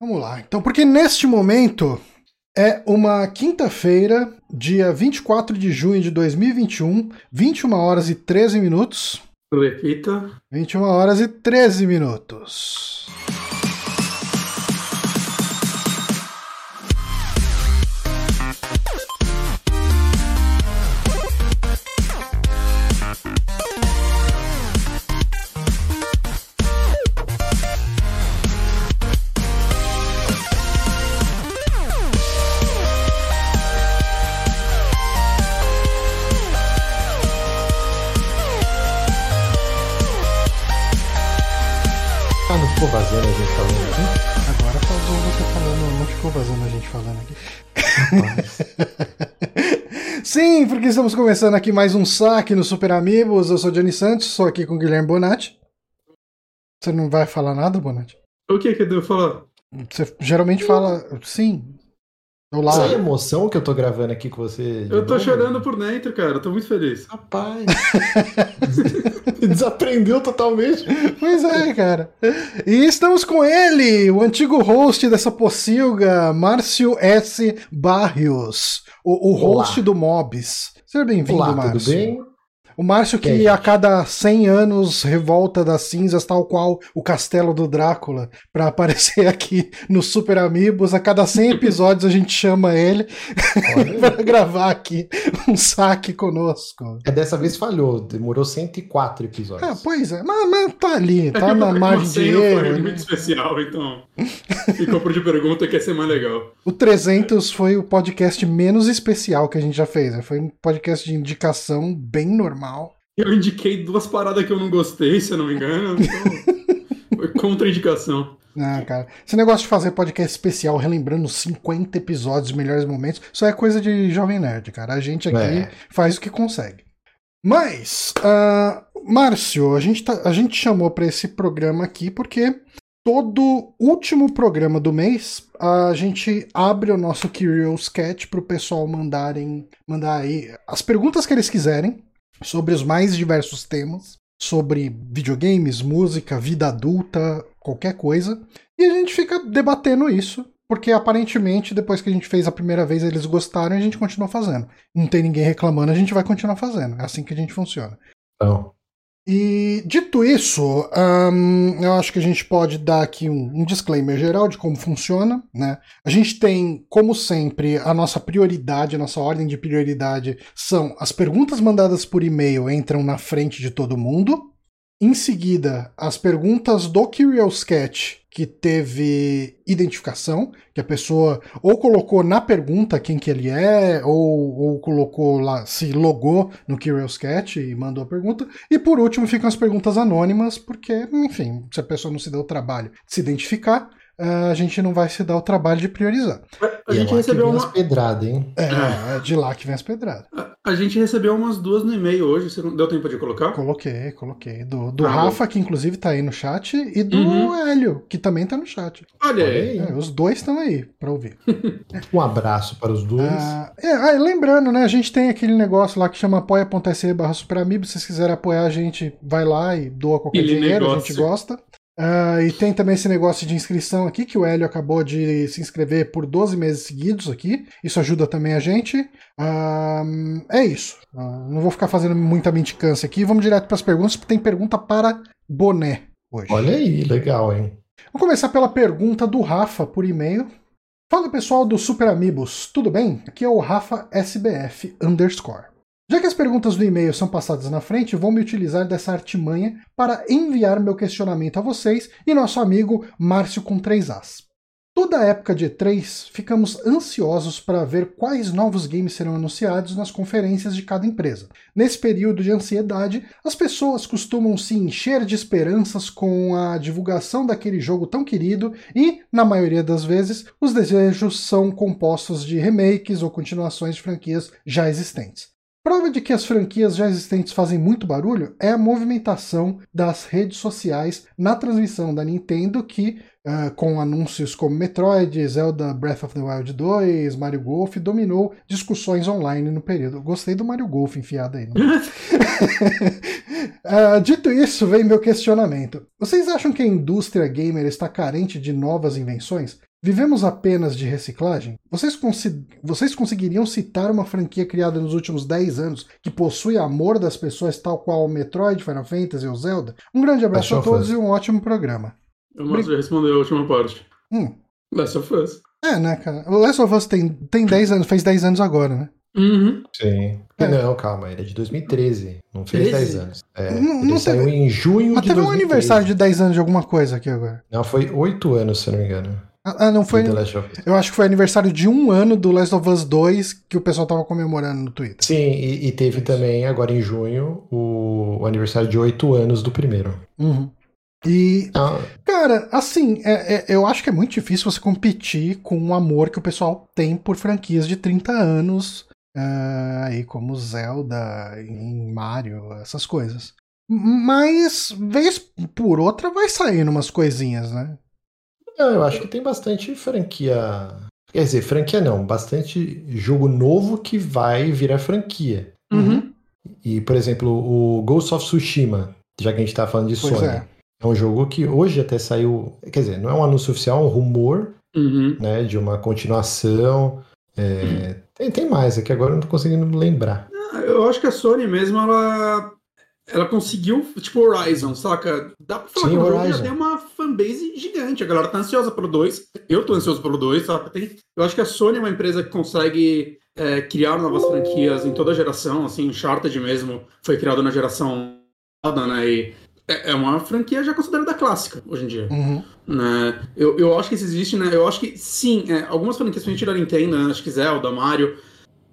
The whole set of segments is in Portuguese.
Vamos lá. Então, porque neste momento é uma quinta-feira, dia 24 de junho de 2021, 21 horas e 13 minutos. Repita. 21 horas e 13 minutos. Vazando a gente falando aqui? Agora pausou você falando, não ficou vazando a gente falando aqui. Sim, porque estamos começando aqui mais um saque no Super Amigos. Eu sou Johnny Santos, sou aqui com o Guilherme Bonatti. Você não vai falar nada, Bonatti? O que que eu devo falar? Você geralmente fala sim. Olá. Essa emoção que eu tô gravando aqui com você. Eu tô novo? chorando por dentro, cara. Eu tô muito feliz. Rapaz. Desaprendeu totalmente. Pois é, cara. E estamos com ele, o antigo host dessa pocilga, Márcio S. Barrios, o, o host do Mobs. Seja bem-vindo, Márcio. tudo bem? O Márcio que aí, a cada 100 anos revolta das cinzas, tal qual o castelo do Drácula, pra aparecer aqui no Super Amigos. A cada 100 episódios a gente chama ele pra gravar aqui um saque conosco. é, dessa vez falhou. Demorou 104 episódios. Ah, pois é, mas, mas tá ali, É tá na margem de erro. foi né? muito especial, então. Ficou por de pergunta que ia ser mais legal. O 300 foi o podcast menos especial que a gente já fez. né? Foi um podcast de indicação bem normal. Eu indiquei duas paradas que eu não gostei, se eu não me engano. Então... Foi contra-indicação. Ah, cara. Esse negócio de fazer podcast especial relembrando 50 episódios, melhores momentos, isso é coisa de jovem nerd, cara. A gente aqui É. faz o que consegue. Mas, ah, Márcio, a gente, tá- a gente chamou pra esse programa aqui porque todo último programa do mês a gente abre o nosso Curious Cat pro pessoal mandarem mandar aí as perguntas que eles quiserem sobre os mais diversos temas, sobre videogames, música, vida adulta, qualquer coisa. E a gente fica debatendo isso, porque aparentemente depois que a gente fez a primeira vez eles gostaram e a gente continua fazendo. Não tem ninguém reclamando, a gente vai continuar fazendo. É assim que a gente funciona. Então, E dito isso, ahn, eu acho que a gente pode dar aqui um, um disclaimer geral de como funciona. Né? A gente tem, como sempre, a nossa prioridade, a nossa ordem de prioridade são as perguntas mandadas por e-mail entram na frente de todo mundo. Em seguida, as perguntas do Curious Cat que teve identificação, que a pessoa ou colocou na pergunta quem que ele é, ou, ou colocou lá, se logou no Curious e mandou a pergunta. E por último ficam as perguntas anônimas, porque, enfim, se a pessoa não se deu o trabalho de se identificar, a gente não vai se dar o trabalho de priorizar. A é gente lá recebeu que vem uma. as pedradas, hein? É, é de lá que vem as pedradas. A- A gente recebeu umas duas no e-mail hoje. Você não deu tempo de colocar? Coloquei, coloquei. Do, do Ah, Rafa, que inclusive tá aí no chat, e do Uhum. Hélio, que também tá no chat. Olha aí. É, os dois estão aí pra ouvir. Um abraço para os dois. Ah, é, ah, lembrando, né? A gente tem aquele negócio lá que chama apoia.se barra superamibo. Se vocês quiserem apoiar a gente, vai lá e doa qualquer dinheiro, a negócio. gente gosta. Ah, e tem também esse negócio de inscrição aqui, que o Hélio acabou de se inscrever por 12 meses seguidos aqui. Isso ajuda também a gente. Ah, é isso. Ah, não vou ficar fazendo muita mendicância aqui. Vamos direto para as perguntas, porque tem pergunta para boné hoje. Olha aí, legal, hein? Vamos começar pela pergunta do Rafa por e-mail. Fala pessoal do Super Amigos, tudo bem? Aqui é o Rafa SBF underscore. Já que as perguntas do e-mail são passadas na frente, vou me utilizar dessa artimanha para enviar meu questionamento a vocês e nosso amigo Márcio com 3As. Toda a época de E3, ficamos ansiosos para ver quais novos games serão anunciados nas conferências de cada empresa. Nesse período de ansiedade, as pessoas costumam se encher de esperanças com a divulgação daquele jogo tão querido e, na maioria das vezes, os desejos são compostos de remakes ou continuações de franquias já existentes. Prova de que as franquias já existentes fazem muito barulho é a movimentação das redes sociais na transmissão da Nintendo, que, uh, com anúncios como Metroid, Zelda Breath of the Wild 2, Mario Golf, dominou discussões online no período. Gostei do Mario Golf enfiado aí. Né? uh, dito isso, vem meu questionamento. Vocês acham que a indústria gamer está carente de novas invenções? Vivemos apenas de reciclagem? Vocês, consi- vocês conseguiriam citar uma franquia criada nos últimos 10 anos que possui amor das pessoas tal qual o Metroid, Final Fantasy ou Zelda? Um grande abraço a todos e um ótimo programa. O Márcio já respondeu a última parte. Hum. Last of Us. É, né, cara? O Last of Us tem, tem 10 anos, fez 10 anos agora, né? Uhum. Sim. É. Não, calma, ele é de 2013. Não fez 13? 10 anos. É, Não- ele não saiu teve- em junho Mas de teve um 2013. aniversário de 10 anos de alguma coisa aqui agora. Não, foi 8 anos, se eu não me engano. Ah, ah, não foi. Eu acho que foi aniversário de um ano do Last of Us 2 que o pessoal tava comemorando no Twitter. Sim, e, e teve também, agora em junho, o, o aniversário de 8 anos do primeiro. Uhum. E, Ah, cara, assim, é- é- eu acho que é muito difícil você competir com o amor que o pessoal tem por franquias de 30 anos, ah, aí como Zelda, em Mario, essas coisas. Mas, vez por outra, vai saindo umas coisinhas, né? Não, eu acho que tem bastante franquia. Quer dizer, franquia não, bastante jogo novo que vai virar franquia. Uhum. E, por exemplo, o Ghost of Tsushima, já que a gente tá falando de Pois Sony. é. É um jogo que hoje até saiu. Quer dizer, não é um anúncio oficial, é um rumor Uhum. né, de uma continuação. É, tem, tem mais, é que agora eu não tô conseguindo lembrar. Ah, Eu acho que a Sony mesmo, ela, ela conseguiu, tipo, Horizon, saca? Dá pra falar Sim, que o jogo Horizon. já tem uma fanbase gigante. A galera tá ansiosa pelo 2. Eu tô ansioso pelo 2, saca? Tem, eu acho que a Sony é uma empresa que consegue é, criar novas franquias em toda a geração. Assim, Uncharted mesmo foi criado na geração né? E é é uma franquia já considerada clássica hoje em dia Uhum. né? Eu, eu acho que isso existe, né? Eu acho que sim, é, algumas franquias, principalmente da Nintendo, né? acho que Zelda, Mario,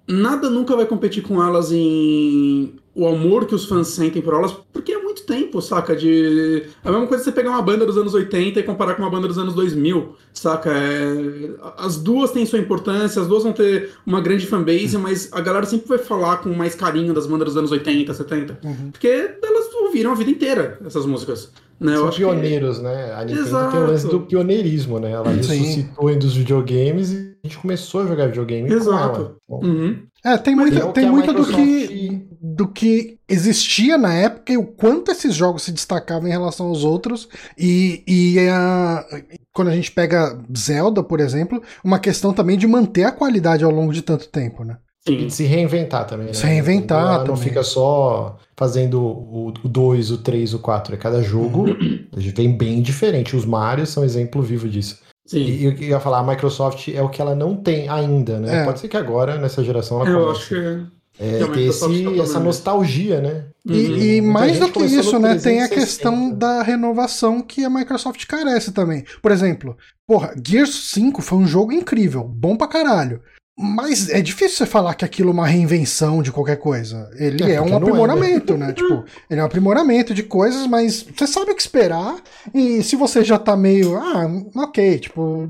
nada nunca vai competir com elas em o amor que os fãs sentem por elas, porque é muito tempo, saca? De a mesma coisa você pegar uma banda dos anos 80 e comparar com uma banda dos anos 2000, saca? É, As duas têm sua importância, as duas vão ter uma grande fanbase, mas a galera sempre vai falar com mais carinho das bandas dos anos 80, 70, Uhum. porque elas ouviram a vida inteira essas músicas. Né? São acho que- pioneiros, né? A Nintendo Exato. tem o lance do pioneirismo, né? Ela Sim. ressuscitou dos videogames e a gente começou a jogar videogame Exato. com ela. Bom, Uhum. É, tem Mas muito, é tem muito do que do que existia na época e o quanto esses jogos se destacavam em relação aos outros. E, e a- quando a gente pega Zelda, por exemplo, uma questão também de manter a qualidade ao longo de tanto tempo, né? E Sim. de se reinventar também, né? Se reinventar Ela não também. fica só fazendo o 2, o 3, o 4. É cada jogo vem bem diferente. Os Mario são exemplo vivo disso. Sim. E eu ia falar, a Microsoft é o que ela não tem ainda, né? É. Pode ser que agora, nessa geração, ela eu comece. acho que. É, a ter esse- tá essa nostalgia, né? E, Uhum. e Muita mais do que isso, né? Tem a 360. questão da renovação que a Microsoft carece também. Por exemplo, porra, Gears 5 foi um jogo incrível, bom pra caralho. Mas é difícil você falar que aquilo é uma reinvenção de qualquer coisa. Ele É, é, um não é, né? aprimoramento, né? Tipo, ele é um aprimoramento de coisas, mas você sabe o que esperar. E se você já tá meio, ah, ok, tipo,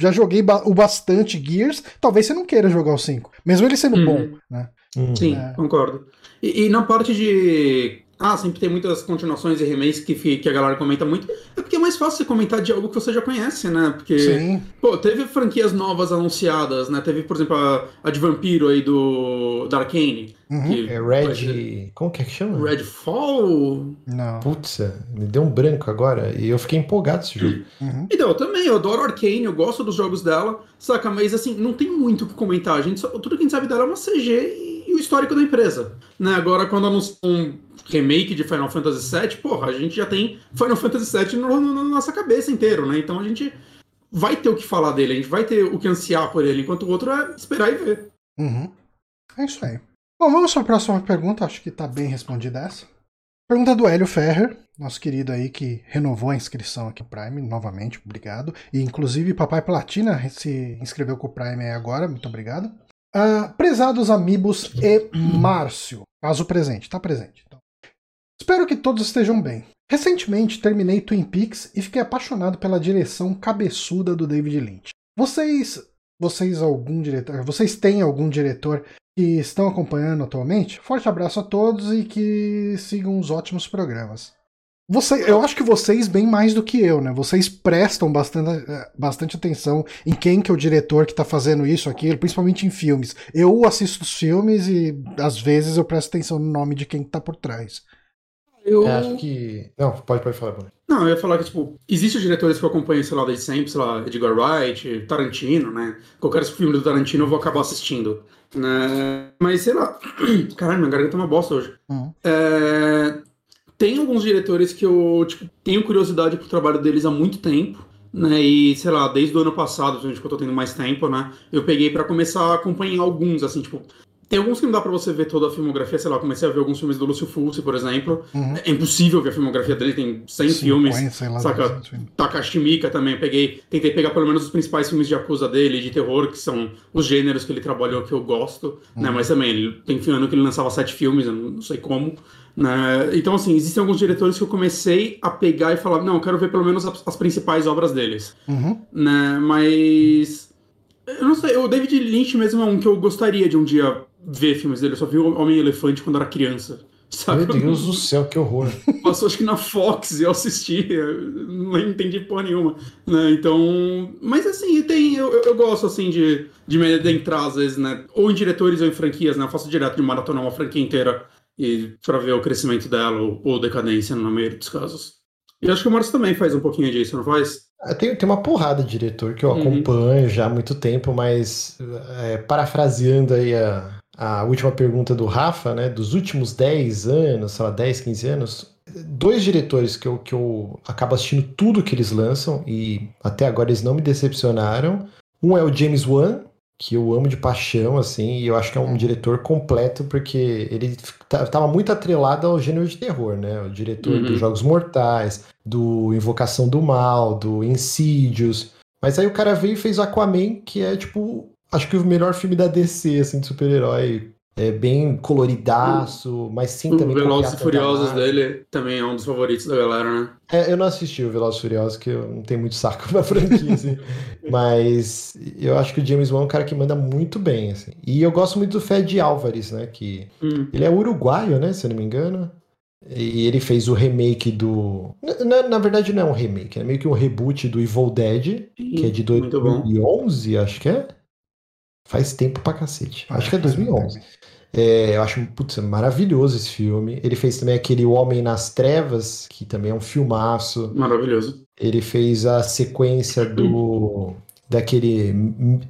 já joguei ba- o bastante Gears, talvez você não queira jogar o 5. Mesmo ele sendo Uhum. bom, né? Hum. Sim, É. concordo. E, e na parte de. Ah, sempre tem muitas continuações e remakes que, que a galera comenta muito. É porque é mais fácil você comentar de algo que você já conhece, né? Porque. Sim. Pô, teve franquias novas anunciadas, né? Teve, por exemplo, a, a de Vampiro aí do. da Arcane. Uhum. que É ser- Red. Como que é que chama? Redfall? Não. Putz, me deu um branco agora e eu fiquei empolgado esse jogo. Uhum. Então, eu também, eu adoro Arcane, eu gosto dos jogos dela, saca? Mas assim, não tem muito o que comentar. A gente só- tudo que a gente sabe dela é uma CG e, o histórico da empresa. Né? Agora, quando anunciam remake de Final Fantasy VII, porra, a gente já tem Final Fantasy VII no, na nossa cabeça inteiro, né? Então a gente vai ter o que falar dele, a gente vai ter o que ansiar por ele, enquanto o outro é esperar e ver. Uhum. É isso aí. Bom, vamos para a próxima pergunta. Acho que tá bem respondida essa. Pergunta do Hélio Ferrer, nosso querido aí que renovou a inscrição aqui no Prime, novamente, obrigado. E inclusive Papai Platina se inscreveu com o Prime aí agora, muito obrigado. Ah, prezados amigos e Márcio, caso presente, tá presente. Espero que todos estejam bem. Recentemente terminei Twin Peaks e fiquei apaixonado pela direção cabeçuda do David Lynch. Vocês, vocês algum diretor, vocês têm algum diretor que estão acompanhando atualmente? Forte abraço a todos e que sigam os ótimos programas. Você, eu acho que vocês bem mais do que eu, né? Vocês prestam bastante, eh, bastante atenção em quem que é o diretor que está fazendo isso, aquilo, principalmente em filmes. Eu assisto os filmes e às vezes eu presto atenção no nome de quem está por trás. Eu... É, acho que. Não, pode, pode falar, Bruno. Não, eu ia falar que, tipo, existem diretores que eu acompanho, sei lá, desde sempre, sei lá, Edgar Wright, Tarantino, né? Qualquer filme do Tarantino eu vou acabar assistindo. Né? Mas, sei lá. Caralho, minha garganta é uma bosta hoje. Uhum. É... Tem alguns diretores que eu, tipo, tenho curiosidade pro trabalho deles há muito tempo. Né, e, sei lá, desde o ano passado, gente, que eu tô tendo mais tempo, né? Eu peguei para começar a acompanhar alguns, assim, tipo, tem alguns que não dá pra você ver toda a filmografia, sei lá, comecei a ver alguns filmes do Lúcio Fulci, por exemplo. Uhum. É impossível ver a filmografia dele, tem 100 filmes. sei lá, saca? 200 filmes. Takashi Miike também, peguei, tentei pegar pelo menos os principais filmes de acusa dele, de terror, que são os gêneros que ele trabalhou que eu gosto, né? Mas também, ele tem ano que ele lançava sete filmes, eu não, não sei como. Né? Então, assim, existem alguns diretores que eu comecei a pegar e falar, não, eu quero ver pelo menos as, as principais obras deles. Uhum. Né? Mas. Eu não sei, o David Lynch mesmo é um que eu gostaria de um dia ver filmes dele. Eu só vi o Homem-Elefante quando era criança. Sabe? Meu Deus do céu, que horror. Passou acho que na Fox eu assisti, eu não entendi porra nenhuma. Né? Então. Mas assim, tem. Eu, eu- gosto assim de, de me adentrar, às vezes, né? Ou em diretores ou em franquias, né? Eu faço direto de maratonar uma franquia inteira e pra ver o crescimento dela ou, ou decadência, na maioria dos casos. E acho que o Márcio também faz um pouquinho disso, não faz? Ah, Tem, tem uma porrada de diretor que eu Uhum. acompanho já há muito tempo, mas é, parafraseando aí a, a última pergunta do Rafa, né? Dos últimos 10 anos, sei lá, 10, 15 anos, dois diretores que eu, que eu acabo assistindo tudo que eles lançam e até agora eles não me decepcionaram. Um é o James Wan, que eu amo de paixão, assim, e eu acho que é um diretor completo, porque ele estava muito atrelado ao gênero de terror, né? O diretor Uhum. dos Jogos Mortais, do Invocação do Mal, do Insidious. Mas aí o cara veio e fez Aquaman, que é, tipo, acho que o melhor filme da DC, assim, de super-herói. É bem coloridaço, mas sim O também com Velozes e Furiosos dele também é um dos favoritos da galera, né? É, eu não assisti o Velozes e Furiosos, que eu não tenho muito saco pra franquia, assim. Mas eu acho que o James Wan é um cara que manda muito bem, assim. E eu gosto muito do Fed Álvares, né? Que Hum. ele é uruguaio, né? Se eu não me engano. E ele fez o remake do. Na, na- verdade, não é um remake, é meio que um reboot do Evil Dead, que é de Muito bom. 2011, acho que é. Faz tempo pra cacete. Acho que é 2011. É, eu acho putz, maravilhoso esse filme. Ele fez também aquele O Homem nas Trevas, que também é um filmaço. Maravilhoso. Ele fez a sequência do. daquele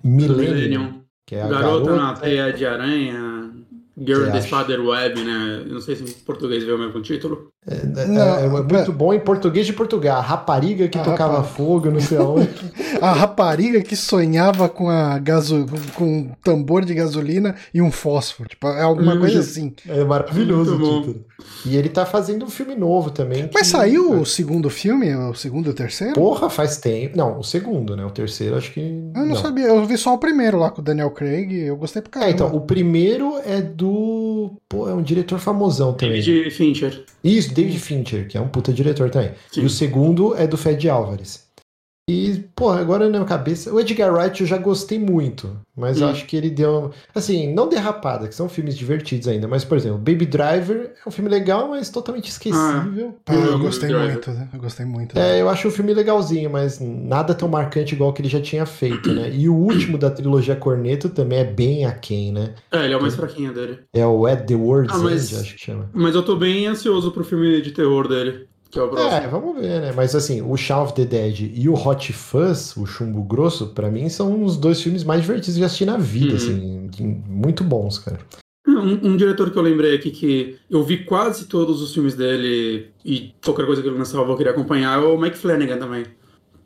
Millennium, que é a Garota, garota. na teia de aranha. Girl in the? Spider Web, né? Eu não sei se em português veio o mesmo título. É, é- Não, é muito bom em português de Portugal. A rapariga que A tocava rapariga. fogo, não sei aonde. A rapariga que sonhava com a gaso... com um tambor de gasolina e um fósforo. Tipo, é alguma Hum, coisa assim. É maravilhoso o título. E ele tá fazendo um filme novo também. Mas que- saiu o segundo filme, o segundo e o terceiro? Porra, faz tempo. Não, o segundo, né? O terceiro, acho que. Eu não, sabia, eu vi só o primeiro lá com o Daniel Craig eu gostei pra É, caramba. então, o primeiro é do. Pô, é um diretor famosão também. David Fincher. Isso, David Fincher, que é um puta diretor também. Sim. E o segundo é do Fed Álvares. E, pô, agora na minha cabeça. O Edgar Wright eu já gostei muito. Mas eu Hum. acho que ele deu. Assim, não derrapada, que são filmes divertidos ainda. Mas, por exemplo, Baby Driver é um filme legal, mas totalmente esquecível. Ah, eu Eu gostei muito, né? Eu gostei muito. É, eu acho o filme legalzinho, mas nada tão marcante igual que ele já tinha feito, né? E o último da trilogia Corneto também é bem aquém, né? É, ele é o mais fraquinho dele. É o At the World's Ah, mas- End, acho que chama. Mas eu tô bem ansioso pro filme de terror dele, que é o próximo. É, vamos ver, né? Mas assim, o Shaun of the Dead e o Hot Fuzz, o Chumbo Grosso, pra mim são os dois filmes mais divertidos que eu assisti na vida, Uhum. assim. Muito bons, cara. Um, um diretor que eu lembrei aqui que eu vi quase todos os filmes dele e qualquer coisa que ele lançava eu queria acompanhar é o Mike Flanagan também.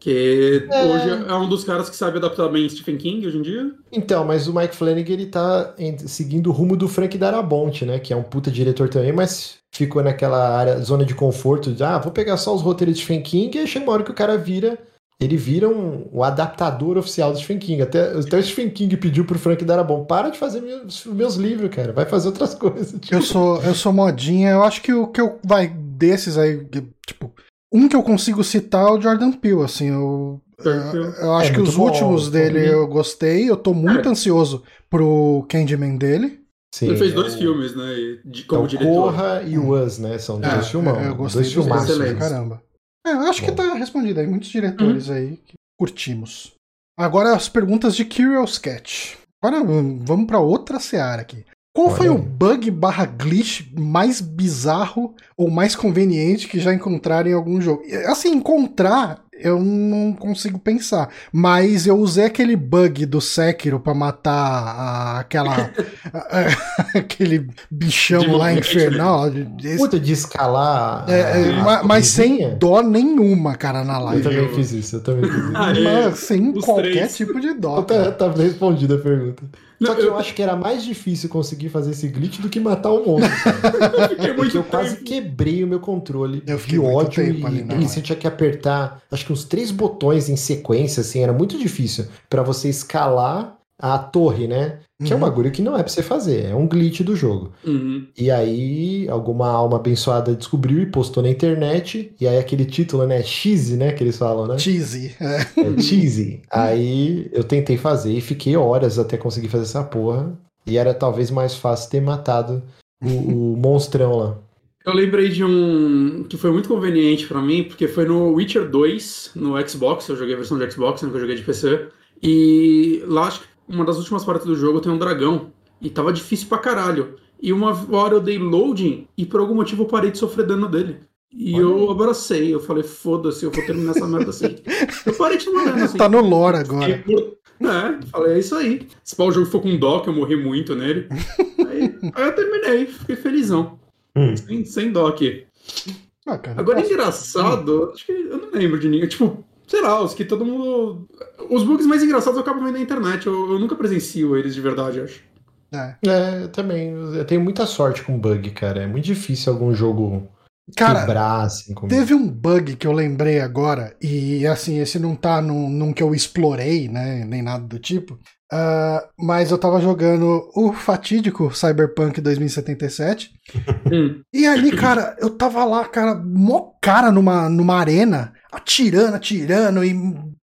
Que É. hoje é um dos caras que sabe adaptar bem Stephen King hoje em dia. Então, mas o Mike Flanagan, ele tá seguindo o rumo do Frank Darabont, né? Que é um puta diretor também, mas ficou naquela área, zona de conforto de, ah, vou pegar só os roteiros de Stephen King, e aí chega uma hora que o cara vira, ele vira um, um adaptador oficial do Stephen King. Até, até o Stephen King pediu pro Frank Darabont, para de fazer meus, meus livros, cara, vai fazer outras coisas. tipo. Eu sou, eu sou modinha, eu acho que o que eu vai desses aí, tipo, um que eu consigo citar é o Jordan Peele, assim, eu, eu, acho É que os bom, últimos dele eu gostei, eu tô muito É. ansioso pro Candyman dele. Sim, ele fez é dois o- filmes, né? de- é como o diretor. Corra e o Us, né? São É, dois filmão, eu gostei dois dois, excelentes. caramba. É, eu acho que Bom. tá respondido aí, muitos diretores aí que curtimos. Agora as perguntas de Curious Cat. Agora hum, vamos pra outra seara aqui. Qual foi o bug barra glitch mais bizarro ou mais conveniente que já encontraram em algum jogo? Assim, encontrar eu não consigo pensar. Mas eu usei aquele bug do Sekiro pra matar a- aquela. a- a- aquele bichão De lá novo, infernal. Esse- Puta de escalar. é, é, a- ma- a mas sem coisinha. dó nenhuma, cara, na Eu live. também fiz isso, eu também fiz isso. Ah, é. Mas sem Os qualquer três. tipo de dó. Tá, tá respondida a pergunta. Só Não, que eu eu- acho que era mais difícil conseguir fazer esse glitch do que matar o monstro. cara. Fiquei Porque muito eu quase quebrei o meu controle Eu fiquei de ódio tempo e, ali e live. você tinha que apertar, acho que uns três botões em sequência, assim, era muito difícil pra você escalar a torre, né? Que é um Uhum. bagulho que não é pra você fazer, é um glitch do jogo. Uhum. E aí, alguma alma abençoada descobriu e postou na internet, e aí aquele título, né, cheesy, né, que eles falam, né? Cheesy. É. É cheesy. Aí eu tentei fazer e fiquei horas até conseguir fazer essa porra. E era talvez mais fácil ter matado o, o monstrão lá. Eu lembrei de um que foi muito conveniente pra mim, porque foi no Witcher 2, no Xbox, eu joguei a versão de Xbox, nunca joguei de PC. E lá, acho que uma das últimas partes do jogo tem um dragão. E tava difícil pra caralho. E uma hora eu dei loading e por algum motivo eu parei de sofrer dano dele. E Olha eu abracei, eu falei, foda-se, eu vou terminar essa merda assim. Eu parei de tomar dano assim. Tá no lore agora. Fiquei por- É, falei, é isso aí. Se o jogo for com dó, que eu morri muito nele. aí, aí eu terminei, fiquei felizão. Hum. Sem, sem dó aqui. Ah, cara, Agora, posso- engraçado, acho que eu não lembro de ninguém. Tipo, sei lá, os que todo mundo. Os bugs mais engraçados eu acabo vendo na internet. Eu, eu nunca presencio eles de verdade, acho. É. É, eu também. Eu tenho muita sorte com bug, cara. É muito difícil algum jogo Cara, quebrar assim comigo. Teve um bug que eu lembrei agora, e assim, esse não tá num, num que eu explorei, né? Nem nada do tipo. Ah, mas eu tava jogando o fatídico Cyberpunk 2077. Hum. E ali, cara, eu tava lá, cara, mó cara numa, numa arena, atirando, atirando, e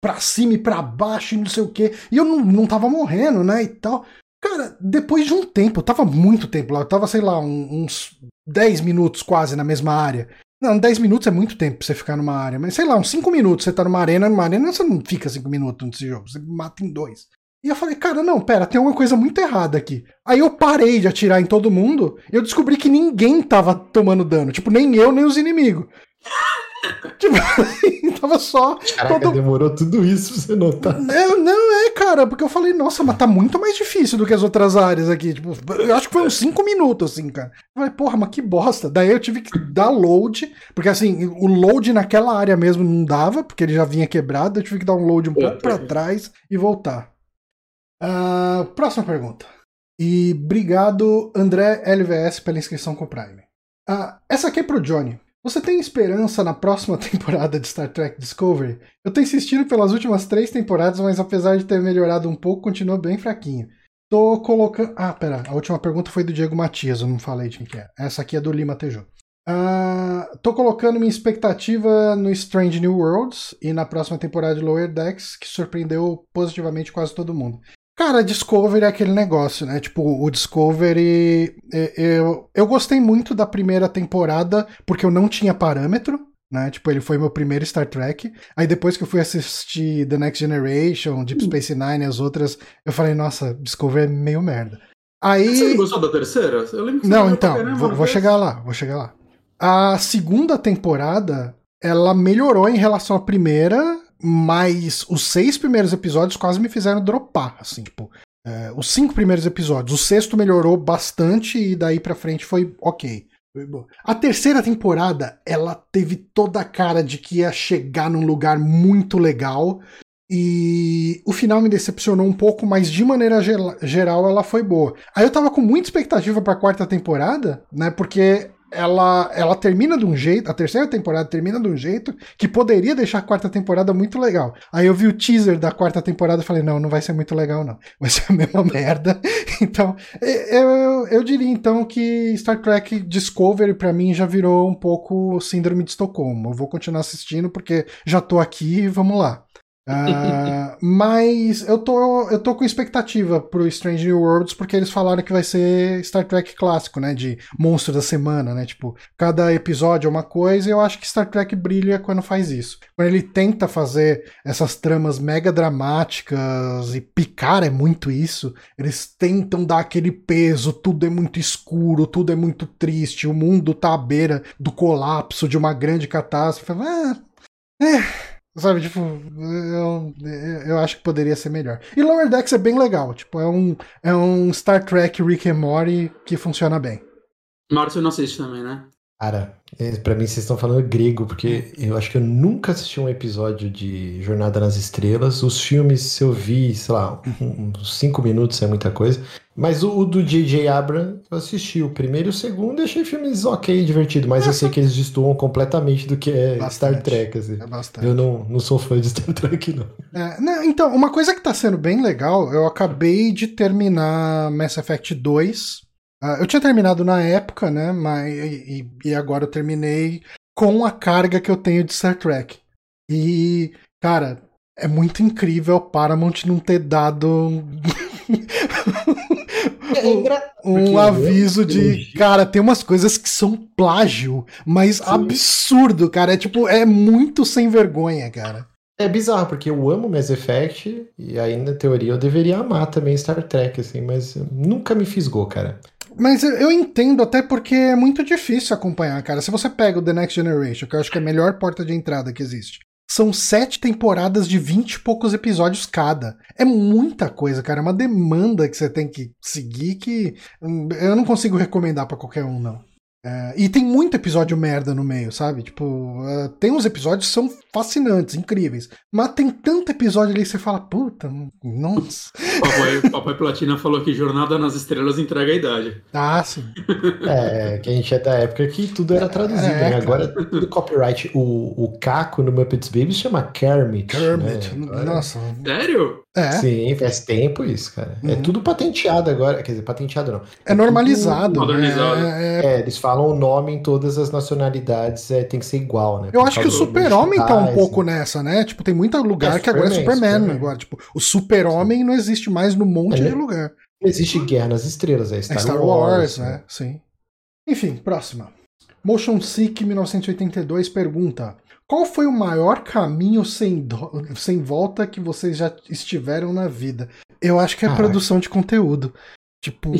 pra cima e pra baixo, e não sei o quê. E eu não, não tava morrendo, né? E tal. Cara, depois de um tempo, eu tava muito tempo lá, eu tava, sei lá, uns 10 minutos quase na mesma área. Não, 10 minutos é muito tempo pra você ficar numa área, mas sei lá, uns 5 minutos você tá numa arena, numa arena você não fica 5 minutos nesse jogo, você mata em dois. E eu falei, cara, não, pera, tem uma coisa muito errada aqui. Aí eu parei de atirar em todo mundo eu descobri que ninguém tava tomando dano. Tipo, nem eu, nem os inimigos. tipo, tava só. Caraca, todo- demorou tudo isso pra você notar. Não, não é, cara, porque eu falei, nossa, mas tá muito mais difícil do que as outras áreas aqui. Tipo, eu acho que foi uns 5 minutos, assim, cara. Eu falei, porra, mas que bosta. Daí eu tive que dar load, porque assim, o load naquela área mesmo não dava, porque ele já vinha quebrado. Eu tive que dar um load um pouco pra trás e voltar. Ah, próxima pergunta. E obrigado, André LVS, pela inscrição com o Prime. Ah, essa aqui é pro Johnny. Você tem esperança na próxima temporada de Star Trek Discovery? Eu tô insistindo pelas últimas três temporadas, mas apesar de ter melhorado um pouco, continua bem fraquinho. Tô colocando. Ah, pera, a última pergunta foi do Diego Matias, eu não falei de quem que é. Essa aqui é do Lima Tejo. Ah, tô colocando minha expectativa no Strange New Worlds e na próxima temporada de Lower Decks, que surpreendeu positivamente quase todo mundo. Cara, Discovery é aquele negócio, né? Tipo, o Discovery. é, Eu, eu gostei muito da primeira temporada porque eu não tinha parâmetro, né? Tipo, ele foi meu primeiro Star Trek. Aí depois que eu fui assistir The Next Generation, Deep Space Nine e as outras, eu falei, nossa, Discovery é meio merda. Aí. Você gostou da terceira? Eu lembro que você Não, então, caramba, vou, vou chegar lá, vou chegar lá. A segunda temporada, ela melhorou em relação à primeira, mas os seis primeiros episódios quase me fizeram dropar, assim, tipo, é, os cinco primeiros episódios. O sexto melhorou bastante e daí pra frente foi ok. Foi. A terceira temporada, ela teve toda a cara de que ia chegar num lugar muito legal. E o final me decepcionou um pouco, mas de maneira geral ela foi boa. Aí eu tava com muita expectativa pra quarta temporada, né? Porque ela, ela termina de um jeito, a terceira temporada termina de um jeito que poderia deixar a quarta temporada muito legal. Aí eu vi o teaser da quarta temporada e falei, não, não vai ser muito legal, não. Vai ser a mesma merda. Então, eu, eu diria então que Star Trek Discovery pra mim já virou um pouco síndrome de Estocolmo. Eu vou continuar assistindo porque já tô aqui vamos lá. Uh, mas eu tô, eu tô com expectativa pro Strange New Worlds, porque eles falaram que vai ser Star Trek clássico, né? De monstro da semana, né? Tipo, cada episódio é uma coisa, e eu acho que Star Trek brilha quando faz isso. Quando ele tenta fazer essas tramas mega dramáticas, e picar é muito isso, eles tentam dar aquele peso, tudo é muito escuro, tudo é muito triste, o mundo tá à beira do colapso de uma grande catástrofe. Ah, é Sabe, tipo, eu, eu acho que poderia ser melhor. E Lower Decks é bem legal, tipo, é um, é um Star Trek Rick and Morty que funciona bem. Márcio não assiste também, né? Cara, é, para mim vocês estão falando grego, porque eu acho que eu nunca assisti um episódio de Jornada nas Estrelas. Os filmes, se eu vi, sei lá, uns 5 minutos é muita coisa. Mas o, o do J.J. Abrams, eu assisti o primeiro e o segundo e achei filmes ok, divertido. Mas eu sei que eles destoam completamente do que é bastante, Star Trek. Assim. É bastante. Eu não, não sou fã de Star Trek, não. É, não. Então, uma coisa que tá sendo bem legal, eu acabei de terminar Mass Effect 2. Uh, eu tinha terminado na época, né? Mas, e, e agora eu terminei com a carga que eu tenho de Star Trek. E, cara, é muito incrível Paramount não ter dado um, um aviso de, cara, tem umas coisas que são plágio, mas Sim. absurdo, cara. É tipo, é muito sem vergonha, cara. É bizarro, porque eu amo Mass Effect, e aí na teoria eu deveria amar também Star Trek, assim, mas nunca me fisgou, cara. Mas eu entendo até porque é muito difícil acompanhar, cara. Se você pega o The Next Generation, que eu acho que é a melhor porta de entrada que existe, são sete temporadas de vinte e poucos episódios cada. É muita coisa, cara. É uma demanda que você tem que seguir que hum, eu não consigo recomendar para qualquer um, não. É, e tem muito episódio merda no meio, sabe? Tipo, uh, tem uns episódios que são fascinantes, incríveis. Mas tem tanto episódio ali que você fala, puta, nossa. Papai, Papai Platina falou que Jornada nas Estrelas entrega a idade. Ah, sim. É, que a gente é da época que tudo era traduzido, é, né? Agora tudo copyright. O, o Caco no Muppets Babies chama Kermit. Kermit, né? nossa. Sério? É. Sim, faz tempo isso, cara. É uhum. É tudo patenteado agora. Quer dizer, patenteado não. É, é normalizado. Modernizado. É, é, eles falam o nome em todas as nacionalidades, é, tem que ser igual, né? Eu acho que o Super-Homem tá um pouco nessa, né? Tipo, tem muito lugar que agora é Superman, Superman. agora. Tipo, o Super-Homem não existe mais no monte de lugar. Existe Guerra nas Estrelas, é Star, Star Wars, Wars, né? Sim. Enfim, próxima. Motion Sick 1982 pergunta: qual foi o maior caminho sem, do... sem volta que vocês já estiveram na vida? Eu acho que é a produção de conteúdo. Tipo.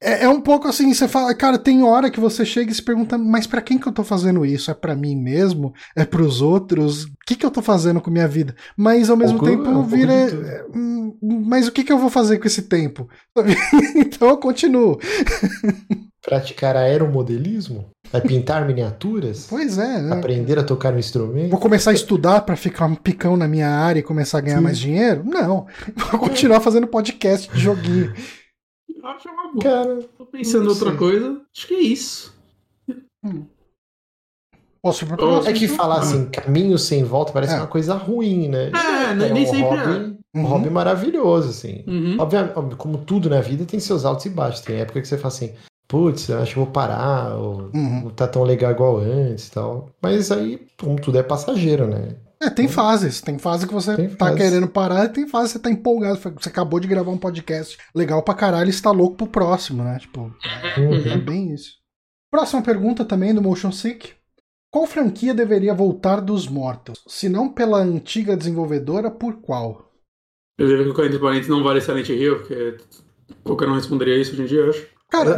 é, é, um pouco assim, você fala, cara, tem hora que você chega e se pergunta, mas para quem que eu tô fazendo isso? É para mim mesmo? É para os outros? O que que eu tô fazendo com minha vida? Mas ao mesmo pouco, tempo é vira. É, hum, mas o que que eu vou fazer com esse tempo? então eu continuo. Praticar aeromodelismo? Vai pintar miniaturas? Pois é. Né? Aprender a tocar um instrumento? Vou começar a estudar para ficar um picão na minha área e começar a ganhar Sim. mais dinheiro? Não. Vou continuar fazendo podcast de joguinho. Acho uma boa. Cara, tô pensando em outra coisa. Acho que é isso. Hum. Posso é que falar assim, caminho sem volta parece é. uma coisa ruim, né? É, é nem um sempre hobby, é. Um uhum. hobby maravilhoso, assim. Uhum. Obviamente, como tudo na vida tem seus altos e baixos. Tem época que você fala assim, putz, acho que vou parar, ou uhum. não tá tão legal igual antes e tal. Mas aí, como tudo é passageiro, né? É, tem então, fases. Tem fase que você tem tá fase. querendo parar e tem fase que você tá empolgado. Você acabou de gravar um podcast legal pra caralho e está louco pro próximo, né? Tipo, é, uhum. é bem isso. Próxima pergunta também do Motion Sick. Qual franquia deveria voltar dos mortos? Se não pela antiga desenvolvedora, por qual? Eu diria que o Corinthians Parentes não vale Silent Hill, porque qualquer um responderia isso hoje em dia, eu acho. Cara,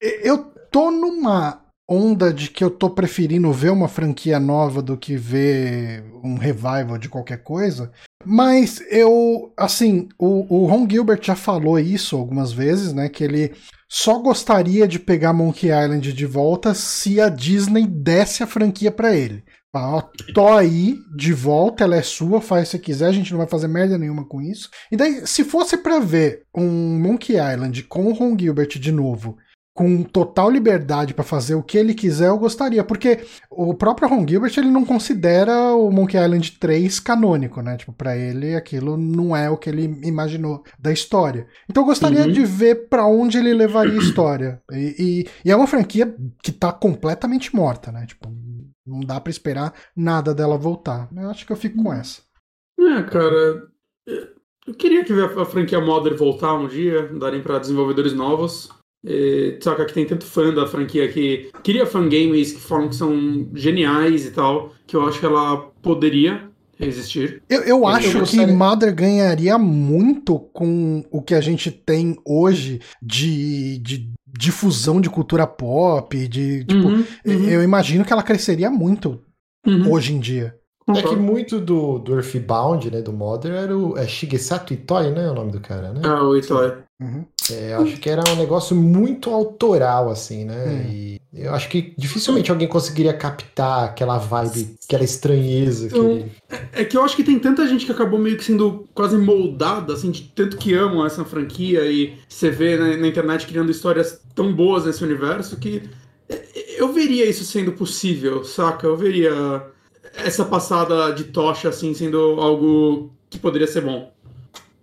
é, é, eu tô numa onda de que eu tô preferindo ver uma franquia nova do que ver um revival de qualquer coisa. Mas eu, assim, o, o Ron Gilbert já falou isso algumas vezes, né? Que ele só gostaria de pegar Monkey Island de volta se a Disney desse a franquia para ele. Ah, tô aí, de volta, ela é sua, faz se quiser, a gente não vai fazer merda nenhuma com isso. E daí, se fosse para ver um Monkey Island com o Ron Gilbert de novo, com total liberdade para fazer o que ele quiser, eu gostaria, porque o próprio Ron Gilbert ele não considera o Monkey Island 3 canônico, né? Tipo, para ele aquilo não é o que ele imaginou da história. Então eu gostaria uhum. de ver para onde ele levaria a história. E, e, e, é uma franquia que tá completamente morta, né? Tipo, não dá para esperar nada dela voltar. Eu acho que eu fico com essa. É, cara. Eu queria que a franquia Modern voltar um dia, darem para desenvolvedores novos. E, só que aqui tem tanto fã da franquia que queria fangames que falam que são geniais e tal, que eu acho que ela poderia existir. Eu, eu acho eu que Mother ganharia muito com o que a gente tem hoje de, de difusão de cultura pop, de tipo, uhum, uhum. eu imagino que ela cresceria muito uhum. hoje em dia. É que muito do, do Earthbound, né, do Modern, era o é Shigesato Itoi, né, o nome do cara, né? Ah, o Itoi. Uhum. É, acho que era um negócio muito autoral, assim, né? Hum. E eu acho que dificilmente alguém conseguiria captar aquela vibe, aquela estranheza. Que... Então, é, é, que eu acho que tem tanta gente que acabou meio que sendo quase moldada, assim, de tanto que amam essa franquia e você vê né, na internet criando histórias tão boas nesse universo que eu veria isso sendo possível, saca? Eu veria essa passada de tocha, assim, sendo algo que poderia ser bom.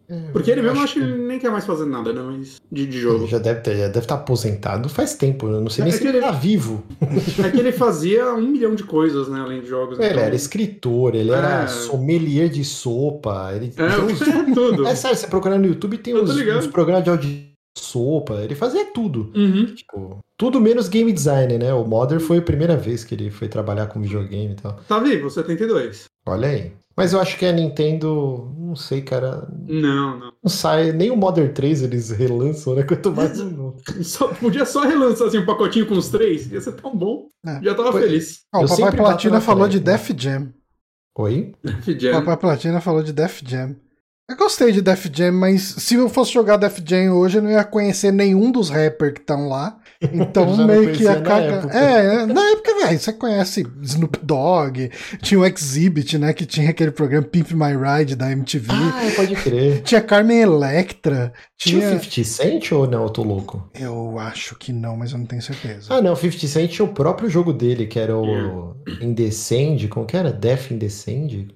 É, Porque ele mesmo acho que ele nem quer mais fazer nada, né? Mas de, de jogo. Ele já deve, ter, já deve estar aposentado faz tempo, eu não sei é nem se ele, ele tá vivo. É que ele fazia um milhão de coisas, né? Além de jogos. É, então... Ele era escritor, ele é. era sommelier de sopa. Ele é, uns... é tudo. É sério, você procurar no YouTube tem uns, uns programas de audiência sopa, ele fazia tudo. Uhum. Tipo, tudo menos game design, né? O Modern foi a primeira vez que ele foi trabalhar com videogame e tal. Tá vivo, 72. Olha aí. Mas eu acho que a Nintendo, não sei, cara. Não, não. Não sai, nem o Modern 3 eles relançam, né? Quanto mais um novo. Só, podia só relançar assim, um pacotinho com os três, ia ser tão bom. É. Já tava feliz. Ah, o Papai Platina falou de Def Jam. Oi? Def Jam. O Papai Platina falou de Def Jam. Eu gostei de Def Jam, mas se eu fosse jogar Def Jam hoje, eu não ia conhecer nenhum dos rappers que estão lá. Então meio que a caga. É, na época, velho, você conhece Snoop Dogg, tinha o Exhibit, né? Que tinha aquele programa Pimp My Ride da MTV. Ah, pode crer. Tinha Carmen Electra. Tinha, tinha 50 Cent ou não? Eu tô louco. Eu acho que não, mas eu não tenho certeza. Ah, não, 50 Cent tinha o próprio jogo dele, que era o Indescend, como que era? Death Indescend?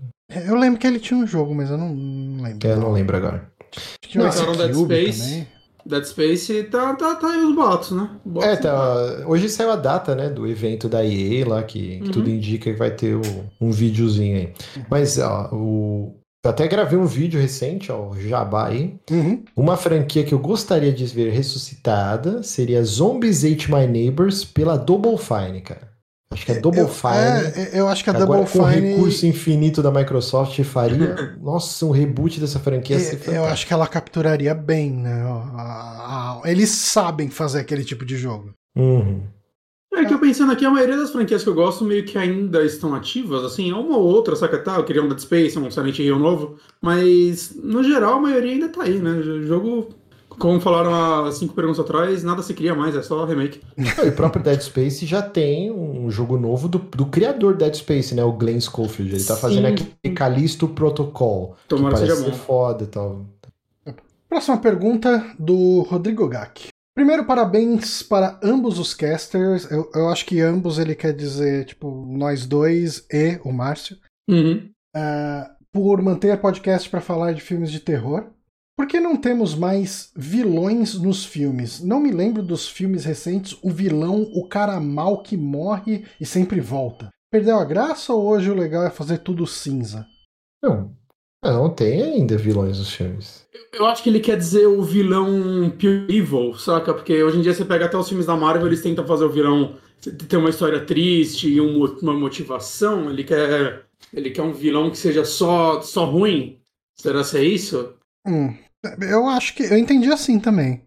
Eu lembro que ele tinha um jogo, mas eu não, não lembro. É, eu não lembro agora. Tinha não, Dead Space. Também. Dead Space tá, tá, tá aí os boatos, né? é, tá, hoje saiu a data, né, do evento da EA lá, que, que uhum. tudo indica que vai ter o, um videozinho aí. Mas, ó, o... Eu até gravei um vídeo recente, ó, Jabá aí. Uhum. Uma franquia que eu gostaria de ver ressuscitada seria Zombies Ate My Neighbors pela Double Fine, cara. Acho que é Double eu, Fine. É, eu acho que a Double Fine. Com recurso infinito da Microsoft faria. nossa, um reboot dessa franquia. Eu, eu acho que ela capturaria bem, né? Eles sabem fazer aquele tipo de jogo. Uhum. É que eu pensando aqui, a maioria das franquias que eu gosto meio que ainda estão ativas, assim, uma ou outra, saca? Tá, eu queria um Dead Space, um Silent Hill novo, mas no geral a maioria ainda tá aí, né? O jogo como falaram há cinco perguntas atrás, nada se cria mais, é só remake. e o próprio Dead Space já tem um jogo novo do, do criador Dead Space, né? O Glenn Schofield. Ele tá Sim. fazendo aquele Callisto Protocol. Tomara que, que seja bom. foda e tal. Próxima pergunta do Rodrigo Gack. Primeiro, parabéns para ambos os casters. Eu, eu acho que ambos ele quer dizer, tipo, nós dois e o Márcio. Uhum. Uh, por manter podcast para falar de filmes de terror. Por que não temos mais vilões nos filmes? Não me lembro dos filmes recentes, o vilão, o cara mal que morre e sempre volta. Perdeu a graça ou hoje o legal é fazer tudo cinza? Não, não tem ainda vilões nos filmes. Eu acho que ele quer dizer o vilão pure evil, saca? Porque hoje em dia você pega até os filmes da Marvel, eles tentam fazer o vilão ter uma história triste e uma motivação. Ele quer, ele quer um vilão que seja só, só ruim. Será que é isso? Hum, eu acho que. Eu entendi assim também.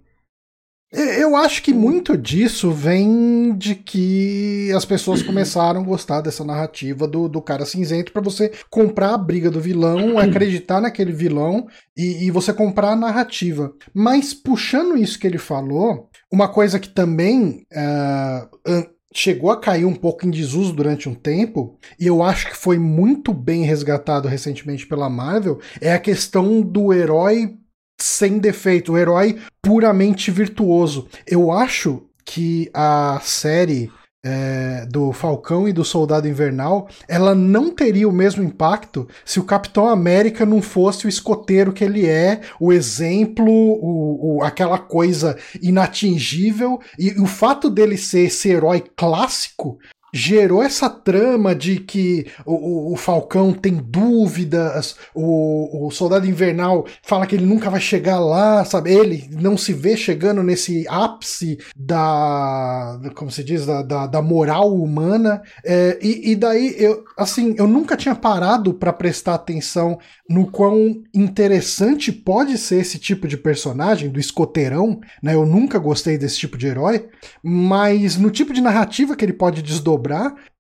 Eu acho que muito disso vem de que as pessoas começaram a gostar dessa narrativa do, do cara cinzento para você comprar a briga do vilão, acreditar naquele vilão e, e, você comprar a narrativa. Mas puxando isso que ele falou, uma coisa que também uh, chegou a cair um pouco em desuso durante um tempo, e eu acho que foi muito bem resgatado recentemente pela Marvel, é a questão do herói sem defeito, o herói puramente virtuoso. Eu acho que a série é, do Falcão e do Soldado Invernal, ela não teria o mesmo impacto se o Capitão América não fosse o escoteiro que ele é, o exemplo, o, o, aquela coisa inatingível, e o fato dele ser esse herói clássico gerou essa trama de que o, o, o Falcão tem dúvidas, o, o, Soldado Invernal fala que ele nunca vai chegar lá, sabe? Ele não se vê chegando nesse ápice da. como se diz? Da, da, da moral humana. É, e, e, daí, eu, assim, eu nunca tinha parado para prestar atenção no quão interessante pode ser esse tipo de personagem, do escoteirão, né? Eu nunca gostei desse tipo de herói, mas no tipo de narrativa que ele pode desdobrar,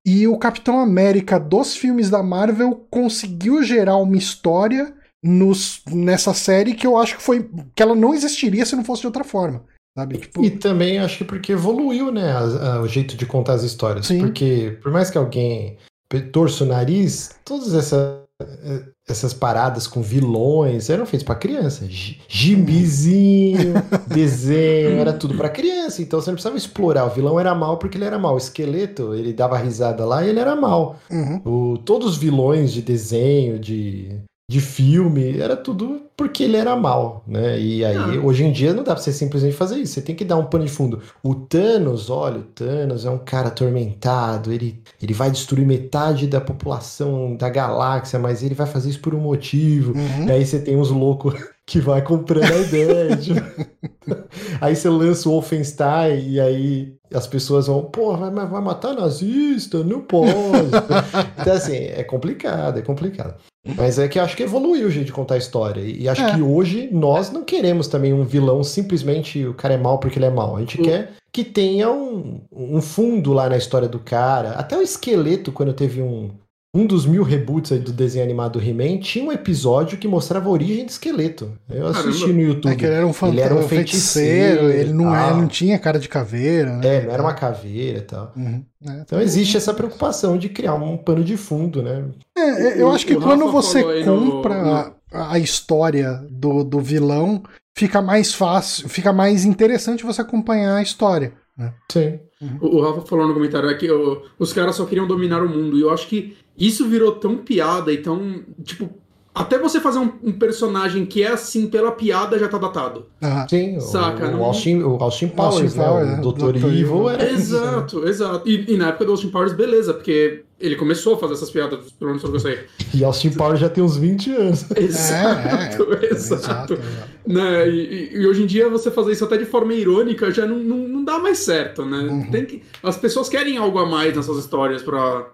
e o Capitão América dos filmes da Marvel conseguiu gerar uma história nos, nessa série que eu acho que foi que ela não existiria se não fosse de outra forma. Sabe? Tipo... E também acho que porque evoluiu, né, a, a, o jeito de contar as histórias. Sim. Porque por mais que alguém torça o nariz, todas essas essas paradas com vilões eram feitas para criança. Gibizinho, desenho, era tudo para criança. Então você não precisava explorar. O vilão era mal porque ele era mal. O esqueleto, ele dava risada lá e ele era mal. Uhum. O, todos os vilões de desenho, de de filme, era tudo porque ele era mal, né? E aí, não. hoje em dia, não dá pra você simplesmente fazer isso. Você tem que dar um pano de fundo. O Thanos, olha, o Thanos é um cara atormentado, ele, ele vai destruir metade da população da galáxia, mas ele vai fazer isso por um motivo. Uhum. E aí você tem uns loucos que vai comprando a ideia. de... aí você lança o Wolfenstein e aí as pessoas vão, pô, vai, vai matar nazista, não pode. então, assim, é complicado, é complicado. Mas é que acho que evoluiu o jeito de contar a história. E acho é. que hoje nós não queremos também um vilão simplesmente o cara é mal porque ele é mal. A gente uhum. quer que tenha um, um fundo lá na história do cara. Até o esqueleto, quando teve um, um dos mil reboots do desenho animado He-Man tinha um episódio que mostrava a origem do esqueleto. Eu assisti Caramba. no YouTube. É que ele era um, ele era um feiticeiro, feiticeiro ele não, é, não tinha cara de caveira. Né? É, não era uma caveira e tal. Uhum. É, então existe essa preocupação de criar um pano de fundo, né? É, eu acho que quando você compra no... a, a história do, do vilão, fica mais fácil, fica mais interessante você acompanhar a história. Né? Sim. Uhum. O, o Rafa falou no comentário é que o, os caras só queriam dominar o mundo. E eu acho que isso virou tão piada e tão. Tipo, até você fazer um, um, personagem que é assim pela piada já tá datado. Ah, sim, Saca? O, o, Austin, o Austin Powers, Austin né? Powers, o Dr. Evil, Evil era Exato, isso, né? exato. E, e, na época do Austin Powers, beleza, porque ele começou a fazer essas piadas, pelo menos que eu sei. E Austin Powers já tem uns 20 anos. Exato, é, é, exato. Né? E, e, hoje em dia você fazer isso até de forma irônica já não, não, não dá mais certo, né? Uhum. Tem que, as pessoas querem algo a mais nessas histórias pra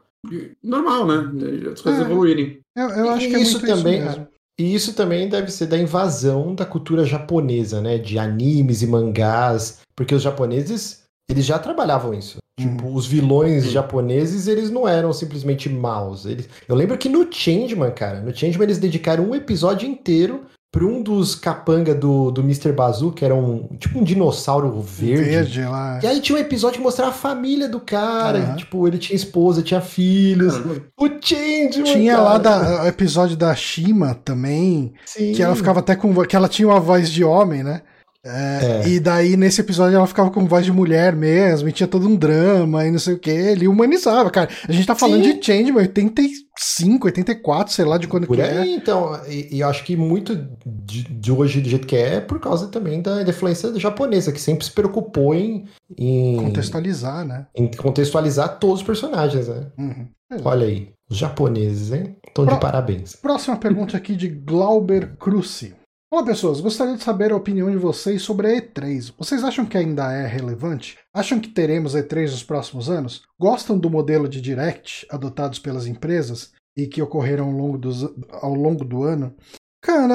normal, né? As coisas é, evoluírem. Eu, eu acho e que é isso também. Isso e isso também deve ser da invasão da cultura japonesa, né? De animes e mangás, porque os japoneses eles já trabalhavam isso. Hum. Tipo, os vilões hum. japoneses, eles não eram simplesmente maus. Eles... Eu lembro que no Changeman, cara, no Changeman eles dedicaram um episódio inteiro para um dos capanga do, do Mr. Bazoo, que era um tipo um dinossauro verde. Verde lá. E aí tinha um episódio que mostrava a família do cara. Uhum. tipo, ele tinha esposa, tinha filhos. Uhum. O Change, Tinha cara. lá da, o episódio da Shima também. Sim. Que ela ficava até com. Que ela tinha uma voz de homem, né? É, é. E daí, nesse episódio, ela ficava com voz de mulher mesmo, e tinha todo um drama e não sei o que. Ele humanizava, cara. A gente tá falando Sim. de Changeman 85, 84, sei lá de quando por que aí, é. Então, e, e, eu acho que muito de, de, hoje, do jeito que é, é por causa também da influência japonesa, que sempre se preocupou em. em contextualizar, né? Em contextualizar todos os personagens, né? Uhum. Olha aí, os japoneses, hein? Estão Pro... de parabéns. Próxima pergunta aqui de Glauber Cruci. Olá pessoas, gostaria de saber a opinião de vocês sobre a E3. Vocês acham que ainda é relevante? Acham que teremos E3 nos próximos anos? Gostam do modelo de Direct adotados pelas empresas e que ocorreram ao longo, dos, ao longo do ano? Cara,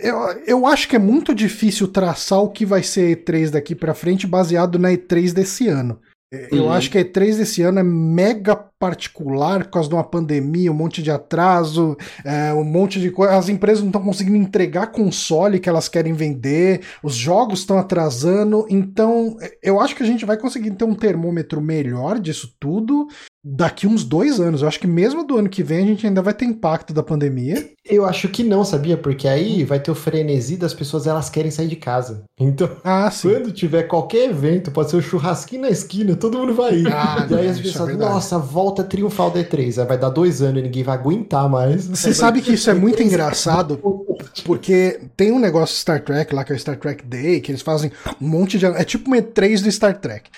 é, eu, eu acho que é muito difícil traçar o que vai ser E3 daqui para frente baseado na E3 desse ano. Eu uhum. acho que a E3 desse ano é mega particular por causa de uma pandemia, um monte de atraso, é, um monte de coisa. As empresas não estão conseguindo entregar console que elas querem vender, os jogos estão atrasando. Então, eu acho que a gente vai conseguir ter um termômetro melhor disso tudo daqui uns dois anos. Eu acho que mesmo do ano que vem a gente ainda vai ter impacto da pandemia. Eu acho que não, sabia? Porque aí vai ter o frenesi das pessoas, elas querem sair de casa. Então, ah, quando tiver qualquer evento, pode ser o um churrasquinho na esquina, todo mundo vai ir. Ah, e aí as pessoas, é nossa, volta triunfal da E3. Aí vai dar dois anos e ninguém vai aguentar mais. Você sabe que isso é muito engraçado. Porque tem um negócio Star Trek lá, que é o Star Trek Day, que eles fazem um monte de. É tipo uma E3 do Star Trek.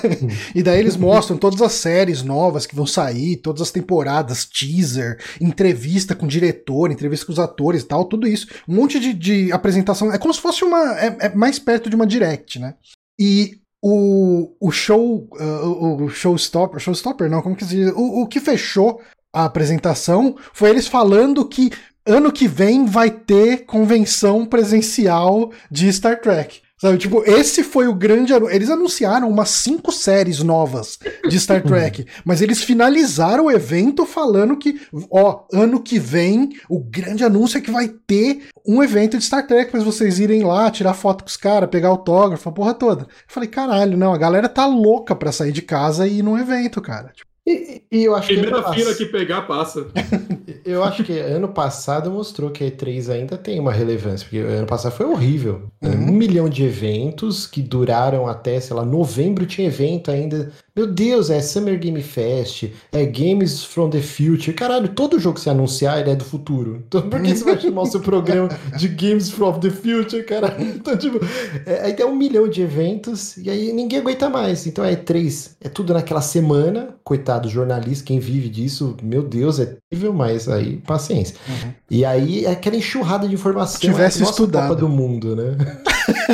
e daí eles mostram todas as séries novas que vão sair, todas as temporadas, teaser, entrevista com o diretor, entrevista com os atores e tal, tudo isso. Um monte de, de apresentação. É como se fosse uma. É, é mais perto de uma direct, né? E o, o show, uh, o showstopper, showstopper não, como que se diz? O, o que fechou a apresentação foi eles falando que ano que vem vai ter convenção presencial de Star Trek. Sabe, tipo, esse foi o grande. Eles anunciaram umas cinco séries novas de Star Trek, mas eles finalizaram o evento falando que, ó, ano que vem, o grande anúncio é que vai ter um evento de Star Trek para vocês irem lá, tirar foto com os caras, pegar autógrafo, a porra toda. Eu falei, caralho, não, a galera tá louca pra sair de casa e ir num evento, cara. Tipo, e, e, eu acho Primeira que fila pass... que pegar passa. eu acho que ano passado mostrou que a E3 ainda tem uma relevância, porque ano passado foi horrível. Uhum. Um milhão de eventos que duraram até, sei lá, novembro tinha evento ainda meu Deus, é Summer Game Fest, é Games from the Future. Caralho, todo jogo que você anunciar ele é do futuro. Então por que você vai chamar o seu programa de Games from the Future, cara? Então, tipo, é, aí tem um milhão de eventos e aí ninguém aguenta mais. Então é três, é tudo naquela semana. Coitado jornalista, quem vive disso, meu Deus, é terrível, mas aí paciência. Uhum. E aí é aquela enxurrada de informação. Tivesse é estudado. Copa do Mundo, né?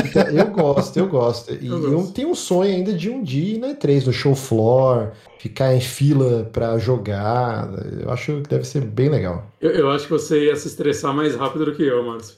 Então, eu gosto, eu gosto. E eu, eu tenho um sonho ainda de um dia ir na E3, no show floor, ficar em fila para jogar. Eu acho que deve ser bem legal. Eu, eu, acho que você ia se estressar mais rápido do que eu, Márcio.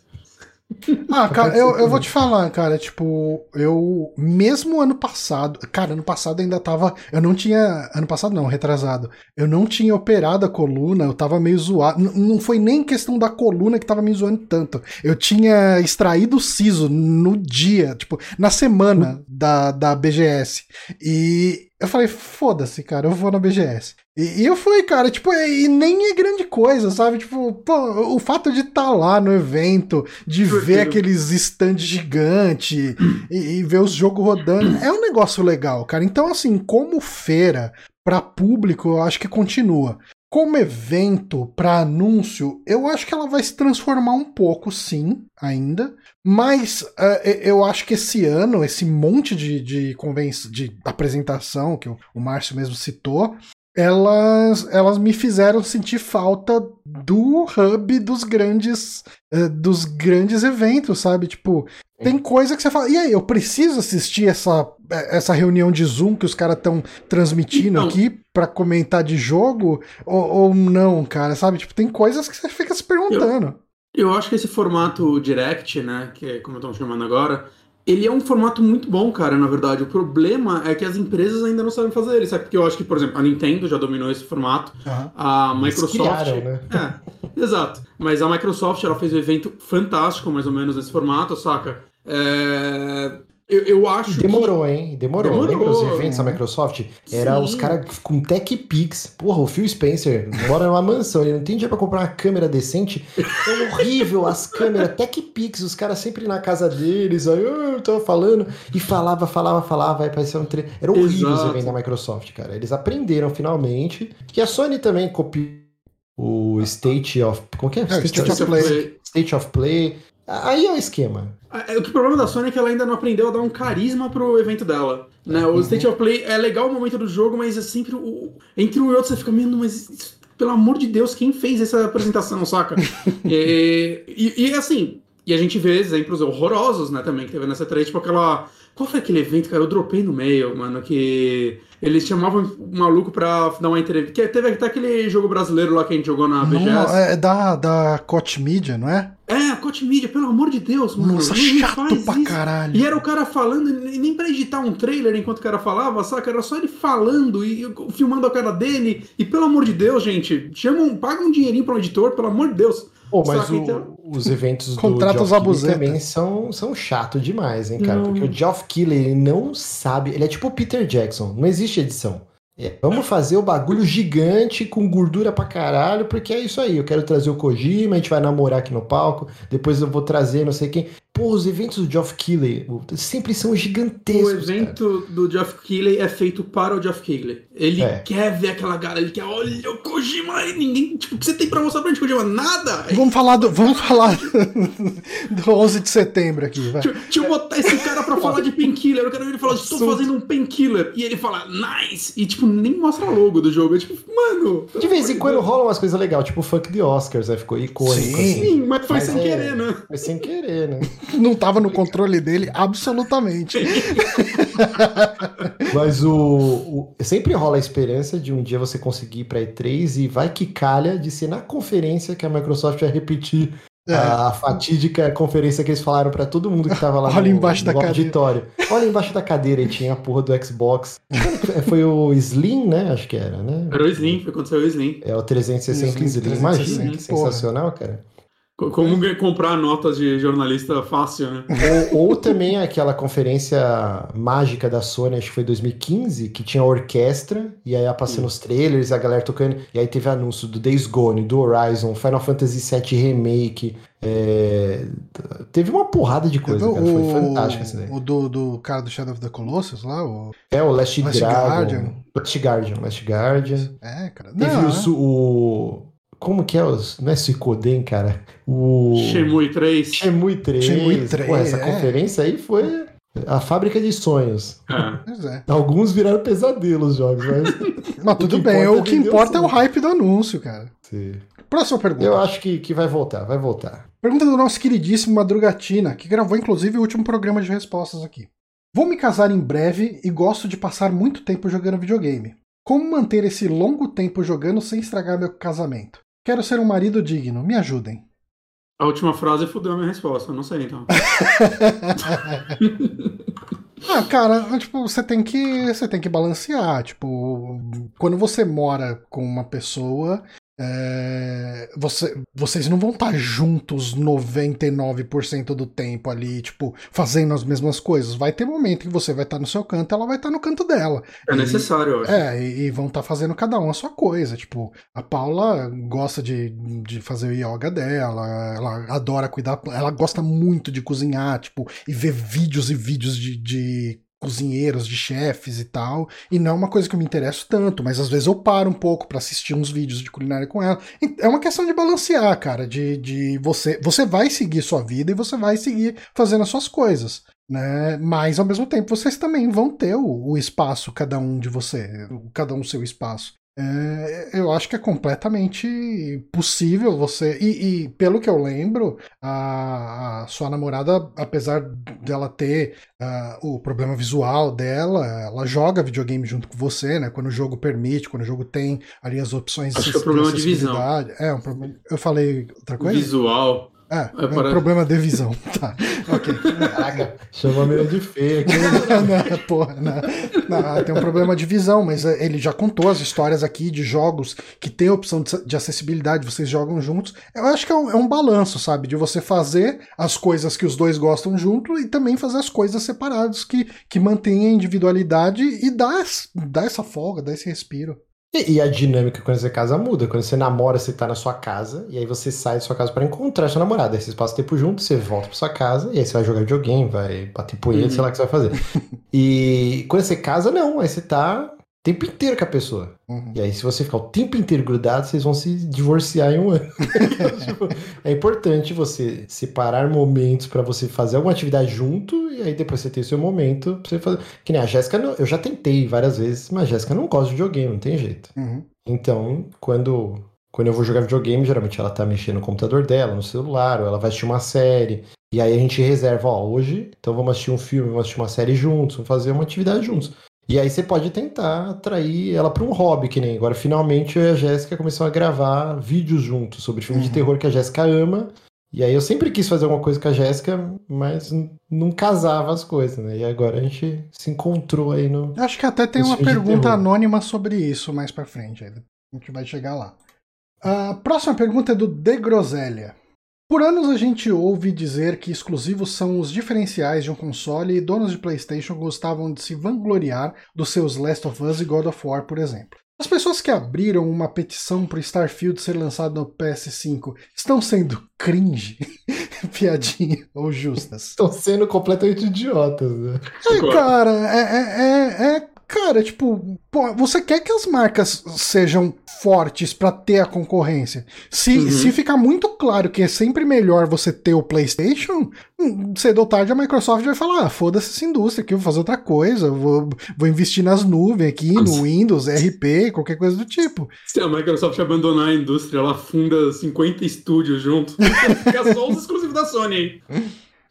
Ah, cara, eu, eu vou te falar, cara, tipo, eu mesmo ano passado, cara, ano passado ainda tava, eu não tinha, ano passado não, retrasado, eu não tinha operado a coluna, eu tava meio zoado, não foi nem questão da coluna que tava me zoando tanto, eu tinha extraído o siso no dia, tipo, na semana da, da BGS, e eu falei, foda-se, cara, eu vou na BGS. E, e, eu fui, cara, tipo, e nem é grande coisa, sabe? Tipo, pô, o fato de estar tá lá no evento, de ver aqueles stands gigantes e, e, ver os jogos rodando, é um negócio legal, cara. Então, assim, como feira para público, eu acho que continua. Como evento para anúncio, eu acho que ela vai se transformar um pouco, sim, ainda. Mas uh, eu acho que esse ano, esse monte de, de, de apresentação que o, o Márcio mesmo citou, elas, elas me fizeram sentir falta do hub dos grandes uh, dos grandes eventos, sabe? Tipo, tem coisa que você fala, e aí, eu preciso assistir essa, essa reunião de Zoom que os caras estão transmitindo então, aqui para comentar de jogo ou, ou, não, cara, sabe? Tipo, tem coisas que você fica se perguntando. Eu, acho que esse formato direct, né, que é como estão chamando agora, ele é um formato muito bom, cara, na verdade. O problema é que as empresas ainda não sabem fazer ele, sabe? Porque eu acho que, por exemplo, a Nintendo já dominou esse formato, uhum. a Microsoft... Criaram, né? É, exato. Mas a Microsoft, ela fez um evento fantástico, mais ou menos, nesse formato, saca? É... Eu, eu acho Demorou, que... hein? Demorou. Demorou. Lembra os eventos da Microsoft? Era Sim. os caras com Tech Pix. Porra, o Phil Spencer mora numa mansão, ele não tem dinheiro pra comprar uma câmera decente. É horrível as câmeras. Tech Pix, os caras sempre na casa deles, aí eu tava falando, e falava, falava, falava, aí parecia um tre... Era horrível Exato. os eventos da Microsoft, cara. Eles aprenderam finalmente. E a Sony também copiou o State of. Como que é? é State, State, of, Play. State of Play. Aí é o esquema. É, o, problema da Sony é que ela ainda não aprendeu a dar um carisma pro evento dela. Né? O uhum. State of Play é legal o momento do jogo, mas é sempre o, entre um e outro você fica, meio, mas pelo amor de Deus, quem fez essa apresentação, saca? e, e, e, assim, e a gente vê exemplos horrorosos, né, também, que teve nessa trade, tipo aquela. Qual foi aquele evento, cara? Eu dropei no meio, mano, que eles chamavam o maluco pra dar uma entrevista. Que teve até aquele jogo brasileiro lá que a gente jogou na BGS. Não, é da, da Coach Media, não é? É, Coach Media, pelo amor de Deus, mano. Nossa, chato pra isso. caralho. E era o cara falando, nem pra editar um trailer enquanto o cara falava, saca? Era só ele falando e filmando a cara dele. E pelo amor de Deus, gente, chamam, paga um dinheirinho pra um editor, pelo amor de Deus. Pô, mas o, então... os eventos Contratos do Geoff também são, são chato demais, hein, cara? Não. Porque o Geoff Keighley, ele não sabe... Ele é tipo o Peter Jackson, não existe edição. É, vamos fazer o bagulho gigante com gordura pra caralho, porque é isso aí. Eu quero trazer o Kojima, a gente vai namorar aqui no palco, depois eu vou trazer não sei quem. Pô, os eventos do Geoff Keighley sempre são gigantescos. O evento cara. do Geoff Keighley é feito para o Geoff Keighley. Ele é. quer ver aquela galera, ele quer, olha o Kojima e ninguém. Tipo, o que você tem pra mostrar pra gente, Kojima? Nada! Vamos falar do, vamos falar do 11 de setembro aqui, vai. Deixa, deixa eu botar esse cara pra falar de Painkiller. Eu quero ver ele falar, estou fazendo um Painkiller. E ele fala, nice! E, tipo, nem mostra logo do jogo. É tipo, mano. De vez em quando rola umas coisas legais, tipo o Funk the Oscars, né? Ficou icônico. Sim, assim. Sim mas foi mas sem é... querer, né? Foi sem querer, né? Não tava no controle dele absolutamente. Mas o, o, sempre rola a esperança de um dia você conseguir ir pra E3 e vai que calha de ser na conferência que a Microsoft vai repetir é. A fatídica conferência que eles falaram para todo mundo que tava lá Olha no, embaixo no da auditório. Cadeira. Olha embaixo da cadeira e tinha a porra do Xbox. foi o Slim, né? Acho que era, né? Era o Slim, foi quando saiu o Slim. É o 360 Slim. Slim. Imagina, que sensacional, cara. Como comprar notas de jornalista fácil, né? Ou, ou, também aquela conferência mágica da Sony, acho que foi 2015, que tinha a orquestra, e aí ia passando os trailers, a galera tocando, e aí teve anúncio do Days Gone, do Horizon, Final Fantasy VII Remake, é... teve uma porrada de coisa, cara. Foi fantástico esse daí. O do, do cara do Shadow of the Colossus lá? O... É, o Last, Last Guardian. Last Guardian. Last Guardian. É, cara. Teve Não, o, o como que é os. Não é Suicoden, cara? O. Shemui 3. Shemui 3. Shemui 3. Pô, essa é. conferência aí foi a fábrica de sonhos. Pois é. Alguns viraram pesadelos jogos, mas. mas tudo bem, o que importa é o hype do anúncio, cara. Sim. Próxima pergunta. Eu acho que, que vai voltar, vai voltar. Pergunta do nosso queridíssimo Madrugatina, que gravou inclusive o último programa de respostas aqui. Vou me casar em breve e gosto de passar muito tempo jogando videogame. Como manter esse longo tempo jogando sem estragar meu casamento? Quero ser um marido digno, me ajudem. A última frase fudeu a minha resposta, não sei então. ah, cara, tipo, você tem que você tem que balancear, tipo, quando você mora com uma pessoa, é, você, vocês não vão estar juntos 99% do tempo ali, tipo, fazendo as mesmas coisas. Vai ter momento que você vai estar no seu canto, ela vai estar no canto dela. É e, necessário, eu acho. É, e, e, vão estar fazendo cada um a sua coisa. Tipo, a Paula gosta de, de fazer o yoga dela, ela adora cuidar, ela gosta muito de cozinhar, tipo, e ver vídeos e vídeos de, de cozinheiros, de chefes e tal, e não é uma coisa que eu me interesso tanto, mas às vezes eu paro um pouco para assistir uns vídeos de culinária com ela. É uma questão de balancear, cara, de, de você você vai seguir sua vida e você vai seguir fazendo as suas coisas. Né? Mas ao mesmo tempo vocês também vão ter o, o espaço, cada um de você, cada um seu espaço. É, eu acho que é completamente possível você. E, e pelo que eu lembro, a, a, sua namorada, apesar dela ter uh, o problema visual dela, ela joga videogame junto com você, né? Quando o jogo permite, quando o jogo tem ali as opções acho de, que é um problema de visão. É, um problema. Eu falei outra coisa? visual. É, é, é um problema de visão. Tá. Ok. Caraca, chama meio de feio aqui. não, porra, não, não, tem um problema de visão, mas é, ele já contou as histórias aqui de jogos que tem opção de acessibilidade, vocês jogam juntos. Eu acho que é um, é um balanço, sabe? De você fazer as coisas que os dois gostam junto e também fazer as coisas separadas que, que mantêm a individualidade e dá, dá essa folga, dá esse respiro. E, e, a dinâmica quando você casa muda. Quando você namora, você tá na sua casa, e aí você sai da sua casa para encontrar sua namorada. Aí vocês passam tempo junto, você volta pra sua casa, e aí você vai jogar videogame, vai bater punheta, uhum. sei lá o que você vai fazer. e quando você casa, não. Aí você tá tempo inteiro com a pessoa. Uhum. E aí, se você ficar o tempo inteiro grudado, vocês vão se divorciar em um ano. tipo, é importante você separar momentos para você fazer alguma atividade junto, e aí depois você tem o seu momento pra você fazer. Que nem a Jéssica, eu já tentei várias vezes, mas a Jéssica não gosta de videogame, não tem jeito. Uhum. Então, quando, quando eu vou jogar videogame, geralmente ela tá mexendo no computador dela, no celular, ou ela vai assistir uma série. E aí a gente reserva, ó, hoje, então vamos assistir um filme, vamos assistir uma série juntos, vamos fazer uma atividade juntos. E aí você pode tentar atrair ela para um hobby, que nem agora finalmente eu e a Jéssica começamos a gravar vídeos juntos sobre filmes uhum. de terror que a Jéssica ama. E aí eu sempre quis fazer alguma coisa com a Jéssica, mas não casava as coisas, né? E agora a gente se encontrou aí no. Acho que até tem uma pergunta anônima sobre isso mais para frente. A gente vai chegar lá. A próxima pergunta é do De Groselha. Por anos a gente ouve dizer que exclusivos são os diferenciais de um console e donos de PlayStation gostavam de se vangloriar dos seus Last of Us e God of War, por exemplo. As pessoas que abriram uma petição para Starfield ser lançado no PS5 estão sendo cringe? piadinha ou justas. Estão sendo completamente idiotas, né? É, cara, é, é, é, é Cara, tipo, pô, você quer que as marcas sejam fortes para ter a concorrência. Se, uhum. se ficar muito claro que é sempre melhor você ter o PlayStation, hum, cedo ou tarde a Microsoft vai falar: ah, foda-se essa indústria aqui, vou fazer outra coisa, vou, vou investir nas nuvens aqui, no Windows, RP, qualquer coisa do tipo. Se a Microsoft abandonar a indústria, ela funda 50 estúdios junto, fica só os exclusivos da Sony aí.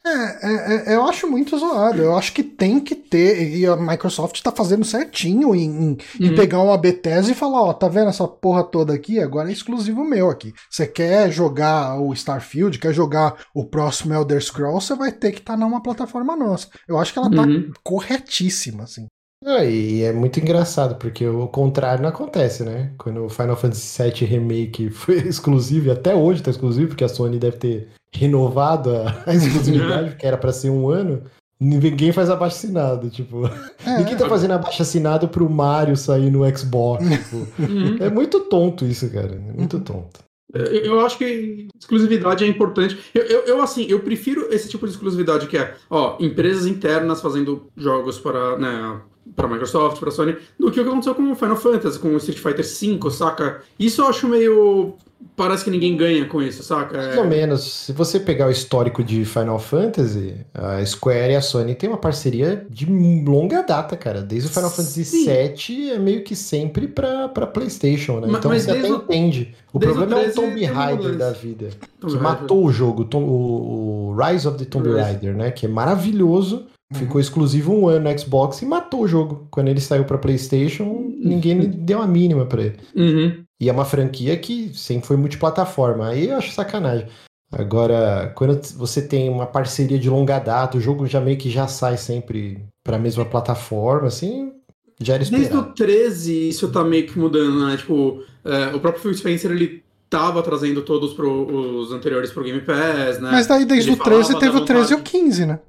É, é, é, eu acho muito zoado. Eu acho que tem que ter, e a Microsoft tá fazendo certinho em, em, uhum. em pegar uma Bethesda e falar: ó, tá vendo essa porra toda aqui? Agora é exclusivo meu aqui. Você quer jogar o Starfield, quer jogar o próximo Elder Scrolls, você vai ter que estar tá numa plataforma nossa. Eu acho que ela tá uhum. corretíssima, assim. É, e é muito engraçado, porque o contrário não acontece, né? Quando o Final Fantasy VII Remake foi exclusivo, e até hoje tá exclusivo, porque a Sony deve ter renovado a, a exclusividade, que era para ser um ano, ninguém faz abaixo assinado, tipo. É, ninguém tá fazendo abaixo assinado pro Mario sair no Xbox. tipo. Uhum. É muito tonto isso, cara. É muito uhum. tonto. Eu acho que exclusividade é importante. Eu, eu, eu, assim, eu prefiro esse tipo de exclusividade que é, ó, empresas internas fazendo jogos para, né, para Microsoft, para Sony, do que o que aconteceu com o Final Fantasy, com o Street Fighter V, saca? Isso eu acho meio parece que ninguém ganha com isso, saca? É... Mais ou menos. Se você pegar o histórico de Final Fantasy, a Square e a Sony tem uma parceria de longa data, cara. Desde o Final Fantasy VII é meio que sempre pra, pra PlayStation, né? Mas, então mas você até o... entende. O problema o é o Tomb Raider da vida. Tomb que matou o jogo, o, o, Rise of the Tomb Raider, né? Que é maravilhoso. Uhum. Ficou exclusivo um ano no Xbox e matou o jogo. Quando ele saiu pra PlayStation, ninguém deu a mínima pra ele. Uhum. E é uma franquia que sempre foi multiplataforma. Aí eu acho sacanagem. Agora, quando você tem uma parceria de longa data, o jogo já meio que já sai sempre para a mesma plataforma, assim, já era esperado. Desde o 13 isso tá meio que mudando, né? Tipo, é, o próprio Phil Spencer, ele tava trazendo todos pro, os anteriores pro Game Pass, né? Mas daí desde ele o 13 teve o 13 e o 15, né?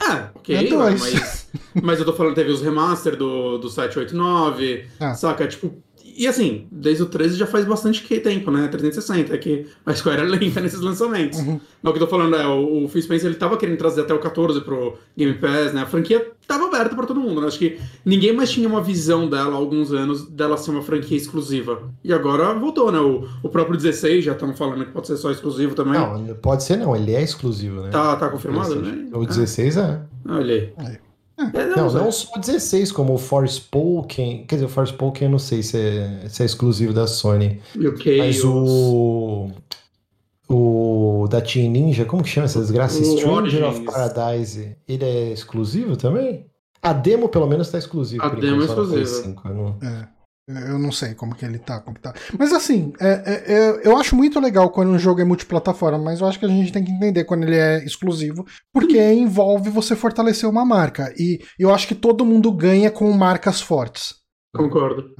É, ok, é mas, mas eu tô falando, teve os remaster do, do 789, ah. saca? Tipo, e assim, desde o 13 já faz bastante tempo, né? 360, é que a Square é lenta nesses lançamentos. Uhum. Mas o que eu tô falando é, o, o Phil Spencer ele tava querendo trazer até o 14 pro Game Pass, né? A franquia tava aberta para todo mundo, né? Acho que ninguém mais tinha uma visão dela há alguns anos dela ser uma franquia exclusiva. E agora voltou, né? O, o próprio 16 já estão falando que pode ser só exclusivo também. Não, pode ser não, ele é exclusivo, né? Tá, tá confirmado, né? O 16 é. é. Olha aí. É, não, não, não só 16, como o Forspoken. Quer dizer, o Forspoken eu não sei se é, se é exclusivo da Sony. Okay, mas o. O da Team Ninja, como que chama essa desgraça? Stranger of Paradise. Ele é exclusivo também? A demo, pelo menos, está exclusivo. A demo é exclusiva. Não... É. Eu não sei como que ele tá, como que tá. Mas assim, é, é, é, eu acho muito legal quando um jogo é multiplataforma, mas eu acho que a gente tem que entender quando ele é exclusivo, porque envolve você fortalecer uma marca. E eu acho que todo mundo ganha com marcas fortes. Concordo.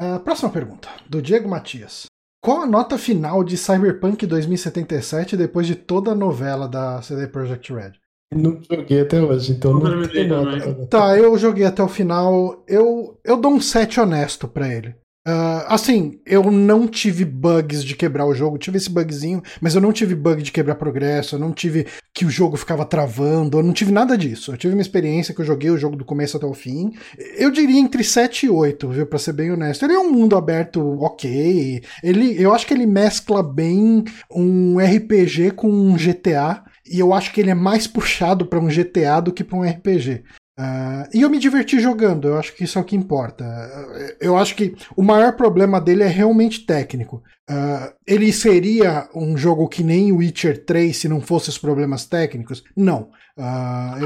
É. próxima pergunta, do Diego Matias. Qual a nota final de Cyberpunk 2077 depois de toda a novela da CD Projekt Red? Não joguei até hoje, então não, não tem nota. Tá, eu joguei até o final. Eu, eu dou um 7 honesto pra ele. Uh, assim, eu não tive bugs de quebrar o jogo, tive esse bugzinho, mas eu não tive bug de quebrar progresso, eu não tive que o jogo ficava travando, eu não tive nada disso. Eu tive uma experiência que eu joguei o jogo do começo até o fim. Eu diria entre 7 e 8, viu, pra ser bem honesto. Ele é um mundo aberto ok, ele, eu acho que ele mescla bem um RPG com um GTA e eu acho que ele é mais puxado para um GTA do que para um RPG. Uh, ah, e eu me diverti jogando, eu acho que isso é o que importa. Uh, eu acho que o maior problema dele é realmente técnico. Uh, ele seria um jogo que nem Witcher 3 se não fosse os problemas técnicos? Não.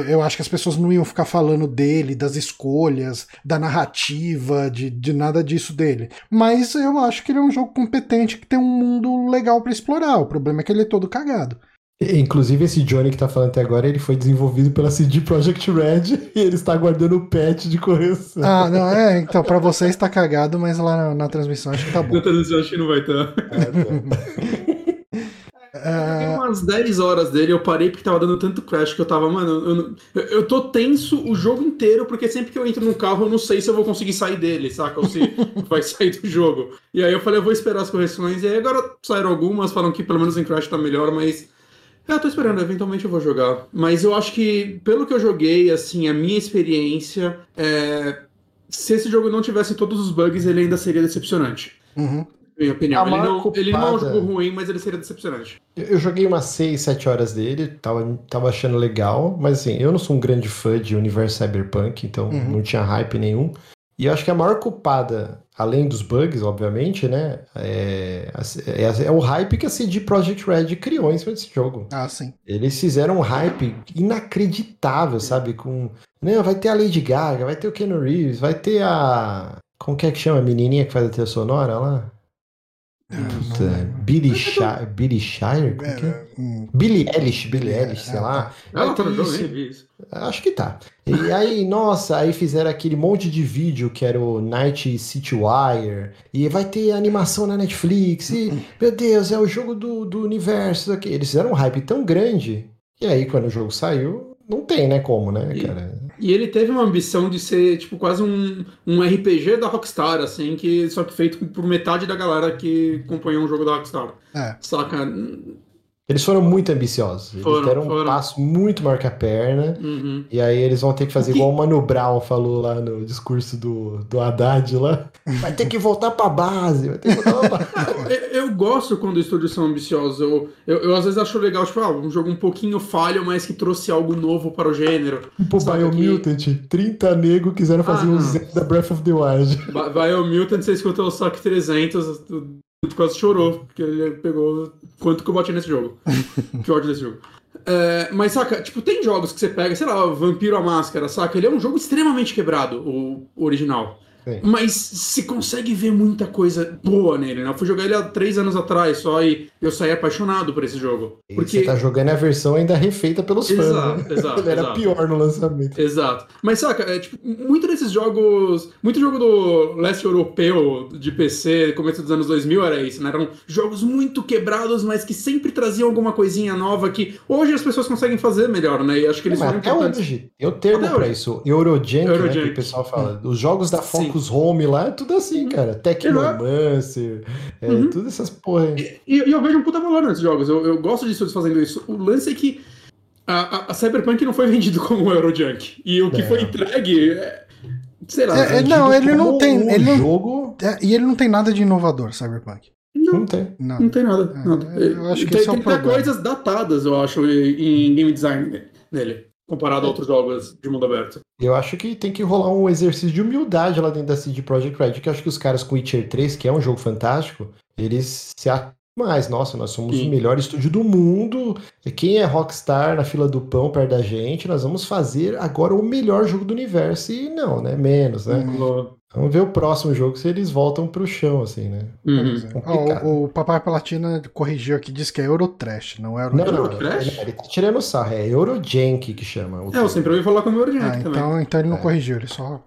eu acho que as pessoas não iam ficar falando dele, das escolhas, da narrativa, de, de nada disso dele. Mas eu acho que ele é um jogo competente que tem um mundo legal para explorar. O problema é que ele é todo cagado. Inclusive, esse Johnny que tá falando até agora, ele foi desenvolvido pela CD Projekt Red e ele está aguardando o patch de correção. Ah, não, é, então, pra vocês tá cagado, mas lá na, na transmissão acho que tá bom. Na transmissão acho que não vai estar. Tá. É, tá. umas 10 horas dele, eu parei porque tava dando tanto crash que eu tava, mano, eu, eu, eu tô tenso o jogo inteiro, porque sempre que eu entro no carro eu não sei se eu vou conseguir sair dele, saca? Ou se vai sair do jogo. E aí eu falei, eu vou esperar as correções, e aí agora saíram algumas, falam que pelo menos em crash tá melhor, mas É, eu tô esperando, eventualmente eu vou jogar. Mas eu acho que, pelo que eu joguei, assim, a minha experiência é. Se esse jogo não tivesse todos os bugs, ele ainda seria decepcionante. Uhum. Minha opinião. Ele não, ele não é um jogo ruim, mas ele seria decepcionante. Eu eu joguei umas 6, 7 horas dele, tava, tava achando legal, mas assim, eu não sou um grande fã de universo cyberpunk, então Uhum. não tinha hype nenhum. E eu acho que a maior culpada, além dos bugs, obviamente, né, é, é, é o hype que a CD Projekt Red criou em cima desse jogo. Ah, sim. Eles fizeram um hype inacreditável, sabe? Com. Não, vai ter a Lady Gaga, vai ter o Keanu Reeves, vai ter a. Como que é que chama a menininha que faz a trilha sonora lá? Ah, não Puta. Billy, Shire, Billy Shire? Como que é? É, hum, Billy Eilish, Billy É, Eilish, sei é, lá. Vai tá no jogo, isso. Acho que tá. E aí, nossa, aí fizeram aquele monte de vídeo que era o Night City Wire. E vai ter animação na Netflix. E, meu Deus, é o jogo do, do universo. Aqui. Eles fizeram um hype tão grande. E aí, quando o jogo saiu, não tem, né? Como, né, E- cara? E ele teve uma ambição de ser, tipo, quase um, um RPG da Rockstar, assim, que, só que feito por metade da galera que acompanhou um jogo da Rockstar. É. Saca? Eles foram muito ambiciosos. Eles Foram, deram um foram. passo muito maior que a perna. Uhum. E aí eles vão ter que fazer que- igual o Mano Brown falou lá no discurso do, do Haddad lá. Vai ter que voltar pra base, vai ter que voltar pra base. Eu, eu gosto quando estúdios são ambiciosos. Eu, eu, eu, às vezes acho legal, tipo, ah, um jogo um pouquinho falho, mas que trouxe algo novo para o gênero. Tipo, Biomutant, 30 nego quiseram fazer Ah, um. Zelda Breath of the Wild. Bi- Biomutant, você escutou o SOC 300, tu, quase chorou, porque ele pegou quanto que eu bati nesse jogo. que ódio desse jogo. É, mas, saca, tipo, tem jogos que você pega, sei lá, Vampiro a Máscara, saca? Ele é um jogo extremamente quebrado, o original. Sim. Mas se consegue ver muita coisa boa nele, né? Eu fui jogar ele há três anos atrás só e eu saí apaixonado por esse jogo. E Porque Você tá jogando a versão ainda refeita pelos fãs. Exato, né? exato, Ele era exato. pior no lançamento. Exato. Mas saca, é, tipo, muito desses jogos. Muito jogo do leste europeu de PC, começo dos anos 2000 era isso, né? Eram jogos muito quebrados, mas que sempre traziam alguma coisinha nova que hoje as pessoas conseguem fazer melhor, né? E acho que eles Mas foram até importantes. hoje, o termo Até pra hoje. isso, Eurojunk, né, que o pessoal fala. Os jogos da Sim. Focus Home lá, é tudo assim, cara. Tecnomancer, é, Uhum. tudo essas porra aí. E, e eu vejo um puta valor nesses jogos. Eu, eu gosto de estúdios fazendo isso. O lance é que a, a- a Cyberpunk não foi vendido como um Eurojunk. E o que É. foi entregue. é- sei lá. É, é, não, ele não tem- Um ele não- jogo É, e ele não tem nada de inovador, Cyberpunk. não tem. Não. Não tem nada. É, nada. eu acho que tem, esse é o tem problema. coisas datadas, eu acho, em em game design nele, comparado a outros jogos de mundo aberto. Eu acho que tem que rolar um exercício de humildade lá dentro da CD Projekt Red, que eu acho que os caras com Witcher 3, que é um jogo fantástico, eles se acham mais. Nossa, nós somos Sim. o melhor estúdio do mundo. Quem é Rockstar na fila do pão perto da gente, nós vamos fazer agora o melhor jogo do universo. E não, né? Menos, né? Hum. Vamos ver o próximo jogo se eles voltam pro chão, assim, né? Uhum. É. Ó, o, o Papai Palatina corrigiu aqui, disse que é Eurotrash, não é Eurotrash. não, Eurocrash? ele, ele tá tirando sarro. É Eurojank que chama. o É, eu sempre ouvi falar como Eurojunk Ah, também. então, então ele não É. corrigiu, ele só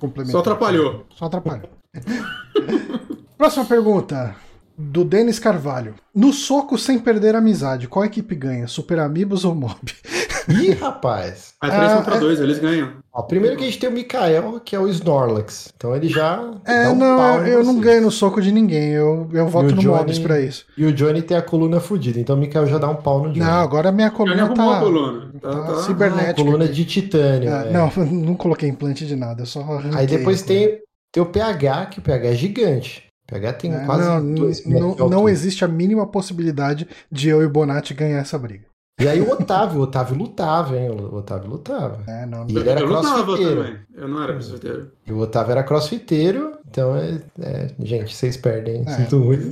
complementou. Só atrapalhou. Só atrapalhou. Próxima pergunta. Do Denis Carvalho. No soco sem perder a amizade, qual equipe ganha? Super Amigos ou Mob? Ih, rapaz! É 3 Ah, contra é- 2, eles ganham. Ó, primeiro que a gente tem o Mikael, que é o Snorlax. Então ele já. É, dá um não, pau eu, não ganho no soco de ninguém. Eu, eu voto no Johnny- Mobs pra isso. E o Johnny tem a coluna fodida, então o Mikael já dá um pau no Johnny. Não, agora a minha coluna arrumou a tá. coluna. Tá, tá tá. cibernética. Ah, coluna de titânio. É, é. Não, não coloquei implante de nada, eu só arranquei Aí depois tem, tem o PH, que o PH é gigante. PH tem É, quase não, dois não, não existe a mínima possibilidade de eu e o Bonatti ganhar essa briga. E aí o Otávio, o Otávio lutava, hein? O Otávio lutava. É, não, E ele era eu lutava crossfiteiro. também. Eu não era crossfiteiro. E o Otávio era crossfiteiro, então é, é, gente, vocês perdem, hein? É. sinto muito.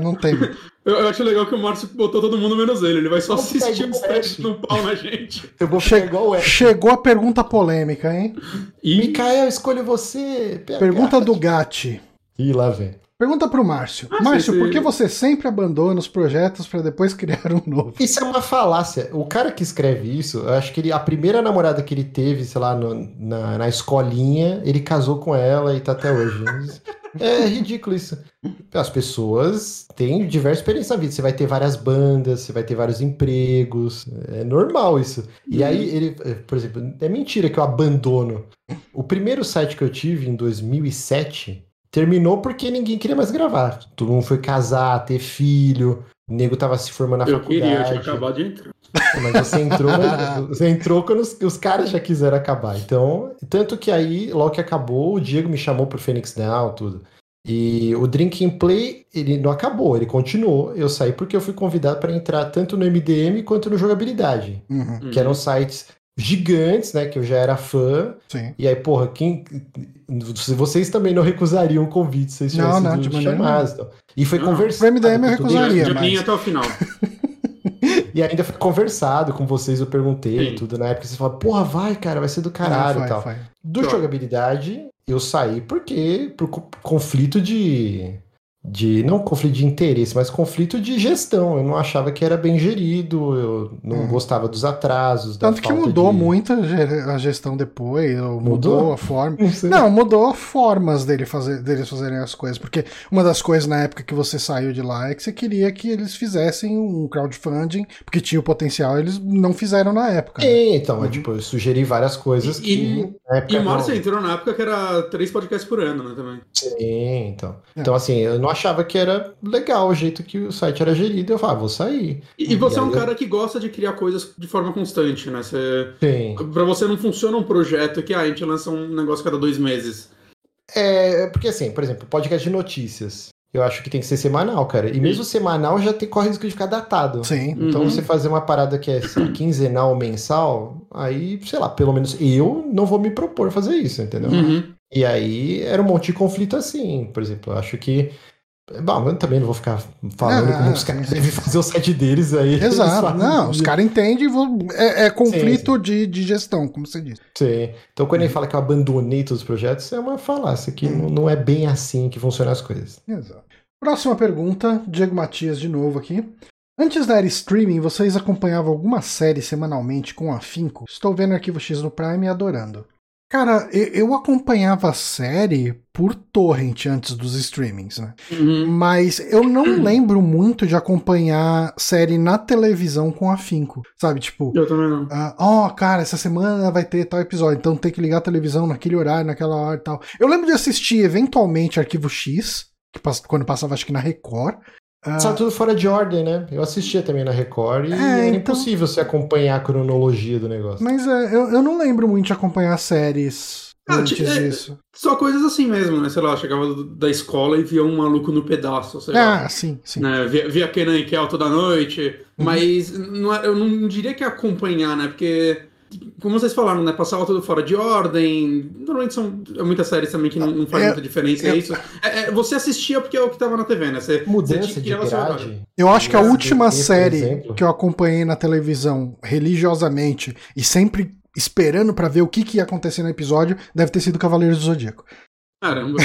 não tem. Eu, eu acho legal que o Márcio botou todo mundo menos ele. Ele vai só assistir os o testes no pau na gente. Eu vou Che- pegar o. Chegou a pergunta polêmica, hein? E Mikael, escolho você. PH. Pergunta do Gatti. Ih, lá vem. Pergunta pro Márcio. Ah, Márcio, sim, por sim. que você sempre abandona os projetos pra depois criar um novo? Isso é uma falácia. O cara que escreve isso, eu acho que ele, a primeira namorada que ele teve, sei lá, no- na, na escolinha, ele casou com ela e tá até hoje. É ridículo isso. As pessoas têm diversas experiências na vida. Você vai ter várias bandas, você vai ter vários empregos. É normal isso. E aí, ele, por exemplo, é mentira que eu abandono. O primeiro site que eu tive em 2007 terminou porque ninguém queria mais gravar. Todo mundo foi casar, ter filho. O nego tava se formando na eu queria, eu faculdade. tinha acabado de entrar. Mas você entrou, você entrou quando os, os, caras já quiseram acabar. Então, tanto que aí, logo que acabou, o Diego me chamou pro Phoenix Down, tudo. E o Drinking Play, ele não acabou, ele continuou. Eu saí porque eu fui convidado para entrar tanto no MDM quanto no Jogabilidade, uhum. que eram sites gigantes, né? Que eu já era fã. Sim. E aí, porra, quem. Vocês também não recusariam o convite, vocês não, não, sido chamados. Então. E foi conversado. Pro MDM eu recusaria. De, mas... até o final. e ainda foi conversado com vocês, eu perguntei Sim. tudo na época. Vocês falaram, porra, vai, cara, vai ser do caralho e tal. Foi. Do jogabilidade, eu saí porque por conflito de de não conflito de interesse, mas conflito de gestão. Eu não achava que era bem gerido, eu não hum. gostava dos atrasos. Tanto que mudou de... muito a gestão depois, mudou, mudou a forma. Não, não, mudou formas dele fazer, deles fazerem as coisas, porque uma das coisas na época que você saiu de lá é que você queria que eles fizessem um crowdfunding, porque tinha o potencial, eles não fizeram na época. Né? É, então, uhum. é, tipo, eu sugeri várias coisas e, que. E Márcio entrou na época que era três podcasts por ano, né, também. Sim, então. É. Então, assim, eu não achava que era legal o jeito que o site era gerido. Eu falava, ah, vou sair. E, e você e é um cara que gosta de criar coisas de forma constante, né? Você, Sim. Pra você não funciona um projeto que ah, a gente lança um negócio cada dois meses. É, porque assim, por exemplo, podcast de notícias. Eu acho que tem que ser semanal, cara. E mesmo semanal já tem, corre risco de ficar datado. Sim. Então uhum. você fazer uma parada que é lá, quinzenal, mensal, aí, sei lá, pelo menos eu não vou me propor fazer isso, entendeu? Uhum. E aí era um monte de conflito assim. Por exemplo, eu acho que Bom, eu também não vou ficar falando como os caras devem fazer o site deles aí. Exato. Não, os caras entendem. É, é conflito sim, sim. De, de gestão, como você disse. Sim. Então, quando ele fala que eu abandonei todos os projetos, é uma falácia, que hum. não é bem assim que funcionam as coisas. Exato. Próxima pergunta, Diego Matias de novo aqui. Antes da era streaming, vocês acompanhavam alguma série semanalmente com afinco? Estou vendo Arquivo X no Prime e adorando. Cara, eu acompanhava a série por torrent antes dos streamings, né? Uhum. Mas eu não lembro muito de acompanhar série na televisão com afinco, sabe? Tipo, eu também não. Uh, ó, oh, cara, essa semana vai ter tal episódio, então tem que ligar a televisão naquele horário, naquela hora e tal. Eu lembro de assistir eventualmente Arquivo X, que quando passava acho que na Record, ah. tudo fora de ordem, né? Eu assistia também na Record e é, era então... impossível você acompanhar a cronologia do negócio. Mas é, eu, eu não lembro muito de acompanhar séries ah, antes é, disso. Só coisas assim mesmo, né? Sei lá, chegava da escola e via um maluco no pedaço, sei ah, lá. sim, sim. Né? Via, via Kenan e Kel toda noite, uhum. mas não, é, eu não diria que é acompanhar, né? Porque como vocês falaram, né? Passava tudo fora de ordem. Normalmente são é muitas séries também que não, não faz é, muita diferença. É, é isso. É, é, você assistia porque é o que estava na TV, né? Você, Mudança você de grade. Eu acho que a última série que eu acompanhei na televisão religiosamente e sempre esperando para ver o que, que ia acontecer no episódio deve ter sido Cavaleiros do Zodíaco. Caramba.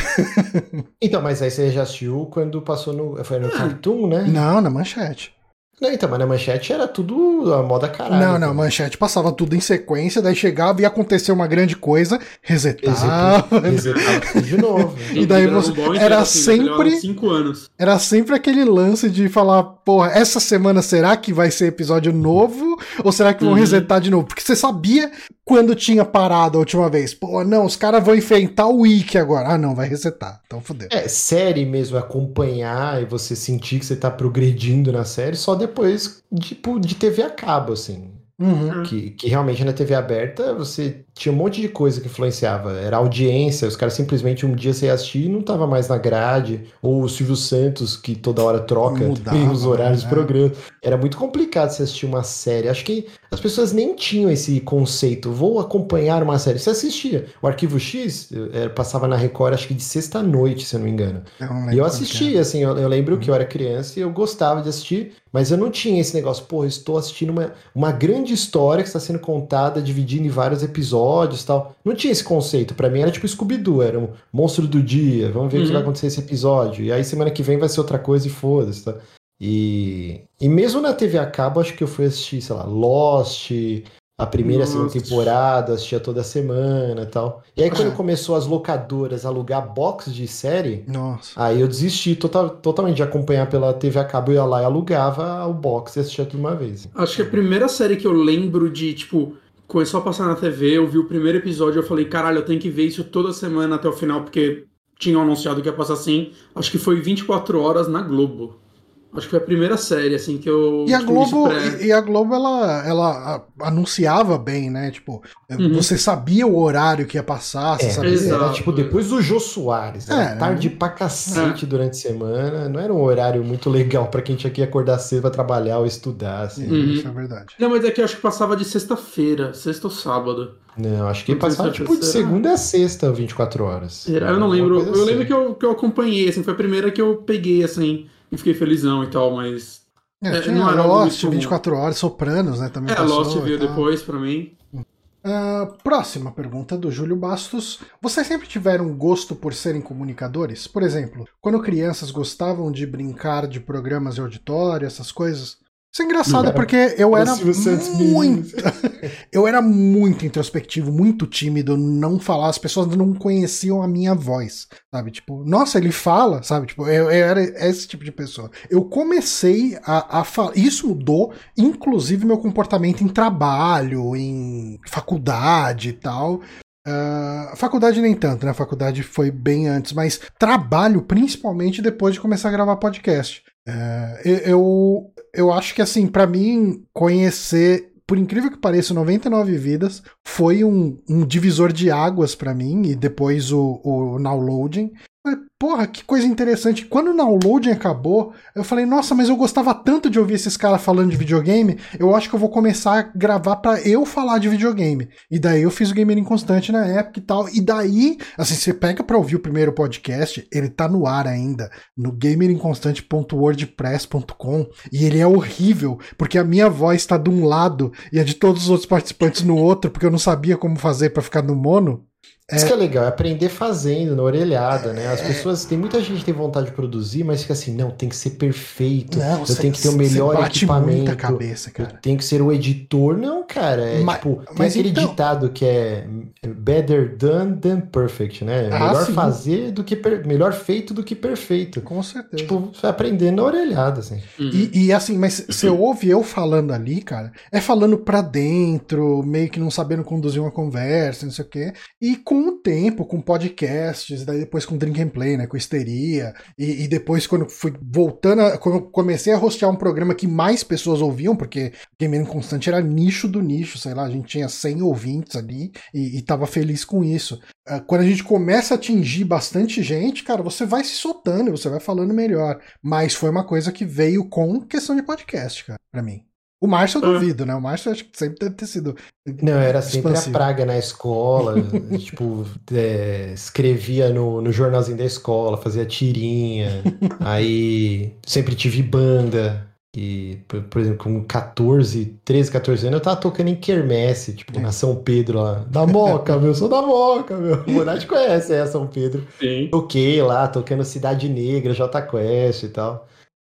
então, mas aí você já assistiu quando passou no. Foi no ah. Cartoon, né? Não, na manchete. Não, então, mas na manchete era tudo a moda caralho. Não, não, manchete passava tudo em sequência, daí chegava e acontecer uma grande coisa, resetava. Resetava de novo. e daí você. Era assim, sempre. Cinco anos. Era sempre aquele lance de falar, porra, essa semana será que vai ser episódio novo? Ou será que vão uhum. resetar de novo? Porque você sabia quando tinha parado a última vez. Pô, não, os caras vão enfrentar o Wiki agora. Ah, não, vai resetar. Então fodeu. É, série mesmo, acompanhar e você sentir que você tá progredindo na série só depois, tipo, de TV a cabo, assim. Uhum. Que, que realmente na TV aberta você tinha um monte de coisa que influenciava. Era audiência, os caras simplesmente um dia você ia assistir e não tava mais na grade. Ou o Silvio Santos, que toda hora troca Mudava, os horários né? do programa. Era muito complicado você assistir uma série. Acho que as pessoas nem tinham esse conceito. Vou acompanhar uma série. Você assistia. O Arquivo X eu, passava na Record, acho que de sexta-noite, se eu não me engano. E eu assistia, assim, eu, eu lembro uhum. que eu era criança e eu gostava de assistir. Mas eu não tinha esse negócio, pô, eu estou assistindo uma, uma grande história que está sendo contada, dividida em vários episódios tal. Não tinha esse conceito. para mim era tipo Scooby-Doo, era um monstro do dia, vamos ver uhum. o que vai uhum. acontecer nesse episódio. E aí semana que vem vai ser outra coisa e foda-se, tá? E, e mesmo na TV a cabo, acho que eu fui assistir, sei lá, Lost, a primeira e a segunda temporada, assistia toda semana e tal. E aí, quando é. começou as locadoras a alugar box de série, Nossa. aí eu desisti total, totalmente de acompanhar pela TV a cabo. Eu ia lá e alugava o box e assistia tudo uma vez. Acho que a primeira série que eu lembro de, tipo, começou a passar na TV, eu vi o primeiro episódio, eu falei, caralho, eu tenho que ver isso toda semana até o final, porque tinham anunciado que ia passar assim. Acho que foi 24 horas na Globo. Acho que foi a primeira série, assim, que eu. E a tipo, Globo, pré... e a Globo ela, ela anunciava bem, né? Tipo, uhum. você sabia o horário que ia passar, você é, sabia. Exato. Era tipo depois do Jô Soares, era é, tarde pra cacete é. durante a semana. Não era um horário muito legal para quem tinha que acordar cedo pra trabalhar ou estudar, assim. Uhum. Isso é verdade. Não, mas é que eu acho que passava de sexta-feira, sexta ou sábado. Não, acho que passava tipo de segunda a sexta, 24 horas. Era, eu não lembro. Eu assim. lembro que eu, que eu acompanhei, assim, foi a primeira que eu peguei, assim e fiquei felizão e tal, mas. É, é, não era Lost, muito... 24 horas, Sopranos, né? Também é, passou, Lost veio depois pra mim. Uh, próxima pergunta do Júlio Bastos. Vocês sempre tiveram gosto por serem comunicadores? Por exemplo, quando crianças gostavam de brincar de programas de auditório, essas coisas? Isso é engraçado porque eu era, muito. eu era muito introspectivo, muito tímido, não falar, as pessoas não conheciam a minha voz, sabe? Tipo, nossa, ele fala, sabe? Tipo, eu, eu era esse tipo de pessoa. Eu comecei a, a falar. Isso mudou, inclusive, meu comportamento em trabalho, em faculdade e tal. Uh, faculdade nem tanto, né? A faculdade foi bem antes, mas trabalho principalmente depois de começar a gravar podcast. Uh, eu, eu acho que, assim, para mim, conhecer, por incrível que pareça, 99 Vidas foi um, um divisor de águas para mim, e depois o, o Now Loading porra, que coisa interessante. Quando o downloading acabou, eu falei, nossa, mas eu gostava tanto de ouvir esses caras falando de videogame, eu acho que eu vou começar a gravar para eu falar de videogame. E daí eu fiz o Gamer Inconstante na época e tal. E daí, assim, você pega pra ouvir o primeiro podcast, ele tá no ar ainda, no gamerinconstante.wordpress.com, e ele é horrível, porque a minha voz tá de um lado e a de todos os outros participantes no outro, porque eu não sabia como fazer para ficar no mono. Isso que é legal, é aprender fazendo, na orelhada, né? As é. pessoas, tem muita gente que tem vontade de produzir, mas fica assim, não, tem que ser perfeito, não, eu tenho que ter o melhor bate equipamento, muita cabeça, cara. eu tenho que ser o editor, não, cara, é mas, tipo, tem aquele então... ditado que é better done than perfect, né? Ah, melhor sim. fazer do que, per... melhor feito do que perfeito. Com certeza. Tipo, você aprendendo na orelhada, assim. Uhum. E, e, assim, mas você ouve eu falando ali, cara, é falando pra dentro, meio que não sabendo conduzir uma conversa, não sei o quê, e com o tempo, com podcasts, daí depois com Drink and Play, né, com Histeria, e, e depois quando fui voltando, a, quando comecei a hostear um programa que mais pessoas ouviam, porque Game Constante era nicho do nicho, sei lá, a gente tinha 100 ouvintes ali e, e tava feliz com isso. Ah, quando a gente começa a atingir bastante gente, cara, você vai se soltando, você vai falando melhor. Mas foi uma coisa que veio com questão de podcast, cara, pra mim. O Márcio eu ah. duvido, né? O Márcio acho que sempre deve ter sido. Não, era sempre expansivo. a praga na escola. tipo, é, escrevia no, no jornalzinho da escola, fazia tirinha. aí sempre tive banda. E, por, por, exemplo, com 14, 13, 14 anos, eu tava tocando em Quermesse, tipo, é. na São Pedro lá. Da Moca, meu, sou da Moca, meu. O Bonatti conhece, é, São Pedro. Sim. Toquei lá, tocando Cidade Negra, J Quest e tal.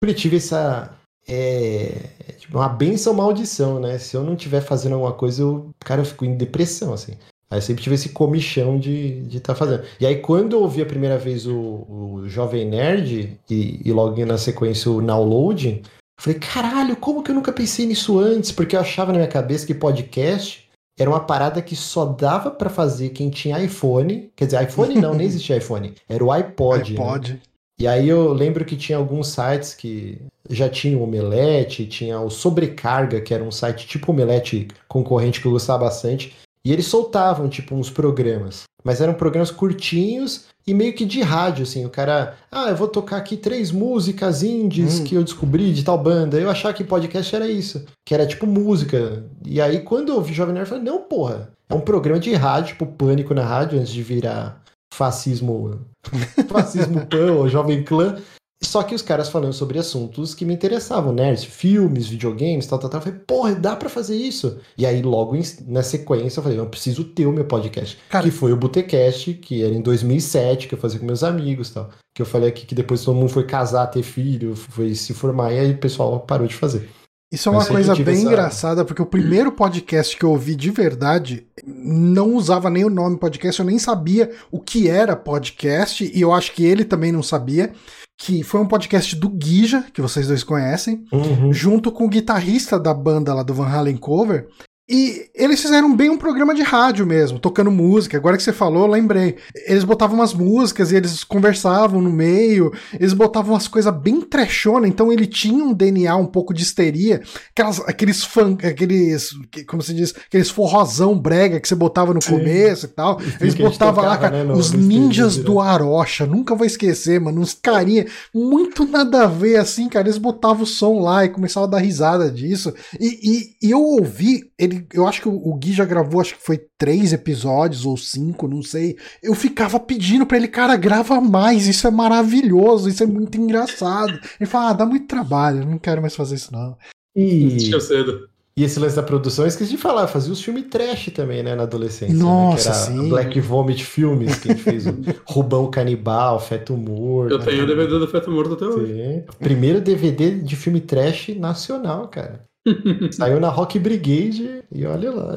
Eu tive essa, é, é tipo uma benção maldição, né? Se eu não estiver fazendo alguma coisa, eu, cara, eu fico em depressão, assim. Aí eu sempre tive esse comichão de estar de tá fazendo. E aí, quando eu ouvi a primeira vez o, o Jovem Nerd e, e logo na sequência o Downloading, falei, caralho, como que eu nunca pensei nisso antes? Porque eu achava na minha cabeça que podcast era uma parada que só dava para fazer quem tinha iPhone. Quer dizer, iPhone não, nem existia iPhone. Era o iPod. Né? iPod. Né? E aí eu lembro que tinha alguns sites que já tinha o Omelete, tinha o Sobrecarga, que era um site tipo Omelete concorrente que eu gostava bastante. E eles soltavam, tipo, uns programas. Mas eram programas curtinhos e meio que de rádio, assim. O cara, ah, eu vou tocar aqui três músicas indies hum. que eu descobri de tal banda. Eu achava que podcast era isso, que era tipo música. E aí, quando eu vi Jovem Nerd, eu falei, não, porra, é um programa de rádio, tipo Pânico na rádio, antes de virar fascismo, fascismo pan ou jovem clã. Só que os caras falando sobre assuntos que me interessavam, né? Filmes, videogames, tal, tal, tal. Eu falei, porra, dá pra fazer isso. E aí, logo em, na sequência, eu falei, eu preciso ter o meu podcast. Cara, que foi o Botecast, que era em 2007, que eu fazia com meus amigos tal. Que eu falei aqui que depois todo mundo foi casar, ter filho, foi se formar, e aí o pessoal parou de fazer. Isso é uma coisa bem essa... engraçada, porque o primeiro podcast que eu ouvi de verdade não usava nem o nome podcast, eu nem sabia o que era podcast, e eu acho que ele também não sabia. Que foi um podcast do Guija, que vocês dois conhecem, uhum. junto com o guitarrista da banda lá do Van Halen Cover. E eles fizeram bem um programa de rádio mesmo, tocando música. Agora que você falou, eu lembrei. Eles botavam umas músicas e eles conversavam no meio. Eles botavam umas coisas bem trechona, então ele tinha um DNA um pouco de histeria. Aquelas, aqueles funk, aqueles. Como se diz? Aqueles forrozão brega que você botava no Sim. começo e tal. Eles botavam lá, cara, né, os ninjas do Arocha. Nunca vou esquecer, mano. Uns carinha muito nada a ver assim, cara. Eles botavam o som lá e começavam a dar risada disso. E, e, e eu ouvi ele eu acho que o, Gui já gravou, acho que foi três episódios ou cinco, não sei. Eu ficava pedindo pra ele, cara, grava mais, isso é maravilhoso, isso é muito engraçado. Ele fala, ah, dá muito trabalho, não quero mais fazer isso não. E... cedo. E esse lance da produção, eu esqueci de falar, fazia os filmes trash também, né, na adolescência. Nossa, né, sim. Black Vomit Filmes, que a gente fez o Rubão Canibal, Feto Morto. Eu tenho o DVD do Feto Morto até hoje. Sim. Primeiro DVD de filme trash nacional, cara. Saiu na Rock Brigade e olha lá.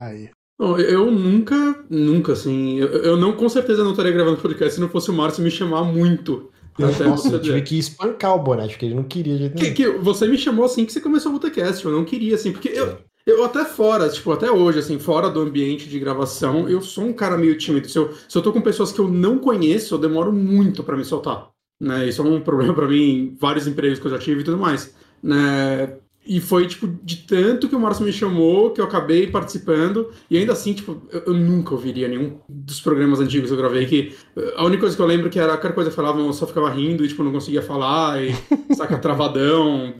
Aí. Eu nunca, nunca, assim. Eu, eu, não, com certeza, não estaria gravando podcast se não fosse o Márcio me chamar muito. Eu, nossa, eu tive que espancar o Bonatti, porque ele não queria. Que, que, você me chamou assim que você começou o Botecast. Eu não queria, assim, porque eu, eu até fora, tipo, até hoje, assim, fora do ambiente de gravação, eu sou um cara meio tímido. Se eu, se eu tô com pessoas que eu não conheço, eu demoro muito para me soltar. Né? Isso é um problema para mim, vários empregos que eu já tive e tudo mais. Né? E foi, tipo, de tanto que o Márcio me chamou que eu acabei participando. E ainda assim, tipo, eu, eu, nunca ouviria nenhum dos programas antigos que eu gravei. Que a única coisa que eu lembro que era qualquer coisa que falavam, eu só ficava rindo e, tipo, não conseguia falar. E saca travadão.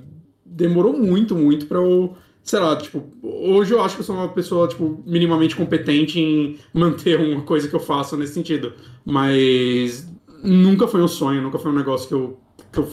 Demorou muito, muito pra eu. Sei lá, tipo, hoje eu acho que eu sou uma pessoa, tipo, minimamente competente em manter uma coisa que eu faço nesse sentido. Mas nunca foi um sonho, nunca foi um negócio que eu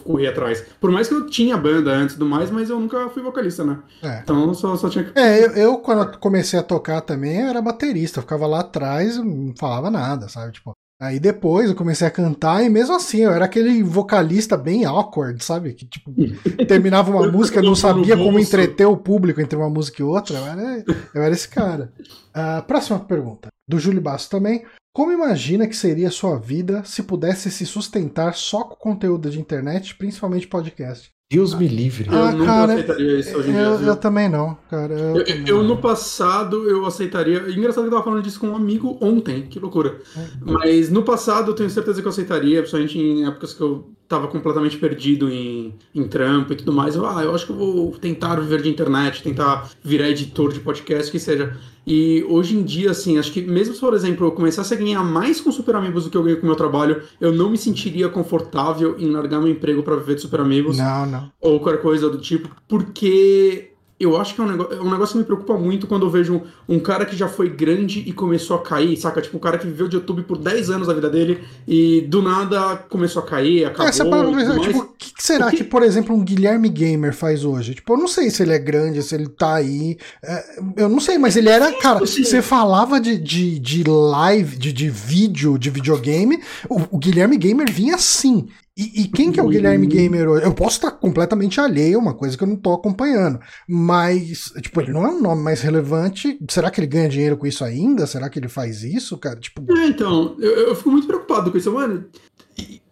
corri atrás. Por mais que eu tinha banda antes do mais, mas eu nunca fui vocalista, né? É. Então só, só tinha que. É, eu, eu, quando comecei a tocar também, eu era baterista, eu ficava lá atrás e não falava nada, sabe? Tipo. Aí depois eu comecei a cantar e mesmo assim eu era aquele vocalista bem awkward, sabe? Que tipo, terminava uma música, não sabia como entreter o público entre uma música e outra. Eu era, eu era esse cara. Uh, próxima pergunta, do Júlio Basso também. Como imagina que seria a sua vida se pudesse se sustentar só com conteúdo de internet, principalmente podcast? Deus me livre. Eu ah, nunca cara, aceitaria isso hoje em dia. Eu, eu, também não, cara. Eu, eu, eu no passado, eu aceitaria. Engraçado que eu tava falando disso com um amigo ontem, que loucura. É. Mas no passado, eu tenho certeza que eu aceitaria, principalmente em épocas que eu tava completamente perdido em, em trampo e tudo mais. Eu, ah, eu acho que eu vou tentar viver de internet, tentar virar editor de podcast, que seja. E hoje em dia, assim, acho que mesmo se, por exemplo, eu começasse a ganhar mais com Super Amigos do que eu ganho com o meu trabalho, eu não me sentiria confortável em largar meu emprego para viver de Super Amigos. Não, não. Ou qualquer coisa do tipo, porque eu acho que é um, negócio, é um negócio que me preocupa muito quando eu vejo um, cara que já foi grande e começou a cair, saca? Tipo, um cara que viveu de YouTube por 10 anos da vida dele e do nada começou a cair, acabou. É, para, tipo, o que, que será que... que... por exemplo, um Guilherme Gamer faz hoje? Tipo, eu não sei se ele é grande, se ele tá aí. É, eu não sei, mas ele era. Cara, você falava de, de, de live, de, de vídeo, de videogame, o, o Guilherme Gamer vinha assim. E, e, quem que é o Guilherme Gamer hoje? Eu posso estar completamente alheio, é uma coisa que eu não estou acompanhando. Mas, tipo, ele não é um nome mais relevante. Será que ele ganha dinheiro com isso ainda? Será que ele faz isso, cara? Tipo... É, então, eu, eu fico muito preocupado com isso. Mano,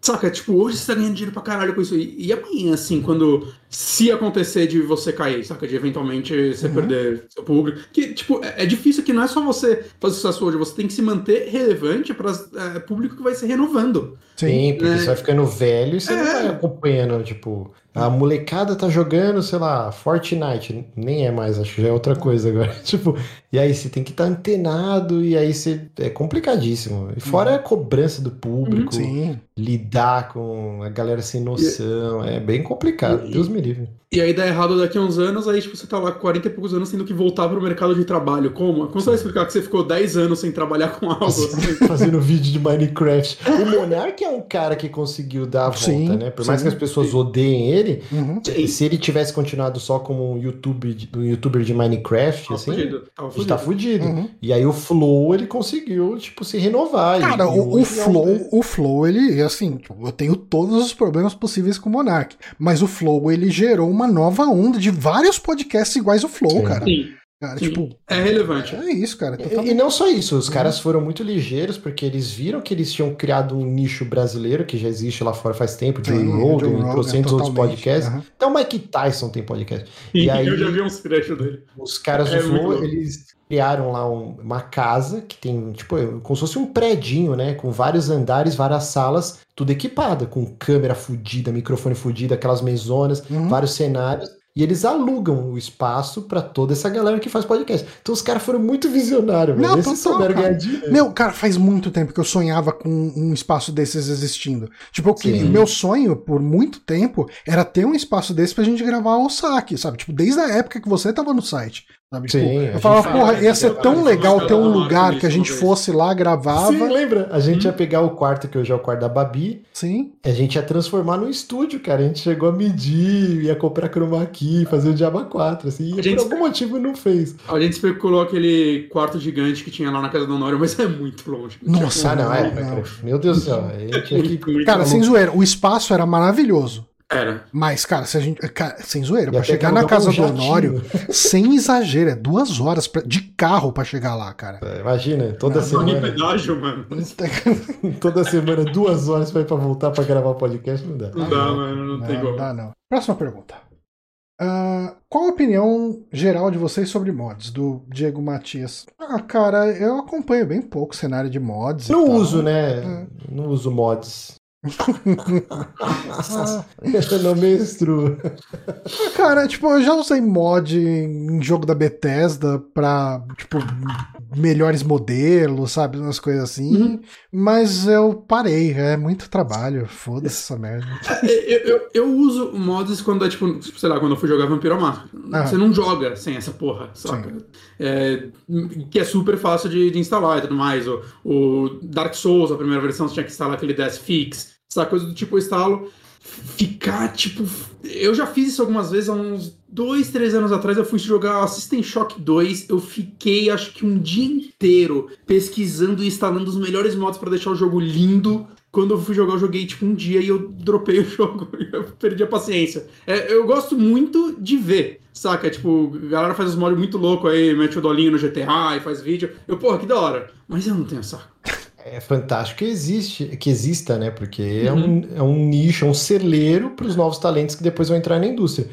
Saca, tipo, hoje você tá ganhando dinheiro pra caralho com isso. E, e amanhã, assim, quando. Se acontecer de você cair, saca? De eventualmente você uhum. perder seu público. Que, tipo, é, é, difícil que não é só você fazer sucesso hoje, você tem que se manter relevante para é, público que vai se renovando. Sim, porque né? você vai ficando velho e você é. não vai acompanhando, tipo. A molecada tá jogando, sei lá, Fortnite. Nem é mais, acho que já é outra coisa agora. tipo, e aí você tem que estar tá antenado, e aí você. É complicadíssimo. E fora uhum. a cobrança do público, uhum. lidar com a galera sem noção. E... É bem complicado, e... Deus me livre. E aí dá errado daqui a uns anos, aí tipo, você tá lá com 40 e poucos anos tendo que voltar pro mercado de trabalho. Como? Como você vai explicar que você ficou 10 anos sem trabalhar com algo? Assim? Fazendo vídeo de Minecraft. O Monark é um cara que conseguiu dar a volta, sim, né? Por mais sim, que as pessoas sim. odeiem ele, uhum. se ele tivesse continuado só como um, YouTube, um youtuber de Minecraft, assim, fudido. Tava fudido. tá fudido. Uhum. E aí o Flow, ele conseguiu, tipo, se renovar. Cara, e, o, o Flow, é o Flow, ele, assim, eu tenho todos os problemas possíveis com o Monark, mas o Flow, ele gerou uma nova onda de vários podcasts iguais ao Flow, Sim. cara. Sim. Cara, tipo, é relevante. é isso, cara. E, totalmente. e não só isso, os caras foram muito ligeiros porque eles viram que eles tinham criado um nicho brasileiro que já existe lá fora faz tempo, Joe Rogan, e trocentos outros podcasts. Aham. Até o Mike Tyson tem podcast. E E aí- eu já vi uns trechos dele. Os caras É do Flow, eles criaram lá um- uma casa que tem, tipo, como se fosse um predinho, né? Com vários andares, várias salas, tudo equipada, com câmera fudida, microfone fudido, aquelas mesonas, Uhum. vários cenários. E eles alugam o espaço pra toda essa galera que faz podcast. Então os caras foram muito visionários, velho. Não, total, souberam ganhar dinheiro. Meu, cara, faz muito tempo que eu sonhava com um espaço desses existindo. Tipo, queria- Sim. meu sonho, por muito tempo, era ter um espaço desse pra gente gravar o saque, sabe? Tipo, desde a época que você tava no site. Sabe? Tipo, Sim, a eu falava, fala, porra, ia ser cara, tão legal ter um lugar que a gente fosse lá, gravava. Sim, lembra? A gente Hum. ia pegar o quarto que hoje é o quarto da Babi, Sim. a gente ia transformar num estúdio, cara. A gente chegou a medir, ia comprar chroma key, fazer o Diaba 4, assim, e A gente- por algum motivo não fez. A gente especulou aquele quarto gigante que tinha lá na casa do Honório, mas é muito longe. Nossa, Ah, não, é, não, não. Meu Deus do céu. A gente Cara, sem zoeira, o espaço era maravilhoso. Era. Mas, cara, se a gente. Cara, sem zoeira, pra chegar na casa do. Honório, sem exagero, é duas horas pra- de carro pra chegar lá, cara. Imagina, toda Não, em semana, pedágio, mano. toda semana, duas horas pra ir pra voltar pra gravar podcast, não dá. Não dá, mano. Não, tem Não, como. dá não. Próxima pergunta. Ah, qual a opinião geral de vocês sobre mods? Do Diego Matias. Ah, cara, eu acompanho bem pouco o cenário de mods. e Não tal. uso, né? É. Não uso mods. Eu não mestro. Ah, Cara, tipo, eu já usei mod em jogo da Bethesda pra, tipo, melhores modelos, sabe? Umas coisas assim. Uhum. Mas eu parei, é muito trabalho. Foda-se essa merda. É, Eu, eu, eu uso mods quando é tipo, sei lá, quando eu fui jogar Vampiro Máscara. Ah. Você não joga sem essa porra, saca? É, que é super fácil de, de instalar e tudo mais. O, o Dark Souls, a primeira versão, você tinha que instalar aquele Death Fix, essa coisa do tipo, instalo. Ficar, tipo. Eu já fiz isso algumas vezes, há uns dois, três anos atrás. Eu fui jogar System Shock 2. Eu fiquei, acho que um dia inteiro pesquisando e instalando os melhores mods pra deixar o jogo lindo. Quando eu fui jogar, eu joguei tipo um dia e eu dropei o jogo. Eu perdi a paciência. É, eu gosto muito de ver, saca? Tipo, a galera faz os mods muito louco aí, mete o dolinho no GTA e faz vídeo. Eu, porra, que da hora. Mas eu não tenho saco. É fantástico que existe, que exista, né? Porque é, um, é um nicho, é um celeiro para os novos talentos que depois vão entrar na indústria.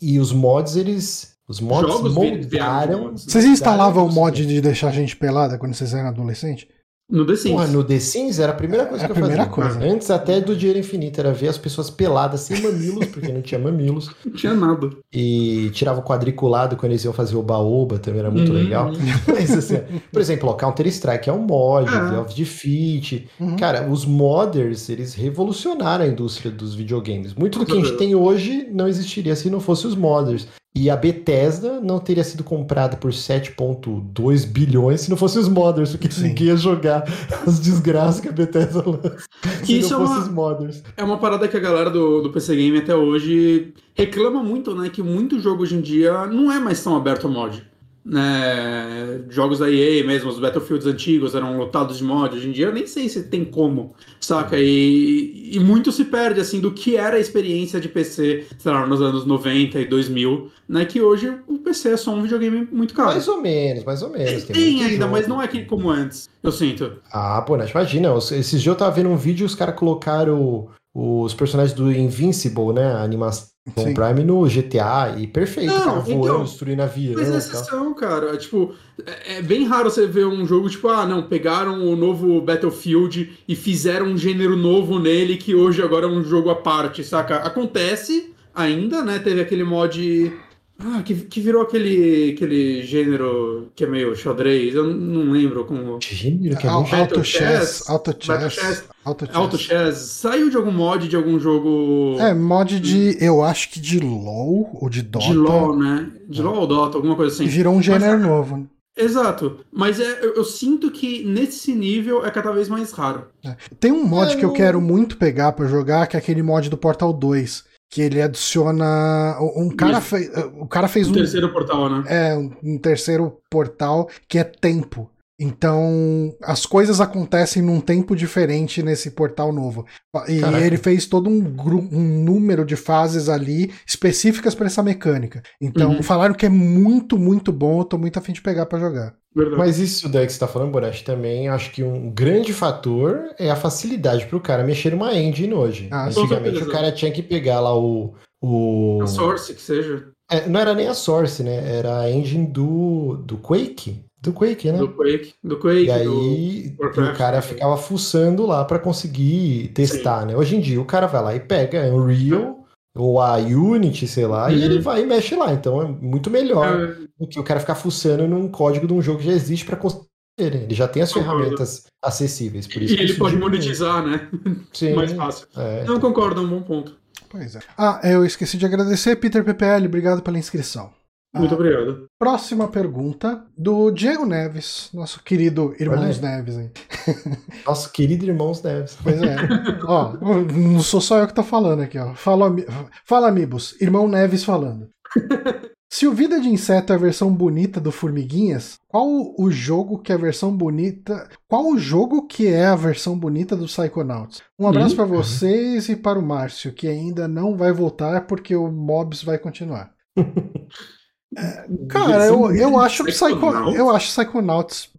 E os mods, eles. Os mods Jogos moldaram. mods. Vocês instalavam o mod de deixar a gente pelada quando vocês eram adolescentes? No The Sims. Porra, no The Sims era a primeira coisa É a que eu primeira fazia. coisa. Antes até do Dinheiro Infinito, era ver as pessoas peladas sem mamilos, porque não tinha mamilos. Não tinha nada. E tirava o quadriculado quando eles iam fazer o baoba, também era muito Uhum. legal. Mas assim, por exemplo, Counter-Strike é um mod, É. Delve Defeat. Uhum. Cara, os modders, eles revolucionaram a indústria dos videogames. Muito do que a gente certeza. tem hoje não existiria se não fosse os modders. E a Bethesda não teria sido comprada por 7,2 bilhões se não fosse os modders, porque Sim. ninguém ia jogar as desgraças que a Bethesda lança se Isso é não fosse uma- os modders. É uma parada que a galera do, do PC Game até hoje reclama muito, né? Que muito jogo hoje em dia não é mais tão aberto a mod. Né? Jogos da EA mesmo, os Battlefields antigos eram lotados de mod. Hoje em dia eu nem sei se tem como, saca? E, e muito se perde, assim, do que era a experiência de PC, sei lá, nos anos 90 e 2000, né? Que hoje o PC é só um videogame muito caro. Mais ou menos, mais ou menos. Tem, muito ainda, jogo. mas não é que como antes, eu sinto. Ah, pô, Nath, imagina, esses dias eu tava vendo um vídeo e os caras colocaram os personagens do Invincible, né? A animação Sim. Prime no GTA e perfeito, Não, cara voando, então, destruindo avião Mas e tal. exceção, cara. Tipo, é é bem raro você ver um jogo tipo, ah, não, pegaram o novo Battlefield e fizeram um gênero novo nele que hoje agora é um jogo à parte, saca? Acontece ainda, né? Teve aquele mod. Ah, que, que virou aquele, aquele gênero que é meio xadrez, eu não lembro como. Gênero que é muito... Battle Auto Chess, Auto Chess, Auto Chess. Auto Chess. Saiu de algum mod de algum jogo É, mod de, eu acho que de LoL ou de Dota. de LoL, né? De LoL ou Dota, alguma coisa assim. E virou um gênero Mas- novo. né? Exato. Mas é, eu, eu sinto que nesse nível é cada vez mais raro. Tem um mod É, que eu quero muito pegar pra jogar, que é aquele mod do Portal 2. Que ele adiciona. Um cara, fez, o cara fez O um. terceiro portal, né? É, um, um terceiro portal que é tempo. Então, as coisas acontecem num tempo diferente nesse portal novo. E Caraca. ele fez todo um, um número de fases ali específicas para essa mecânica. Então, Uhum. falaram que é muito, muito bom. Eu tô muito afim de pegar pra jogar. Verdade. Mas isso daí que você tá falando, Boretti, também acho que um grande fator é a facilidade pro cara mexer numa engine hoje. Ah, Antigamente o cara tinha que pegar lá o. o... A Source, que seja, É, não era nem a Source, né? Era a engine do, do Quake. Do Quake, né? do Quake, do Quake, E do... aí Warcraft, o cara ficava fuçando lá pra conseguir testar, né? Hoje em dia o cara vai lá e pega a Unreal ou a Unity, sei lá, e Uhum. ele vai e mexe lá. Então é muito melhor É, do que o cara ficar fuçando num código de um jogo que já existe pra construir. Ele já tem as Concordo. ferramentas acessíveis. Por e isso que ele pode monetizar, né? Sim, Mais fácil. é. Não concordo, é um bom ponto. Pois é. Ah, eu esqueci de agradecer, Peter PPL. Obrigado pela inscrição. Muito Ah, obrigado. Próxima pergunta do Diego Neves, nosso querido Irmãos Olha Neves. Hein? Nosso querido Irmãos Neves. Pois é. ó, não sou só eu que tô falando aqui, ó. Fala, Fala Amigos, Irmão Neves falando. Se o Vida de Inseto é a versão bonita do Formiguinhas, qual o jogo que é a versão bonita. Qual o jogo que é a versão bonita do Psychonauts? Um abraço pra vocês e para o Márcio, que ainda não vai voltar porque o Mobs vai continuar. Cara, eu, eu acho o Psycho, eu acho Psychonauts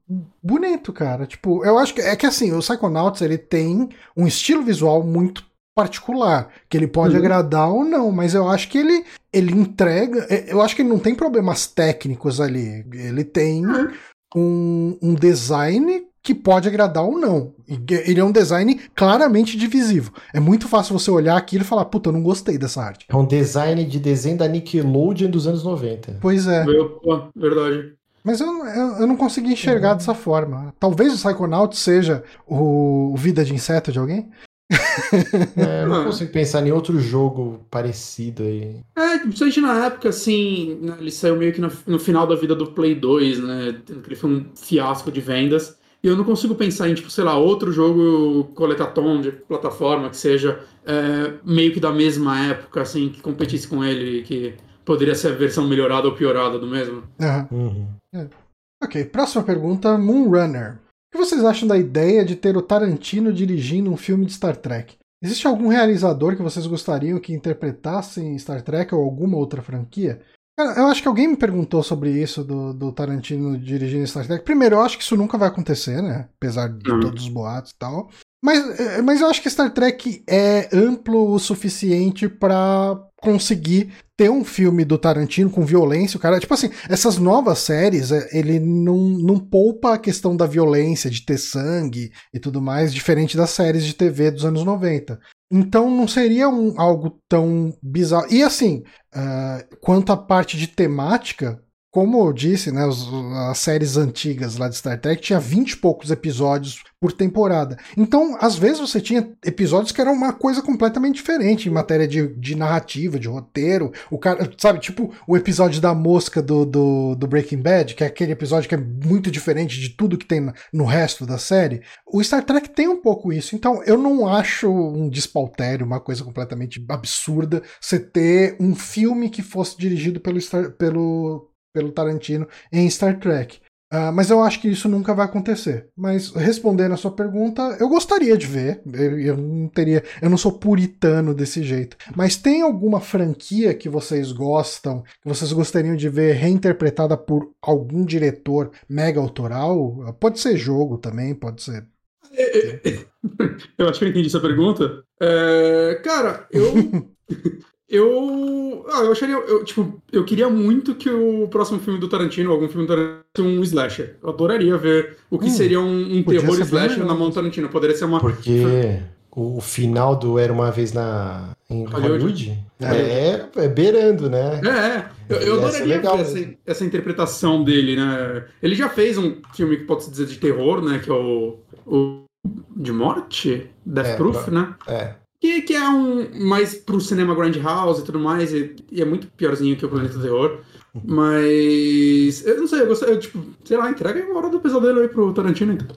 bonito, cara. Tipo, eu acho que é que assim, o Psychonauts ele tem um estilo visual muito particular, que ele pode Uhum. agradar ou não, mas eu acho que ele ele entrega, é, eu acho que ele não tem problemas técnicos ali. Ele tem Uhum. um, um design que pode agradar ou não. Ele é um design claramente divisivo. É muito fácil você olhar aquilo e falar, puta, eu não gostei dessa arte. É um design de desenho da Nickelodeon dos anos 90. Pois é. Eu- verdade. Mas eu, eu, eu não consegui enxergar dessa forma. Talvez o Psychonaut seja o, o Vida de Inseto de alguém? É, eu não Ah. consigo pensar em outro jogo parecido aí. É, principalmente na época, assim, né, ele saiu meio que no, no final da vida do Play 2, né? Ele foi um fiasco de vendas. E eu não consigo pensar em, tipo, sei lá, outro jogo coletatom de plataforma que seja é, meio que da mesma época, assim, que competisse com ele, que poderia ser a versão melhorada ou piorada do mesmo. Uhum. Ok, próxima pergunta: Moonrunner. O que vocês acham da ideia de ter o Tarantino dirigindo um filme de Star Trek? Existe algum realizador que vocês gostariam que interpretasse Star Trek ou alguma outra franquia? Cara, eu acho que alguém me perguntou sobre isso do, do Tarantino dirigindo Star Trek. Primeiro, eu acho que isso nunca vai acontecer, né? Apesar de Uhum. todos os boatos e tal. Mas, eh, mas eu acho que Star Trek é amplo o suficiente pra conseguir ter um filme do Tarantino com violência. O cara, tipo assim, essas novas séries, eh, ele não, não poupa a questão da violência, de ter sangue e tudo mais, diferente das séries de TV dos anos 90. Então não seria um, algo tão bizarro. E assim, ah, quanto à parte de temática, como eu disse, né, os- as séries antigas lá de Star Trek tinha 20 e poucos episódios por temporada. Então, às vezes você tinha episódios que eram uma coisa completamente diferente em matéria de, de narrativa, de roteiro. O cara, sabe, tipo o episódio da mosca do, do, do Breaking Bad, que é aquele episódio que é muito diferente de tudo que tem no resto da série. O Star Trek tem um pouco isso. Então, eu não acho um despautério, uma coisa completamente absurda, você ter um filme que fosse dirigido pelo, Star- pelo, pelo Tarantino em Star Trek. Ah, mas eu acho que isso nunca vai acontecer. Mas respondendo a sua pergunta, eu gostaria de ver. Eu, eu não teria, eu não sou puritano desse jeito. Mas tem alguma franquia que vocês gostam, que vocês gostariam de ver reinterpretada por algum diretor mega autoral? Pode ser jogo também, pode ser. Eu acho que eu entendi essa pergunta. É, cara, eu. eu. Ah, eu acharia. Eu, tipo, eu queria muito que o próximo filme do Tarantino, algum filme do Tarantino, fosse um slasher. Eu adoraria ver o que Hum, seria um, um terror slasher na mão do. Tarantino. Poderia ser uma. Porque o final do Era Uma Vez na, em Hollywood. Hollywood, é, é beirando, né? É, é. Eu, eu adoraria legal ver essa, essa interpretação dele, né? Ele já fez um filme que pode se dizer de terror, né? Que é o. o de morte? Death É, Proof, né? É. Que, que é um mais pro cinema Grindhouse e tudo mais, e, e é muito piorzinho que o Planeta do Terror. Mas. Eu não sei, eu gostaria, tipo, sei lá, entrega uma hora do pesadelo aí pro Tarantino, então.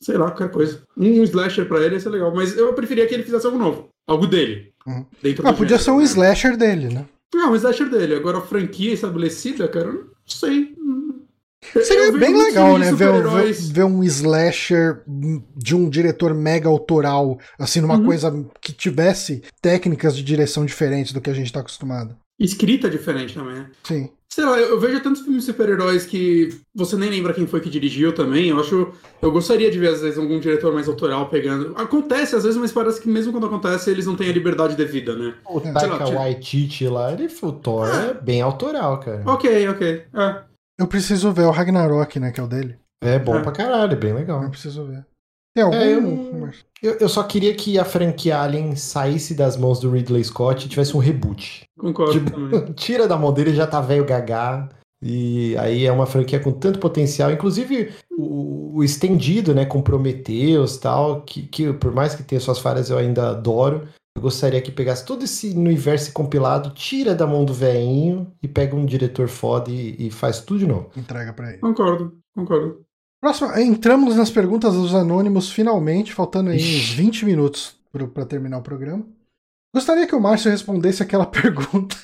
Sei lá, qualquer coisa. Um slasher pra ele ia ser legal, mas eu preferia que ele fizesse algo novo. Algo dele. Uhum. Dentro Ah, do podia gênero, ser um né? slasher dele, né? Não, um slasher dele. Agora a franquia estabelecida, cara, eu não sei. Seria bem legal, né? Ver, ver, ver, um slasher de um diretor mega autoral, assim, numa uhum. coisa que tivesse técnicas de direção diferentes do que a gente tá acostumado. Escrita diferente também, né? Sim. Sei lá, eu vejo tantos filmes super-heróis que você nem lembra quem foi que dirigiu também. Eu acho. Eu gostaria de ver, às vezes, algum diretor mais autoral pegando. Acontece, às vezes, mas parece que mesmo quando acontece, eles não têm a liberdade devida, né? O Taika Waititi lá, ele o Thor é. é bem autoral, cara. Ok, ok. É. Eu preciso ver o Ragnarok, né? Que é o dele. É bom é. pra caralho, é bem legal. Eu preciso ver. Tem algum. É, eu, eu, eu, só queria que a franquia Alien saísse das mãos do Ridley Scott e tivesse um reboot. Concordo. Tipo, tira da mão dele, já tá velho gagá. E aí é uma franquia com tanto potencial, inclusive o, o estendido, né, com Prometheus tal, que, que por mais que tenha suas falhas eu ainda adoro. Eu gostaria que pegasse todo esse universo compilado, tira da mão do veinho e pega um diretor foda e, e faz tudo de novo. Entrega para ele. Concordo, concordo. Próximo, entramos nas perguntas dos anônimos finalmente, faltando aí uns 20 minutos para terminar o programa. Gostaria que o Márcio respondesse aquela pergunta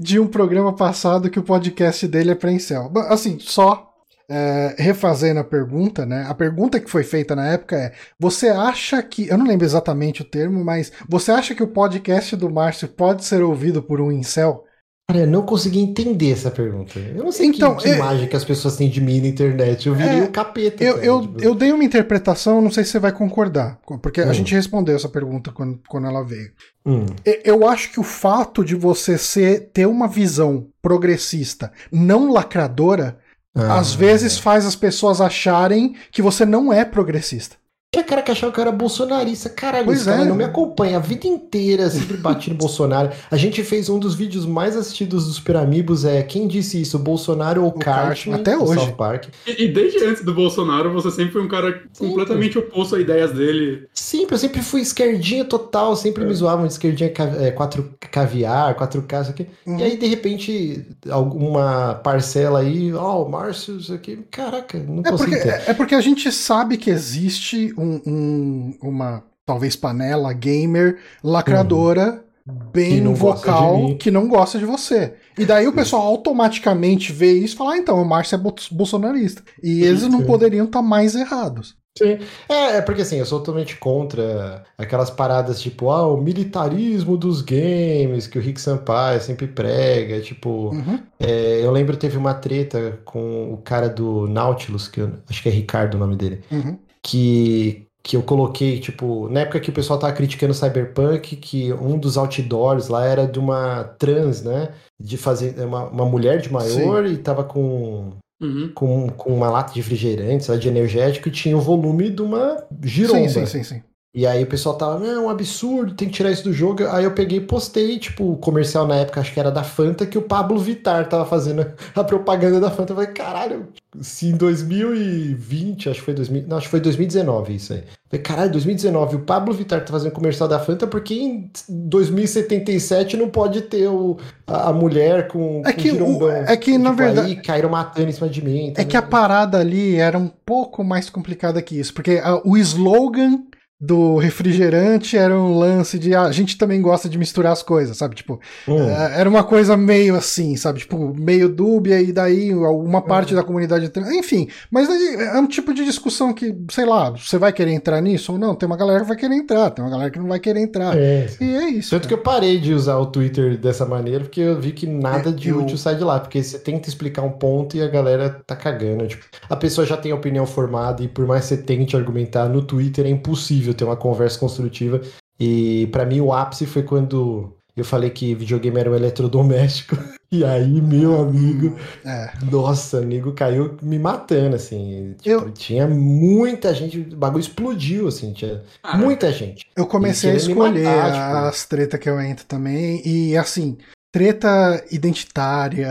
de um programa passado que o podcast dele é pré-incel. Assim, só é, refazendo a pergunta, né? A pergunta que foi feita na época é: você acha que. Eu não lembro exatamente o termo, mas você acha que o podcast do Márcio pode ser ouvido por um incel? Cara, eu não consegui entender essa pergunta. Eu não sei então, que, que eu, imagem que as pessoas têm de mim na internet. Eu virei é, o capeta. Eu, cara, eu, tipo... eu dei uma interpretação, não sei se você vai concordar, porque hum. a gente respondeu essa pergunta quando, quando ela veio. Hum. Eu acho que o fato de você ser, ter uma visão progressista, não lacradora, ah, às vezes faz as pessoas acharem que você não é progressista. Tinha cara que achava que eu era bolsonarista. Caralho, pois esse cara é. não me acompanha a vida inteira, sempre bati no Bolsonaro. A gente fez um dos vídeos mais assistidos dos Super Amigos, é quem disse isso, Bolsonaro ou Cartman? Até hoje. South Park. E, e, desde antes do Bolsonaro, você sempre foi um cara completamente oposto a ideias dele. Sempre, eu sempre fui esquerdinha total, sempre é. me zoavam de esquerdinha é, quatro caviar, quatro k isso aqui. Uhum. E aí, de repente, alguma parcela aí, ó, oh, Márcio, isso aqui, caraca, não é porque, É porque a gente sabe que existe um, um, uma talvez panela gamer lacradora uhum. bem que vocal que não gosta de você. E daí o pessoal automaticamente vê isso e fala: ah, então, o Márcio é bolsonarista. E eles não poderiam estar tá mais errados. Sim. É, é porque assim, eu sou totalmente contra aquelas paradas tipo, ah, o militarismo dos games que o Rick Sampaio sempre prega. Tipo, uhum. é, eu lembro teve uma treta com o cara do Nautilus, que eu, acho que é Ricardo o nome dele. Uhum que, que eu coloquei, tipo, na época que o pessoal tava criticando Cyberpunk, que um dos outdoors lá era de uma trans, né? De fazer uma, uma mulher de maior Sim. e tava com, uhum. com, com uma lata de refrigerante, de energético, e tinha o volume de uma giromba. Sim, sim, sim, sim. E aí o pessoal tava, não, é um absurdo, tem que tirar isso do jogo. Aí eu peguei e postei, tipo, o comercial na época, acho que era da Fanta, que o Pablo Vittar tava fazendo a propaganda da Fanta. Eu falei, caralho, se em 2020, acho que foi 2000, não, acho que foi 2019 isso aí. Eu falei, caralho, 2019, o Pablo Vittar tá fazendo comercial da Fanta, porque em 2077 não pode ter o, a, a mulher com, é que, com o, É que, tipo, na verdade... Aí caíram matando em cima de mim. É que a parada ali era um pouco mais complicada que isso, porque a, o slogan do refrigerante era um lance de ah, a gente também gosta de misturar as coisas, sabe? Tipo, hum. É, era uma coisa meio assim, sabe? Tipo, meio dúbia e daí uma parte hum. da comunidade. Enfim, mas é um tipo de discussão que, sei lá, você vai querer entrar nisso ou não? Tem uma galera que vai querer entrar, tem uma galera que não vai querer entrar. É. E é isso. Tanto cara. que eu parei de usar o Twitter dessa maneira porque eu vi que nada é, de eu... útil sai de lá, porque você tenta explicar um ponto e a galera tá cagando. Tipo, a pessoa já tem a opinião formada e por mais que você tente argumentar no Twitter é impossível possível ter uma conversa construtiva. E para mim o ápice foi quando eu falei que videogame era um eletrodoméstico. E aí, meu amigo, é. nossa, amigo caiu me matando, assim. Tipo, eu... Tinha muita gente, o bagulho explodiu, assim, tinha ah, muita gente. Eu comecei a escolher matar, tipo... as tretas que eu entro também, e assim, treta identitária,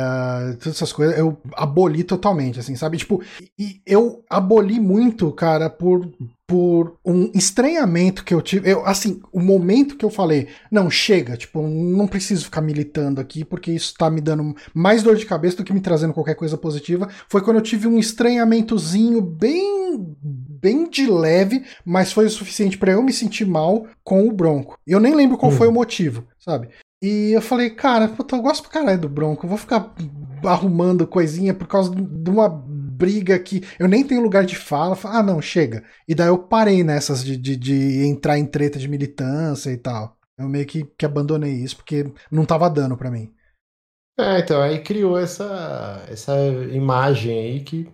todas essas coisas, eu aboli totalmente, assim, sabe? Tipo, e eu aboli muito, cara, por, por um estranhamento que eu tive. Eu, assim, o momento que eu falei, não, chega, tipo, não preciso ficar militando aqui, porque isso tá me dando mais dor de cabeça do que me trazendo qualquer coisa positiva, foi quando eu tive um estranhamentozinho bem bem de leve, mas foi o suficiente para eu me sentir mal com o Bronco. Eu nem lembro qual hum. foi o motivo, sabe? E eu falei, cara, puta, eu gosto pra caralho do Bronco. Eu vou ficar arrumando coisinha por causa de uma briga que eu nem tenho lugar de fala. Ah, não, chega. E daí eu parei nessas de, de, de entrar em treta de militância e tal. Eu meio que, que abandonei isso porque não tava dando para mim. É, então, aí criou essa, essa imagem aí que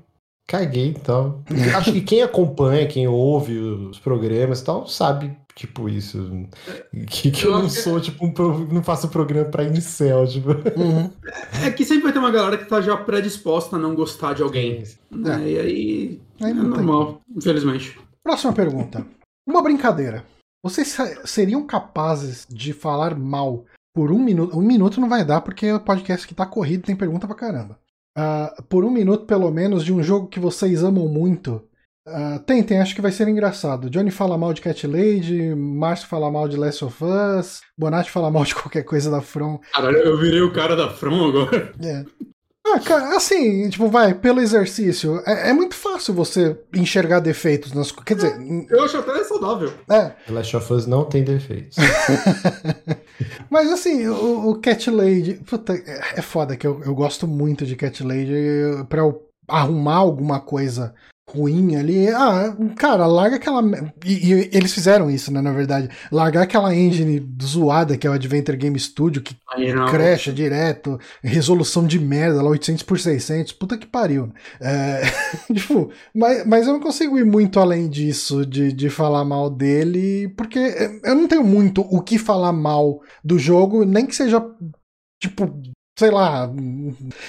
caguei, então. Acho que quem acompanha, quem ouve os programas e tal, sabe, tipo, isso. Que, que eu, não sou, tipo, um não faço programa pra incel, tipo. Uhum. É que sempre vai ter uma galera que tá já predisposta a não gostar de alguém. Né? É. E aí. aí é normal, tem. infelizmente. Próxima pergunta. Uma brincadeira. Vocês seriam capazes de falar mal por um minuto. Um minuto não vai dar, porque o podcast que tá corrido tem pergunta pra caramba. Uh, por um minuto, pelo menos, de um jogo que vocês amam muito. Uh, tentem, acho que vai ser engraçado. Johnny fala mal de Cat Lady, Márcio fala mal de Last of Us, Bonatti fala mal de qualquer coisa da From. Caralho, eu virei o cara da From agora. É. Ah, cara, assim, tipo, vai, pelo exercício, é, é, muito fácil você enxergar defeitos nas Quer dizer. Eu acho até saudável. É. The Last of Us não tem defeitos. Mas assim, o, o Cat Lady. Puta, é, é foda que eu, eu gosto muito de Cat Lady. Pra eu arrumar alguma coisa ruim ali. Ah, cara, larga aquela. E, e, eles fizeram isso, né? Na verdade. Largar aquela engine zoada que é o Adventure Game Studio, que cresce direto, resolução de merda lá, 800 por 600. Puta que pariu. É, tipo, mas, mas eu não consigo ir muito além disso, de, de falar mal dele, porque eu não tenho muito o que falar mal do jogo, nem que seja. Tipo, sei lá.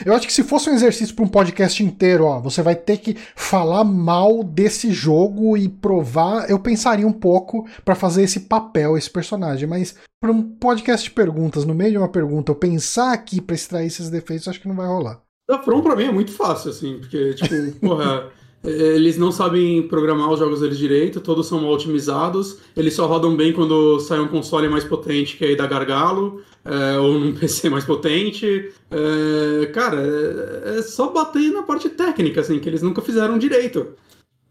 Eu acho que se fosse um exercício para um podcast inteiro, ó, você vai ter que falar mal desse jogo e provar. Eu pensaria um pouco para fazer esse papel, esse personagem, mas para um podcast de perguntas, no meio de uma pergunta, eu pensar aqui para extrair esses defeitos, acho que não vai rolar. Da From pra mim é muito fácil, assim, porque, tipo, porra. Eles não sabem programar os jogos deles direito, todos são mal otimizados, eles só rodam bem quando sai um console mais potente que aí dá gargalo, é, ou num PC mais potente. É, cara, é, é, só bater na parte técnica, assim, que eles nunca fizeram direito.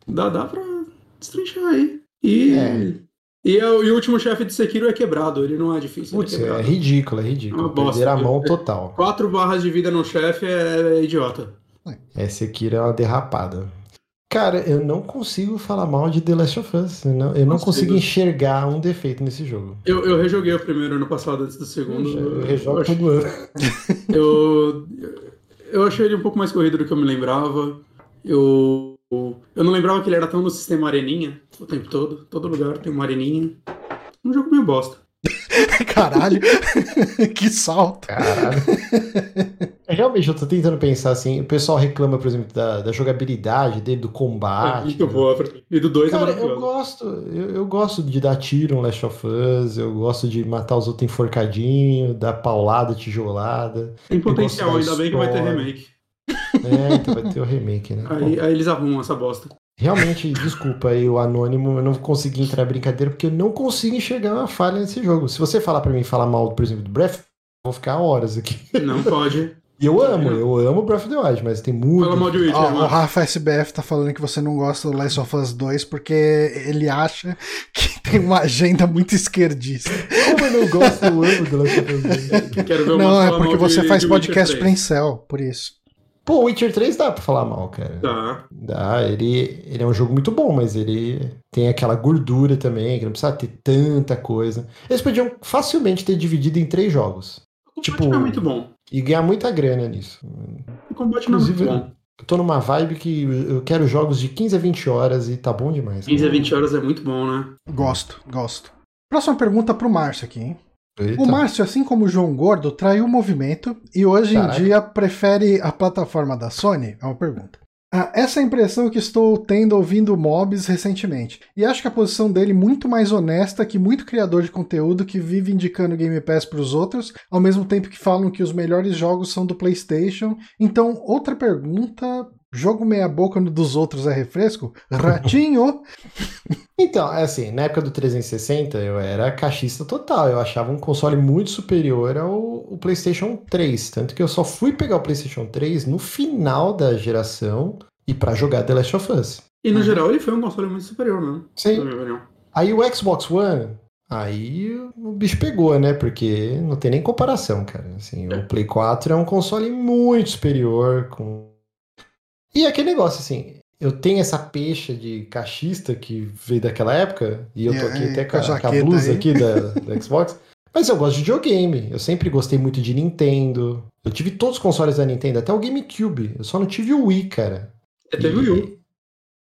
Dá, dá pra destrinchar aí. E, é. e, e, o último chefe de Sekiro é quebrado, ele não é difícil. Putz, é, é, ridículo, é ridículo. É Perder a mão total. Quatro barras de vida no chefe é idiota. É, Sekiro é uma derrapada. Cara, eu não consigo falar mal de The Last of Us. Eu não, eu não consigo enxergar um defeito nesse jogo. Eu, eu rejoguei o primeiro ano passado antes do segundo. Eu, eu rejogo todo ano. Eu, eu achei ele um pouco mais corrido do que eu me lembrava. Eu, eu não lembrava que ele era tão no sistema areninha o tempo todo. Todo lugar tem uma areninha. Um jogo meio bosta. Caralho, que salto. Caralho. É, realmente, eu tô tentando pensar assim. O pessoal reclama, por exemplo, da, da jogabilidade dele, do combate. É muito boa. E do 2 é Cara, eu gosto. Eu, eu, gosto de dar tiro no Last of Us. Eu gosto de matar os outros enforcadinho, dar paulada, tijolada. Tem potencial, ainda bem que vai ter remake. É, então vai ter o remake, né? Aí, aí eles arrumam essa bosta. Realmente, desculpa aí o anônimo, eu não consegui entrar na brincadeira porque eu não consigo enxergar uma falha nesse jogo. Se você falar para mim falar mal, por exemplo, do Breath, eu vou ficar horas aqui. Não pode. E eu amo, eu amo Breath of the Wild, mas tem muito. Fala mal de Witcher, oh, O Rafa SBF tá falando que você não gosta do Last of Us 2 porque ele acha que tem uma agenda muito esquerdista. Como eu não gosto, eu amo do Last of Us 2. Quero ver não, é porque você de, faz de podcast pra Incel, por isso. Pô, Witcher 3 dá pra falar mal, cara. Dá. Dá, ele, ele é um jogo muito bom, mas ele tem aquela gordura também, que não precisa ter tanta coisa. Eles podiam facilmente ter dividido em três jogos. O tipo, é muito bom. E ganhar muita grana nisso. O combate Inclusive, não é muito bom. Eu tô numa vibe que eu quero jogos de 15 a 20 horas e tá bom demais. 15 a 20 horas é muito bom, né? Gosto, gosto. Próxima pergunta pro Márcio aqui, hein? Eita. O Márcio, assim como o João Gordo, traiu o movimento e hoje Caraca. em dia prefere a plataforma da Sony? É uma pergunta. Ah, essa é a impressão que estou tendo ouvindo mobs recentemente. E acho que a posição dele é muito mais honesta que muito criador de conteúdo que vive indicando Game Pass para os outros, ao mesmo tempo que falam que os melhores jogos são do PlayStation. Então, outra pergunta Jogo meia boca dos outros é refresco? Ratinho! então, é assim, na época do 360 eu era cachista total. Eu achava um console muito superior ao, PlayStation 3. Tanto que eu só fui pegar o PlayStation 3 no final da geração e para jogar The Last of Us. E no geral ele foi um console muito superior mesmo. Sim. Aí o Xbox One, aí o bicho pegou, né? Porque não tem nem comparação, cara. Assim, é. O Play 4 é um console muito superior, com E aquele negócio, assim, eu tenho essa peixe de cachista que veio daquela época, e eu tô aqui até com a, com a blusa aí. aqui da, da Xbox. Mas eu gosto de videogame. Eu sempre gostei muito de Nintendo. Eu tive todos os consoles da Nintendo, até o GameCube. Eu só não tive o Wii, cara. Você teve o Wii.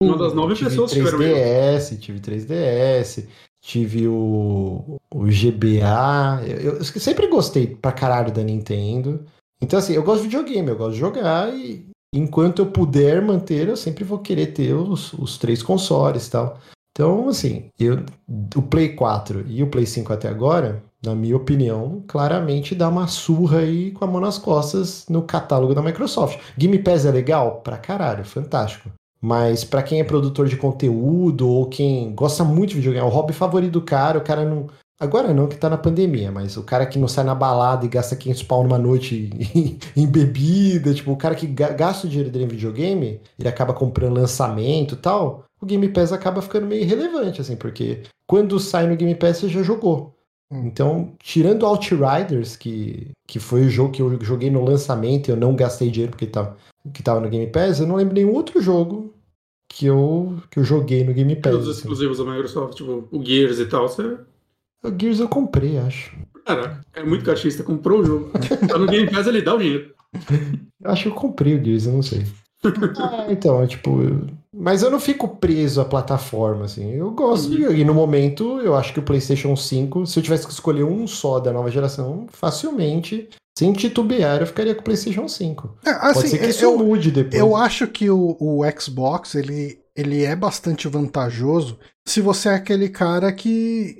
Uma das nove pessoas que tiveram 3DS, tive 3DS, tive o, o GBA. Eu, eu, sempre gostei pra caralho da Nintendo. Então, assim, eu gosto de videogame, eu gosto de jogar e enquanto eu puder manter, eu sempre vou querer ter os, os três consoles e tal. Então, assim, eu, o Play 4 e o Play 5 até agora, na minha opinião, claramente dá uma surra aí com a mão nas costas no catálogo da Microsoft. Game Pass é legal? Pra caralho, fantástico. Mas para quem é produtor de conteúdo ou quem gosta muito de videogame, é o hobby favorito do cara, o cara não. Agora não, que tá na pandemia, mas o cara que não sai na balada e gasta 500 pau numa noite em, em bebida, tipo, o cara que gasta o dinheiro dele em videogame, ele acaba comprando lançamento e tal, o Game Pass acaba ficando meio irrelevante, assim, porque quando sai no Game Pass você já jogou. Hum. Então, tirando Outriders, que, que foi o jogo que eu joguei no lançamento e eu não gastei dinheiro porque tava, que tava no Game Pass, eu não lembro nenhum outro jogo que eu, que eu joguei no Game Pass. Todos os assim. exclusivos da Microsoft, tipo o Gears e tal, você. O Gears eu comprei, acho. Caraca, é muito cachista, comprou o jogo. tá no Game Pass, ele dá o dinheiro. Eu acho que eu comprei o Gears, eu não sei. ah, então, tipo. Mas eu não fico preso à plataforma, assim. Eu gosto. Uhum. E no momento, eu acho que o PlayStation 5, se eu tivesse que escolher um só da nova geração, facilmente sem titubear, eu ficaria com o PlayStation 5. É, assim, Pode ser que isso eu, mude depois. Eu acho que o, o Xbox ele, ele é bastante vantajoso se você é aquele cara que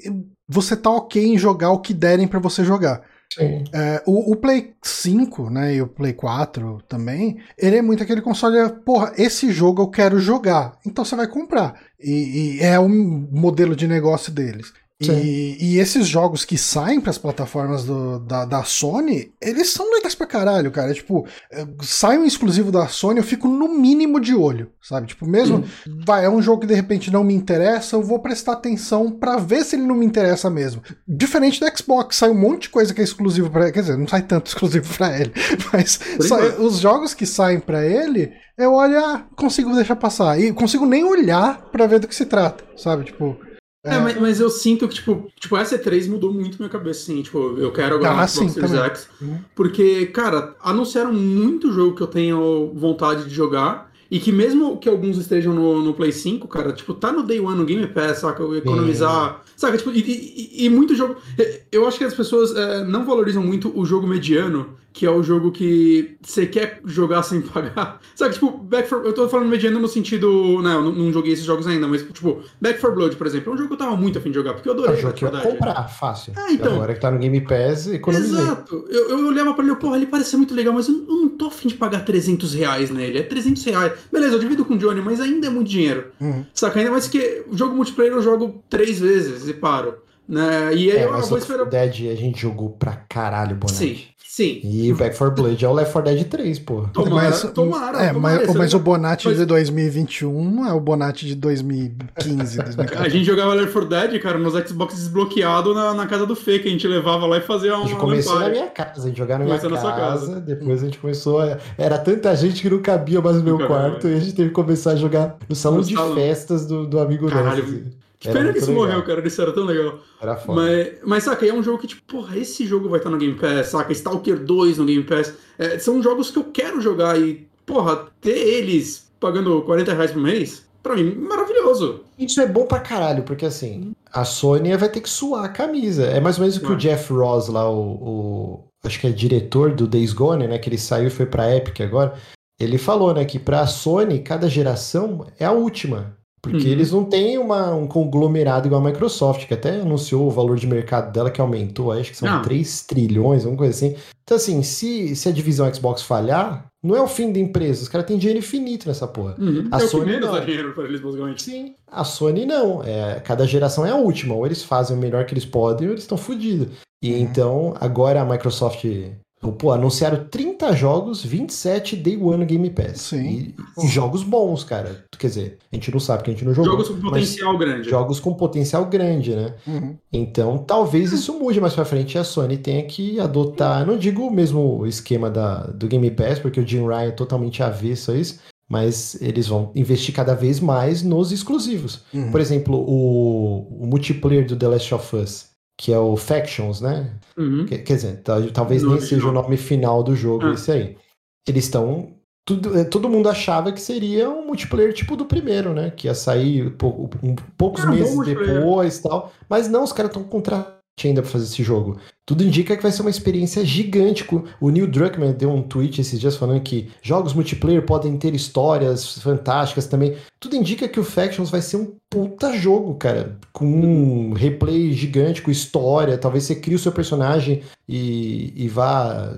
você tá ok em jogar o que derem para você jogar. Sim. É, o, o, Play 5, né, e o Play 4 também, ele é muito aquele console, porra, esse jogo eu quero jogar, então você vai comprar. E, e é o modelo de negócio deles. E, e, esses jogos que saem para as plataformas do, da, da Sony, eles são legais pra caralho, cara. Tipo, é, sai um exclusivo da Sony, eu fico no mínimo de olho, sabe? Tipo, mesmo, uhum. vai, é um jogo que de repente não me interessa, eu vou prestar atenção para ver se ele não me interessa mesmo. Diferente do Xbox, sai um monte de coisa que é exclusivo para Quer dizer, não sai tanto exclusivo para ele, mas sai, os jogos que saem para ele, eu olho, ah, consigo deixar passar. E consigo nem olhar para ver do que se trata, sabe? Tipo. É, é mas, mas, eu sinto que, tipo, tipo, essa E3 mudou muito minha cabeça, assim, tipo, eu quero agora ah, Xbox Series X. Porque, cara, anunciaram muito jogo que eu tenho vontade de jogar. E que mesmo que alguns estejam no, no Play 5, cara, tipo, tá no Day One, no Game Pass, saca? Eu economizar. É. Saca? Tipo, e, e, e, muito jogo. Eu acho que as pessoas é, não valorizam muito o jogo mediano que é o jogo que você quer jogar sem pagar. Sabe, tipo, Back for... Eu tô falando mediano no sentido. Né, eu não, não joguei esses jogos ainda, mas, tipo, Back for Blood, por exemplo, é um jogo que eu tava muito afim de jogar, porque eu adorei. É um jogo que eu ia comprar, fácil. É, então. Agora que tá no Game Pass, economizei. Exato. Eu, eu olhava pra ele, porra, ele parece muito legal, mas eu, eu não tô afim de pagar 300 reais nele. É 300 reais. Beleza, eu divido com o Johnny, mas ainda é muito dinheiro. Uhum. Saca? Ainda mais que o jogo multiplayer eu jogo três vezes e paro. Né? E aí é, eu vou esperar. Dead a gente jogou pra caralho, Bonatti. Sim. Sim. E Back 4 Blood é o Left 4 Dead 3, pô. Tomara, mas, tomara, é, tomara, mas, mas o Bonatti mas... de 2021 é o Bonatti de 2015, 2014. A gente jogava Left 4 Dead, cara, nos Xbox desbloqueado na, na casa do Fê, que a gente levava lá e fazia uma. A gente começou na minha casa, a gente jogava na minha casa, na casa, depois a gente começou. A... Era tanta gente que não cabia mais no meu quarto, e a gente teve que começar a jogar no salão no de salão. festas do, do amigo Caralho, nosso. Que pena que isso legal. morreu, cara. Isso era tão legal. Era foda. Mas, mas saca, é um jogo que, tipo, porra, esse jogo vai estar no Game Pass, saca? Stalker 2 no Game Pass. É, são jogos que eu quero jogar e, porra, ter eles pagando 40 reais por mês, pra mim, maravilhoso. Isso é bom pra caralho, porque assim, a Sony vai ter que suar a camisa. É mais ou menos o que o Jeff Ross lá, o, o, Acho que é diretor do Days Gone, né? Que ele saiu e foi pra Epic agora. Ele falou, né, que pra Sony, cada geração é a última. Porque uhum. eles não têm uma, um conglomerado igual a Microsoft, que até anunciou o valor de mercado dela que aumentou, acho que são não. 3 trilhões, alguma coisa assim. Então, assim, se, se a divisão Xbox falhar, não é o fim da empresa. Os caras têm dinheiro infinito nessa porra. Uhum. A é Sony não. dinheiro para eles, basicamente. Sim. A Sony não. É, cada geração é a última. Ou eles fazem o melhor que eles podem, ou eles estão fodidos. E uhum. então, agora a Microsoft Pô, anunciaram 30 jogos, 27 Day One Game Pass. Sim. E, e, jogos bons, cara. Quer dizer, a gente não sabe porque a gente não jogou. Jogos com potencial grande. Jogos com potencial grande, né? Uhum. Então, talvez isso mude mais pra frente e a Sony tenha que adotar, não digo o mesmo esquema da, do Game Pass, porque o Jim Ryan é totalmente avesso a isso, mas eles vão investir cada vez mais nos exclusivos. Uhum. Por exemplo, o, o, multiplayer do The Last of Us, que é o Factions, né? Uhum. Quer, quer, dizer, talvez nem seja o nome final do jogo, ah. esse aí. Eles estão tudo, é, todo mundo achava que seria um multiplayer tipo do primeiro, né? Que ia sair pou, um, poucos ah, meses depois e tal. Mas não, os caras estão contra ainda para fazer esse jogo. Tudo indica que vai ser uma experiência gigante. O Neil Druckmann deu um tweet esses dias falando que jogos multiplayer podem ter histórias fantásticas também. Tudo indica que o Factions vai ser um puta jogo, cara. Com um replay gigante, com história. Talvez você crie o seu personagem e, e vá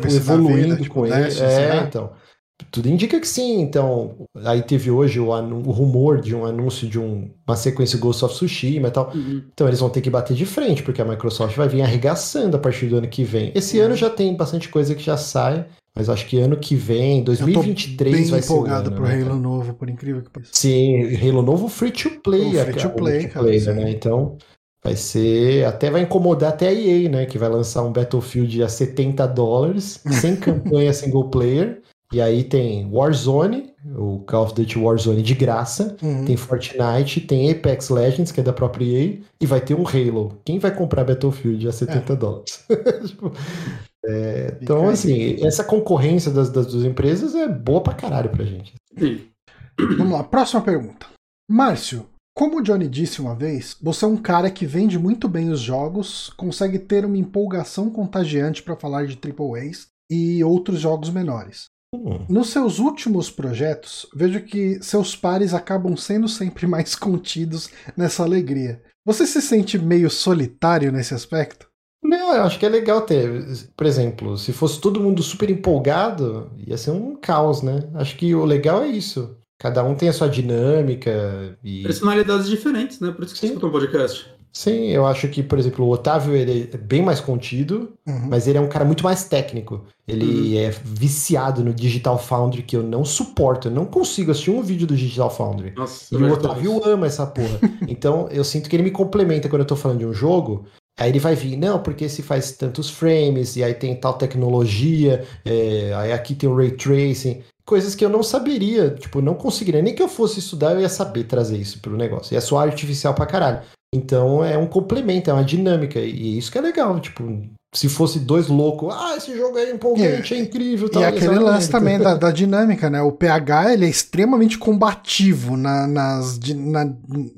tipo, evoluindo vida, com tipo, ele. é, né? então. Tudo indica que sim. Então, aí teve hoje o, o rumor de um anúncio de um, uma sequência Ghost of Tsushima e tal. Uhum. Então, eles vão ter que bater de frente, porque a Microsoft vai vir arregaçando a partir do ano que vem. Esse uhum. ano já tem bastante coisa que já sai. Mas acho que ano que vem, 2023, bem vai ser. empolgado pro né, Halo cara? novo, por incrível que pareça. Sim, Halo novo free to play. free to play, cara, play né? Então, vai ser. Até vai incomodar até a EA, né? Que vai lançar um Battlefield a 70 dólares, sem campanha single player. E aí tem Warzone, o Call of Duty Warzone de graça, uhum. tem Fortnite, tem Apex Legends, que é da própria EA, e vai ter um Halo. Quem vai comprar Battlefield a 70 é. dólares? tipo, é, então, assim, essa concorrência das, das duas empresas é boa pra caralho pra gente. Sim. Vamos lá, próxima pergunta. Márcio, como o Johnny disse uma vez, você é um cara que vende muito bem os jogos, consegue ter uma empolgação contagiante para falar de AAAs e outros jogos menores. Hum. Nos seus últimos projetos, vejo que seus pares acabam sendo sempre mais contidos nessa alegria. Você se sente meio solitário nesse aspecto? Não, eu acho que é legal ter. Por exemplo, se fosse todo mundo super empolgado, ia ser um caos, né? Acho que o legal é isso. Cada um tem a sua dinâmica e. Personalidades diferentes, né? Por isso que Sim. você escuta um podcast. Sim, eu acho que, por exemplo, o Otávio ele é bem mais contido, uhum. mas ele é um cara muito mais técnico. Ele uhum. é viciado no Digital Foundry, que eu não suporto. Eu não consigo assistir um vídeo do Digital Foundry. Nossa, e o Otávio ama essa porra. então eu sinto que ele me complementa quando eu tô falando de um jogo. Aí ele vai vir, não, porque se faz tantos frames, e aí tem tal tecnologia, é, aí aqui tem o ray tracing coisas que eu não saberia, tipo, não conseguiria. Nem que eu fosse estudar, eu ia saber trazer isso pro negócio. E é só artificial pra caralho. Então é um complemento, é uma dinâmica. E isso que é legal, tipo, se fosse dois loucos, ah, esse jogo é empolgante, é, é incrível. Tal, e aquele lance também da, da, dinâmica, né? O PH ele é extremamente combativo na, nas, na,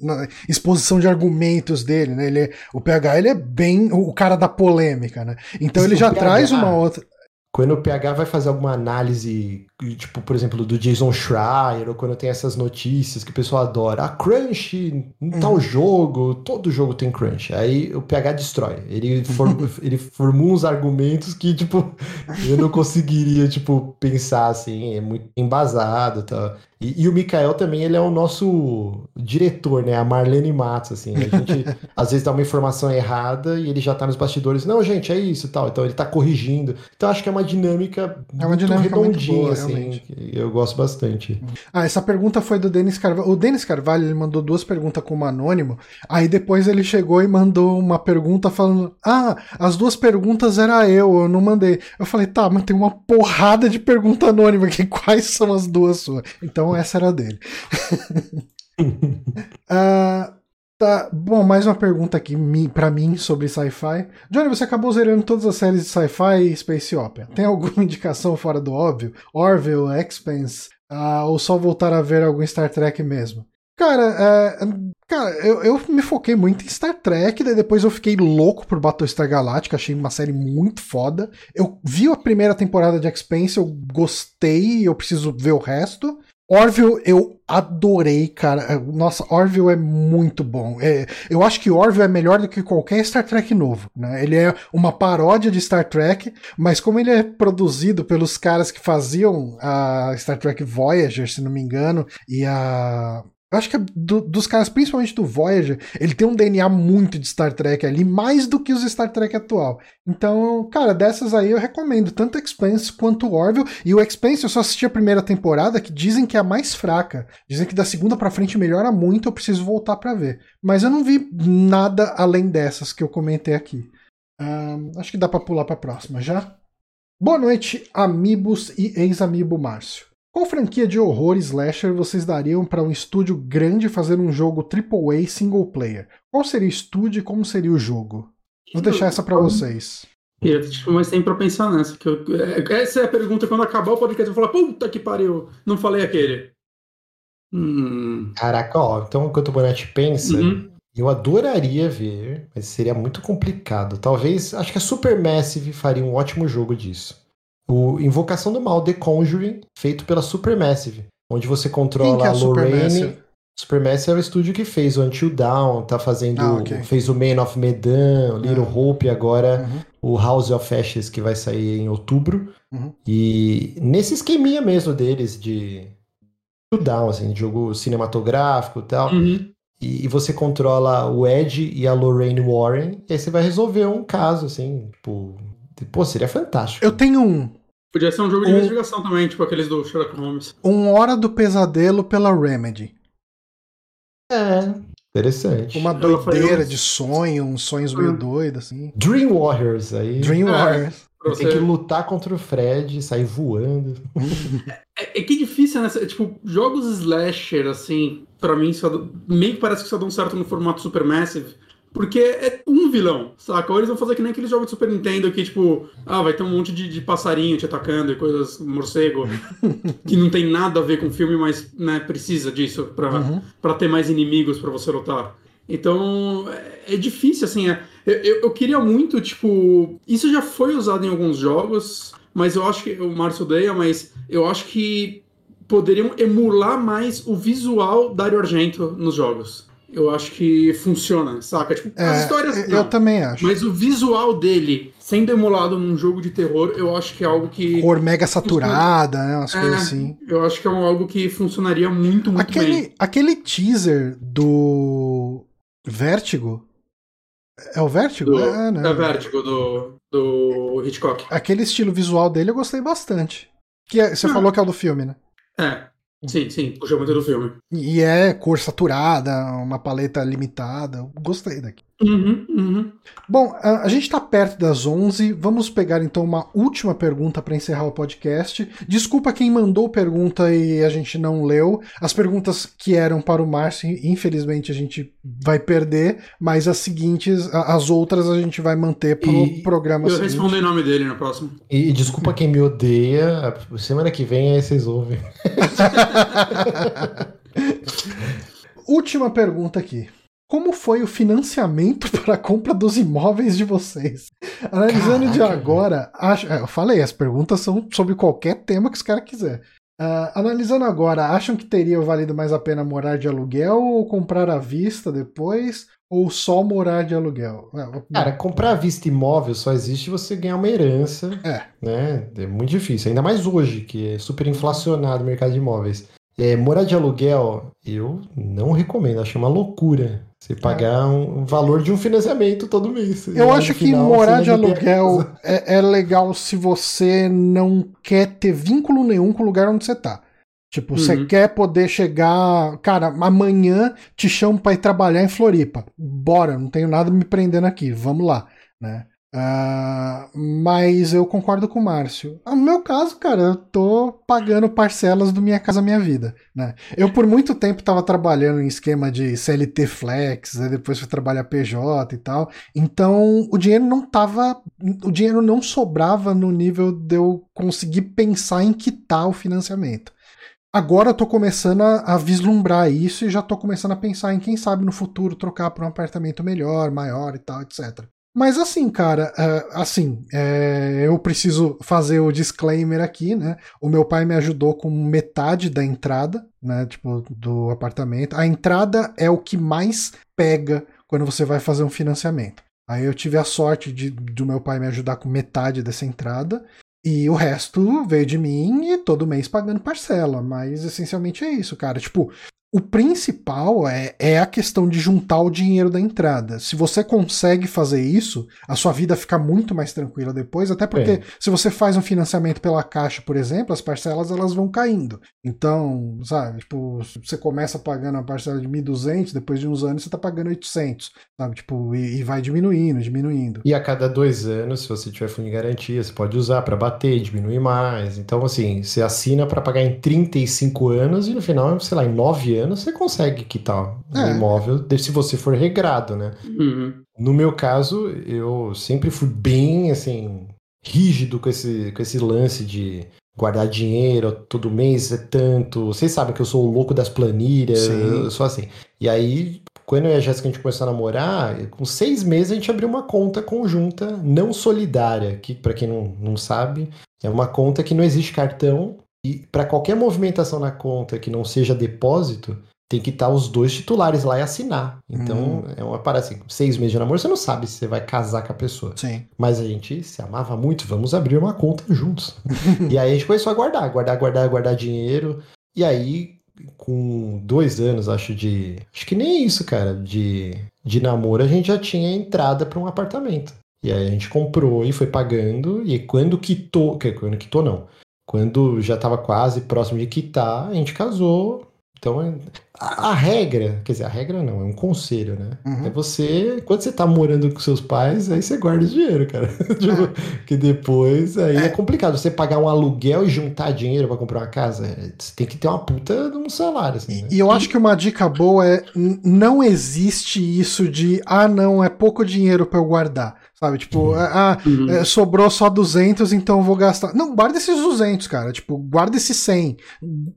na exposição de argumentos dele, né? Ele é, o PH ele é bem o cara da polêmica, né? Então ele já traz uma outra. Quando o PH vai fazer alguma análise tipo, por exemplo, do Jason Schreier, ou quando tem essas notícias que o pessoal adora. A ah, crunch em tal uhum. jogo, todo jogo tem crunch. Aí o PH destrói. Ele, form, ele formula uns argumentos que, tipo, eu não conseguiria, tipo, pensar assim, é muito embasado tá? E, e, o Mikael também, ele é o nosso diretor, né? A Marlene Matos, assim. A gente, às vezes, dá uma informação errada e ele já tá nos bastidores. Não, gente, é isso tal. Então ele tá corrigindo. Então acho que é uma dinâmica, é uma dinâmica redondinha, boa, assim assim, eu gosto bastante. Ah, essa pergunta foi do Denis Carvalho. O Denis Carvalho ele mandou duas perguntas como anônimo. Aí depois ele chegou e mandou uma pergunta falando: Ah, as duas perguntas era eu, eu não mandei. Eu falei, tá, mas tem uma porrada de pergunta anônima aqui. Quais são as duas suas? Então essa era dele. uh, Tá, bom, mais uma pergunta aqui para mim sobre sci-fi. Johnny, você acabou zerando todas as séries de sci-fi e space opera. Tem alguma indicação fora do óbvio? Orville, Expanse, uh, ou só voltar a ver algum Star Trek mesmo? Cara, é, cara eu, eu, me foquei muito em Star Trek, daí depois eu fiquei louco por Battlestar Galactica, achei uma série muito foda. Eu vi a primeira temporada de Expanse, eu gostei, eu preciso ver o resto. Orville eu adorei, cara. Nossa, Orville é muito bom. É, eu acho que Orville é melhor do que qualquer Star Trek novo. Né? Ele é uma paródia de Star Trek, mas como ele é produzido pelos caras que faziam a Star Trek Voyager, se não me engano, e a eu acho que é do, dos caras, principalmente do Voyager, ele tem um DNA muito de Star Trek ali, mais do que os Star Trek atual. Então, cara, dessas aí eu recomendo, tanto Expanse quanto Orville. E o Expanse eu só assisti a primeira temporada, que dizem que é a mais fraca. Dizem que da segunda para frente melhora muito, eu preciso voltar para ver. Mas eu não vi nada além dessas que eu comentei aqui. acho que dá para pular para próxima já. Boa noite, amigos e ex-amigo Márcio. Qual franquia de horror slasher vocês dariam para um estúdio grande fazer um jogo AAA single player? Qual seria o estúdio e como seria o jogo? Vou deixar essa para vocês. Eu mais tempo pra pensar nessa. Que eu, é, essa é a pergunta quando acabar o podcast. Eu vou falar, puta que pariu, não falei aquele. Hum. Caraca, ó, então enquanto o Bonatti pensa, uhum. eu adoraria ver, mas seria muito complicado. Talvez, acho que a Supermassive faria um ótimo jogo disso. O Invocação do Mal, The Conjuring, feito pela Supermassive, onde você controla é a Lorraine. Supermassive é o estúdio que fez o Until Dawn, tá fazendo. Ah, okay. fez o Man of Medan, Little ah. Hope, agora uhum. o House of Ashes, que vai sair em outubro. Uhum. E nesse esqueminha mesmo deles de Until Dawn, assim, de jogo cinematográfico e tal. Uhum. E, e, você controla o Ed e a Lorraine Warren, e aí você vai resolver um caso, assim, tipo. Pô, seria fantástico. Eu tenho um. Podia ser um jogo de um, investigação também, tipo aqueles do Sherlock Holmes. Um Hora do Pesadelo pela Remedy. É, interessante. Uma doideira de sonho, uns sonhos meio hum. doidos, assim. Dream Warriors aí. Dream é, Warriors. Tem que lutar contra o Fred, sair voando. É, é que difícil, né? Tipo, jogos slasher, assim, para mim, só, meio que parece que só dão certo no formato Supermassive. Porque é um vilão, saca? Ou eles vão fazer que nem aqueles jogos de Super Nintendo que, tipo, ah, vai ter um monte de, de passarinho te atacando e coisas, morcego, que não tem nada a ver com o filme, mas, né, precisa disso pra, uhum. Pra ter mais inimigos para você lutar. Então, é, é difícil, assim, é, eu, eu queria muito, tipo, isso já foi usado em alguns jogos, mas eu acho que, o Márcio odeia, mas eu acho que poderiam emular mais o visual da Dario Argento nos jogos eu acho que funciona, saca? Tipo, é, as histórias. Não, eu também acho. Mas o visual dele, sendo emulado num jogo de terror, eu acho que é algo que. Cor mega saturada, né? Umas é, coisas assim. Eu acho que é algo que funcionaria muito, muito aquele, bem. Aquele teaser do Vértigo. É o Vértigo? Do, é, né? É Vértigo do, do Hitchcock. Aquele estilo visual dele eu gostei bastante. Que é, você ah. falou que é o do filme, né? É. Sim, sim, puxa muito do filme. E é cor saturada, uma paleta limitada. Gostei daqui. Uhum, uhum. Bom, a, a gente está perto das 11. Vamos pegar então uma última pergunta para encerrar o podcast. Desculpa quem mandou pergunta e a gente não leu. As perguntas que eram para o Márcio, infelizmente a gente vai perder, mas as seguintes, as outras a gente vai manter para o programa eu seguinte. Eu respondo em nome dele no próximo. E, e desculpa quem me odeia. Semana que vem aí vocês ouvem. Última pergunta aqui. Como foi o financiamento para a compra dos imóveis de vocês? Analisando Caraca, de agora, acho, é, eu falei, as perguntas são sobre qualquer tema que os caras quiser. Uh, analisando agora, acham que teria valido mais a pena morar de aluguel ou comprar à vista depois? Ou só morar de aluguel? É, Cara, comprar à vista imóvel só existe se você ganhar uma herança. É. Né? É muito difícil. Ainda mais hoje, que é super inflacionado o mercado de imóveis. É, morar de aluguel, eu não recomendo, acho uma loucura. Você pagar é. um valor de um financiamento todo mês. Eu acho que final, morar de aluguel é, é, legal se você não quer ter vínculo nenhum com o lugar onde você tá. Tipo, uhum. você quer poder chegar. Cara, amanhã te chamo pra ir trabalhar em Floripa. Bora, não tenho nada me prendendo aqui, vamos lá, né? Uh, mas eu concordo com o Márcio. No meu caso, cara, eu tô pagando parcelas do Minha Casa Minha Vida. Né? Eu, por muito tempo, tava trabalhando em esquema de CLT Flex, né? depois fui trabalhar PJ e tal. Então, o dinheiro não tava. O dinheiro não sobrava no nível de eu conseguir pensar em quitar o financiamento. Agora eu tô começando a, a, vislumbrar isso e já tô começando a pensar em quem sabe no futuro trocar para um apartamento melhor, maior e tal, etc. Mas assim, cara, uh, assim, é, eu preciso fazer o disclaimer aqui, né? O meu pai me ajudou com metade da entrada, né? Tipo, do apartamento. A entrada é o que mais pega quando você vai fazer um financiamento. Aí eu tive a sorte de do meu pai me ajudar com metade dessa entrada. E o resto veio de mim e todo mês pagando parcela. Mas essencialmente é isso, cara. Tipo, o principal é, é a questão de juntar o dinheiro da entrada. Se você consegue fazer isso, a sua vida fica muito mais tranquila depois, até porque é. se você faz um financiamento pela caixa, por exemplo, as parcelas elas vão caindo. Então, sabe, tipo, você começa pagando a parcela de 1.200, depois de uns anos você tá pagando 800, sabe, tipo, e, e vai diminuindo, diminuindo. E a cada dois anos, se você tiver fundo de garantia, você pode usar para bater, diminuir mais. Então, assim, você assina para pagar em 35 anos e no final, sei lá, em 9 anos anos, você consegue quitar o é. imóvel se você for regrado, né? Uhum. No meu caso, eu sempre fui bem, assim, rígido com esse, com esse lance de guardar dinheiro todo mês é tanto. Vocês sabem que eu sou o louco das planilhas, Sim. eu sou assim. E aí, quando eu e a Jéssica a gente começou a namorar, com seis meses a gente abriu uma conta conjunta não solidária, que para quem não, não sabe, é uma conta que não existe cartão, e para qualquer movimentação na conta que não seja depósito, tem que estar tá os dois titulares lá e assinar. Então, hum. é uma parada assim, seis meses de namoro, você não sabe se você vai casar com a pessoa. Sim. Mas a gente se amava muito, vamos abrir uma conta juntos. e aí a gente começou a guardar, guardar, guardar, guardar dinheiro. E aí, com dois anos, acho, de. Acho que nem isso, cara, de, de namoro, a gente já tinha entrada para um apartamento. E aí a gente comprou e foi pagando. E quando quitou. Quando quitou, não. Quando já estava quase próximo de quitar, a gente casou. Então, a, a, regra, quer dizer, a regra não, é um conselho, né? Uhum. É você, quando você tá morando com seus pais, aí você guarda o dinheiro, cara. tipo, é. que depois aí é. é. complicado. Você pagar um aluguel e juntar dinheiro para comprar uma casa, é, você tem que ter uma puta de um salário. Assim, né? E eu acho que uma dica boa é: não existe isso de, ah, não, é pouco dinheiro para eu guardar. Sabe, tipo, uhum. ah, uhum. É, sobrou só 200, então eu vou gastar. Não, guarda esses 200, cara. Tipo, guarda esses 100.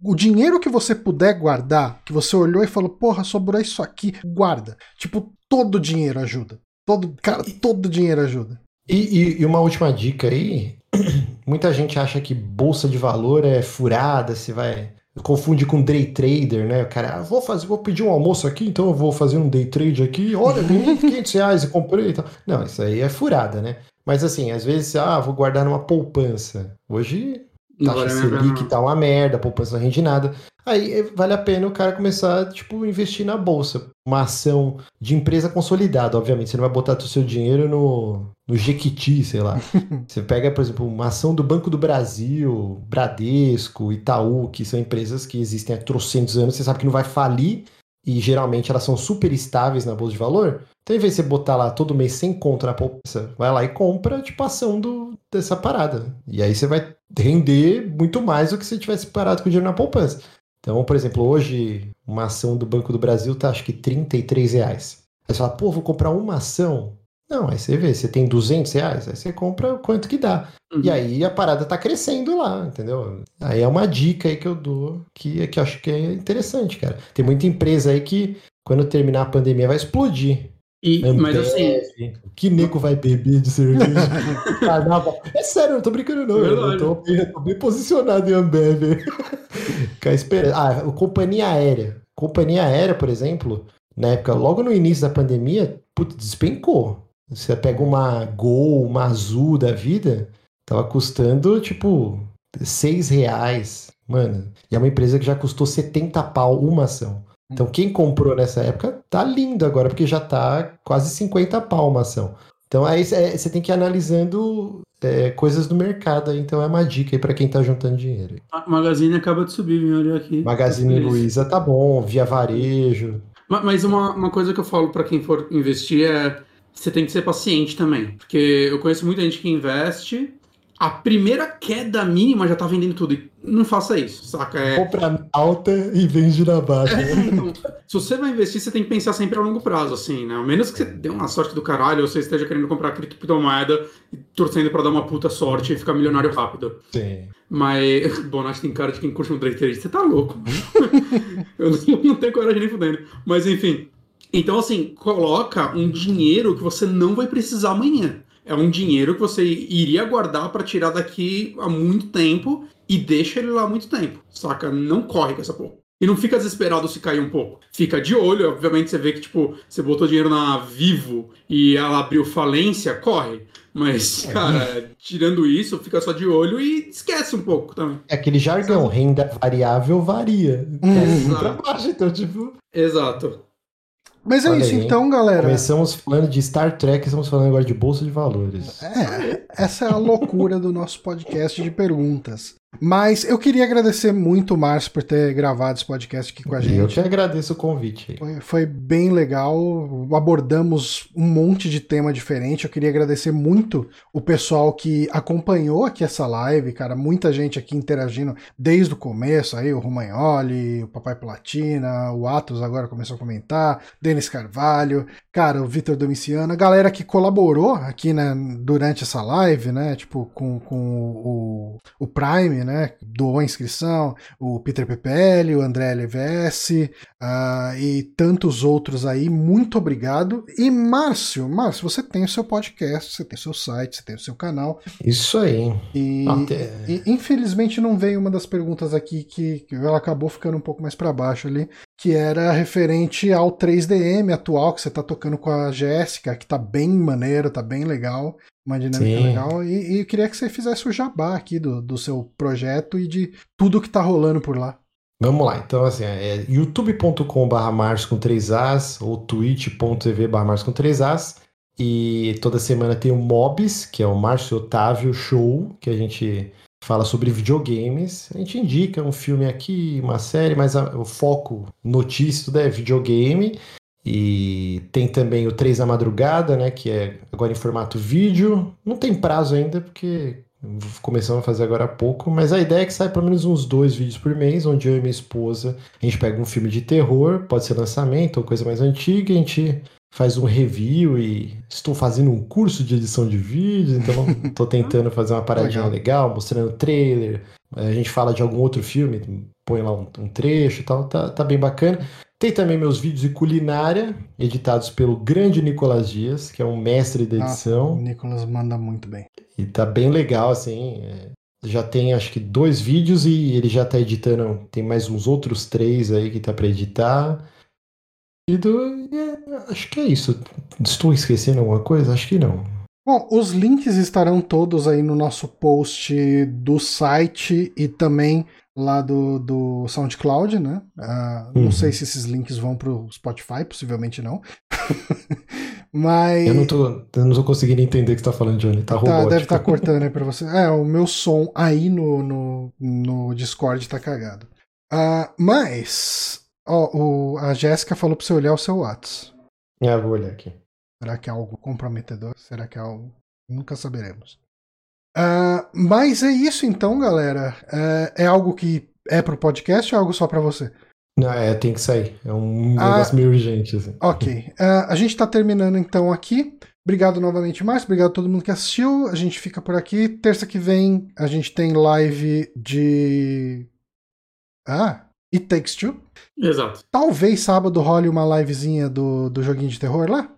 O dinheiro que você puder guardar, que você olhou e falou, porra, sobrou isso aqui, guarda. Tipo, todo dinheiro ajuda. Todo, cara, todo dinheiro ajuda. E, e, e uma última dica aí. Muita gente acha que bolsa de valor é furada, você vai confunde com day trader, né? O cara, ah, vou fazer, vou pedir um almoço aqui, então eu vou fazer um day trade aqui. Olha, ganhei 500 reais e comprei e tal. Não, isso aí é furada, né? Mas assim, às vezes, ah, vou guardar numa poupança. Hoje taxa Selic tá uma merda, a poupança não rende nada. Aí eh, vale a pena o cara começar, tipo, investir na bolsa. Uma ação de empresa consolidada, obviamente. Você não vai botar o seu dinheiro no, no Jequiti, sei lá. Você pega, por exemplo, uma ação do Banco do Brasil, Bradesco, Itaú, que são empresas que existem há trocentos anos, você sabe que não vai falir e geralmente elas são super estáveis na bolsa de valor. Então, em vez de você botar lá todo mês sem conta na poupança, vai lá e compra, tipo, ação do, dessa parada. E aí você vai render muito mais do que se tivesse parado com o dinheiro na poupança. Então, por exemplo, hoje, uma ação do Banco do Brasil tá acho que 33 reais. Aí você fala, pô, vou comprar uma ação. Não, aí você vê, você tem 200 reais, aí você compra quanto que dá. Uhum. E aí a parada tá crescendo lá, entendeu? Aí é uma dica aí que eu dou que, que eu acho que é interessante, cara. Tem muita empresa aí que, quando terminar a pandemia, vai explodir. E, mas assim. Que nego vai beber de cerveja? Carnaval. É sério, eu não tô brincando, não. Eu tô, eu tô, bem posicionado em Ambev. ah, companhia aérea. Companhia aérea, por exemplo, na época, logo no início da pandemia, putz, despencou. Você pega uma Gol, uma Azul da vida, tava custando, tipo, seis reais. Mano, e é uma empresa que já custou 70 pau uma ação. Então quem comprou nessa época tá lindo agora, porque já tá quase 50 pau uma ação. Então aí é, você tem que ir analisando é, coisas do mercado, aí, então é uma dica aí para quem tá juntando dinheiro. A Magazine acaba de subir, viu? Olha aqui. Magazine Luiza tá bom, via varejo. Mas uma, uma coisa que eu falo para quem for investir é você tem que ser paciente também. Porque eu conheço muita gente que investe, a primeira queda mínima já tá vendendo tudo. E não faça isso, saca? É... Compra alta e vende na baixa. É, então, se você vai investir, você tem que pensar sempre a longo prazo, assim, né? A menos que você dê uma sorte do caralho, ou você esteja querendo comprar criptomoeda e torcendo para dar uma puta sorte e ficar milionário rápido. Sim. Mas, Bonatti tem cara de quem curte um trade trade. Você tá louco. eu não, não tenho coragem nem fudendo. Mas, enfim. Então, assim, coloca um dinheiro que você não vai precisar amanhã é um dinheiro que você iria guardar para tirar daqui a muito tempo e deixa ele lá muito tempo, saca? Não corre com essa porra. E não fica desesperado se cair um pouco. Fica de olho, obviamente você vê que, tipo, você botou dinheiro na Vivo e ela abriu falência, corre. Mas, cara, tirando isso, fica só de olho e esquece um pouco também. É aquele jargão, renda variável varia. Exato. Baixo, então, tipo... Exato. Mas é Olha isso aí, então, galera. Começamos falando de Star Trek, estamos falando agora de Bolsa de Valores. É, essa é a loucura do nosso podcast de perguntas. Mas eu queria agradecer muito o Márcio por ter gravado esse podcast aqui com a gente. Eu te agradeço o convite. Foi, foi, bem legal. Abordamos um monte de tema diferente. Eu queria agradecer muito o pessoal que acompanhou aqui essa live, cara. Muita gente aqui interagindo desde o começo. Aí o Romagnoli, o Papai Platina, o Atos agora começou a comentar, Denis Carvalho, cara, o Vitor Domiciano, a galera que colaborou aqui né, durante essa live, né? Tipo, com, com o, o Prime né? Doou a inscrição, o Peter PPL, o André LVS uh, e tantos outros aí. Muito obrigado. E Márcio, Márcio, você tem o seu podcast, você tem o seu site, você tem o seu canal. Isso aí. E, Até... e infelizmente não veio uma das perguntas aqui que, que ela acabou ficando um pouco mais para baixo ali, que era referente ao 3DM atual que você tá tocando com a Jéssica, que tá bem maneiro, tá bem legal uma dinâmica Sim. legal. E, e, eu queria que você fizesse o jabá aqui do, do seu projeto e de tudo que tá rolando por lá. Vamos lá, então assim, é youtube.com.br Mars com 3 As ou twitch.tv Mars com 3 As. E toda semana tem o Mobs, que é o Márcio Otávio Show, que a gente fala sobre videogames. A gente indica um filme aqui, uma série, mas a, o foco, notícia, tudo é videogame. E tem também o 3 da madrugada, né? Que é agora em formato vídeo. Não tem prazo ainda, porque começamos a fazer agora há pouco, mas a ideia é que sai pelo menos uns dois vídeos por mês, onde eu e minha esposa, a gente pega um filme de terror, pode ser lançamento ou coisa mais antiga, a gente faz um review e estou fazendo um curso de edição de vídeos, então estou tentando fazer uma paradinha legal. mostrando trailer, a gente fala de algum outro filme, põe lá um, um trecho e tal, tá, tá bem bacana. Tem também meus vídeos de culinária, editados pelo grande Nicolas Dias, que é um mestre da edição. o Nicolas manda muito bem. E tá bem legal, assim. É... Já tem acho que dois vídeos e ele já tá editando. Tem mais uns outros três aí que tá para editar. E do... É, acho que é isso. Estou esquecendo alguma coisa? Acho que não. Bom, os links estarão todos aí no nosso post do site e também lá do, do SoundCloud, né? Uh, uhum. Não sei se esses links vão pro Spotify, possivelmente não. Mas. Eu não, tô, eu não tô conseguindo entender o que você tá falando, Johnny. Tá, tá robótico. Deve estar tá cortando aí pra você. É, o meu som aí no, no, no Discord tá cagado. Uh, mas. Ó, o, a Jéssica falou pra você olhar o seu WhatsApp. É, vou olhar aqui. Será que é algo comprometedor? Será que é algo. Nunca saberemos. Uh, mas é isso então, galera. Uh, é algo que é pro podcast ou é algo só para você? Não, é, tem que sair. É um ah, negócio meio urgente. Assim. Ok. Uh, a gente tá terminando então aqui. Obrigado novamente, Márcio. Obrigado a todo mundo que assistiu. A gente fica por aqui. Terça que vem a gente tem live de. Ah, It Takes Two. Exato. Talvez sábado role uma livezinha do, do joguinho de terror lá?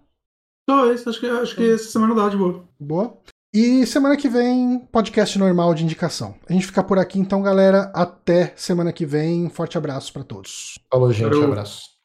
Talvez. Acho que, acho que essa semana dá de boa. Boa. E semana que vem, podcast normal de indicação. A gente fica por aqui então, galera. Até semana que vem. Forte abraço para todos. Falou, gente. Falou. Abraço.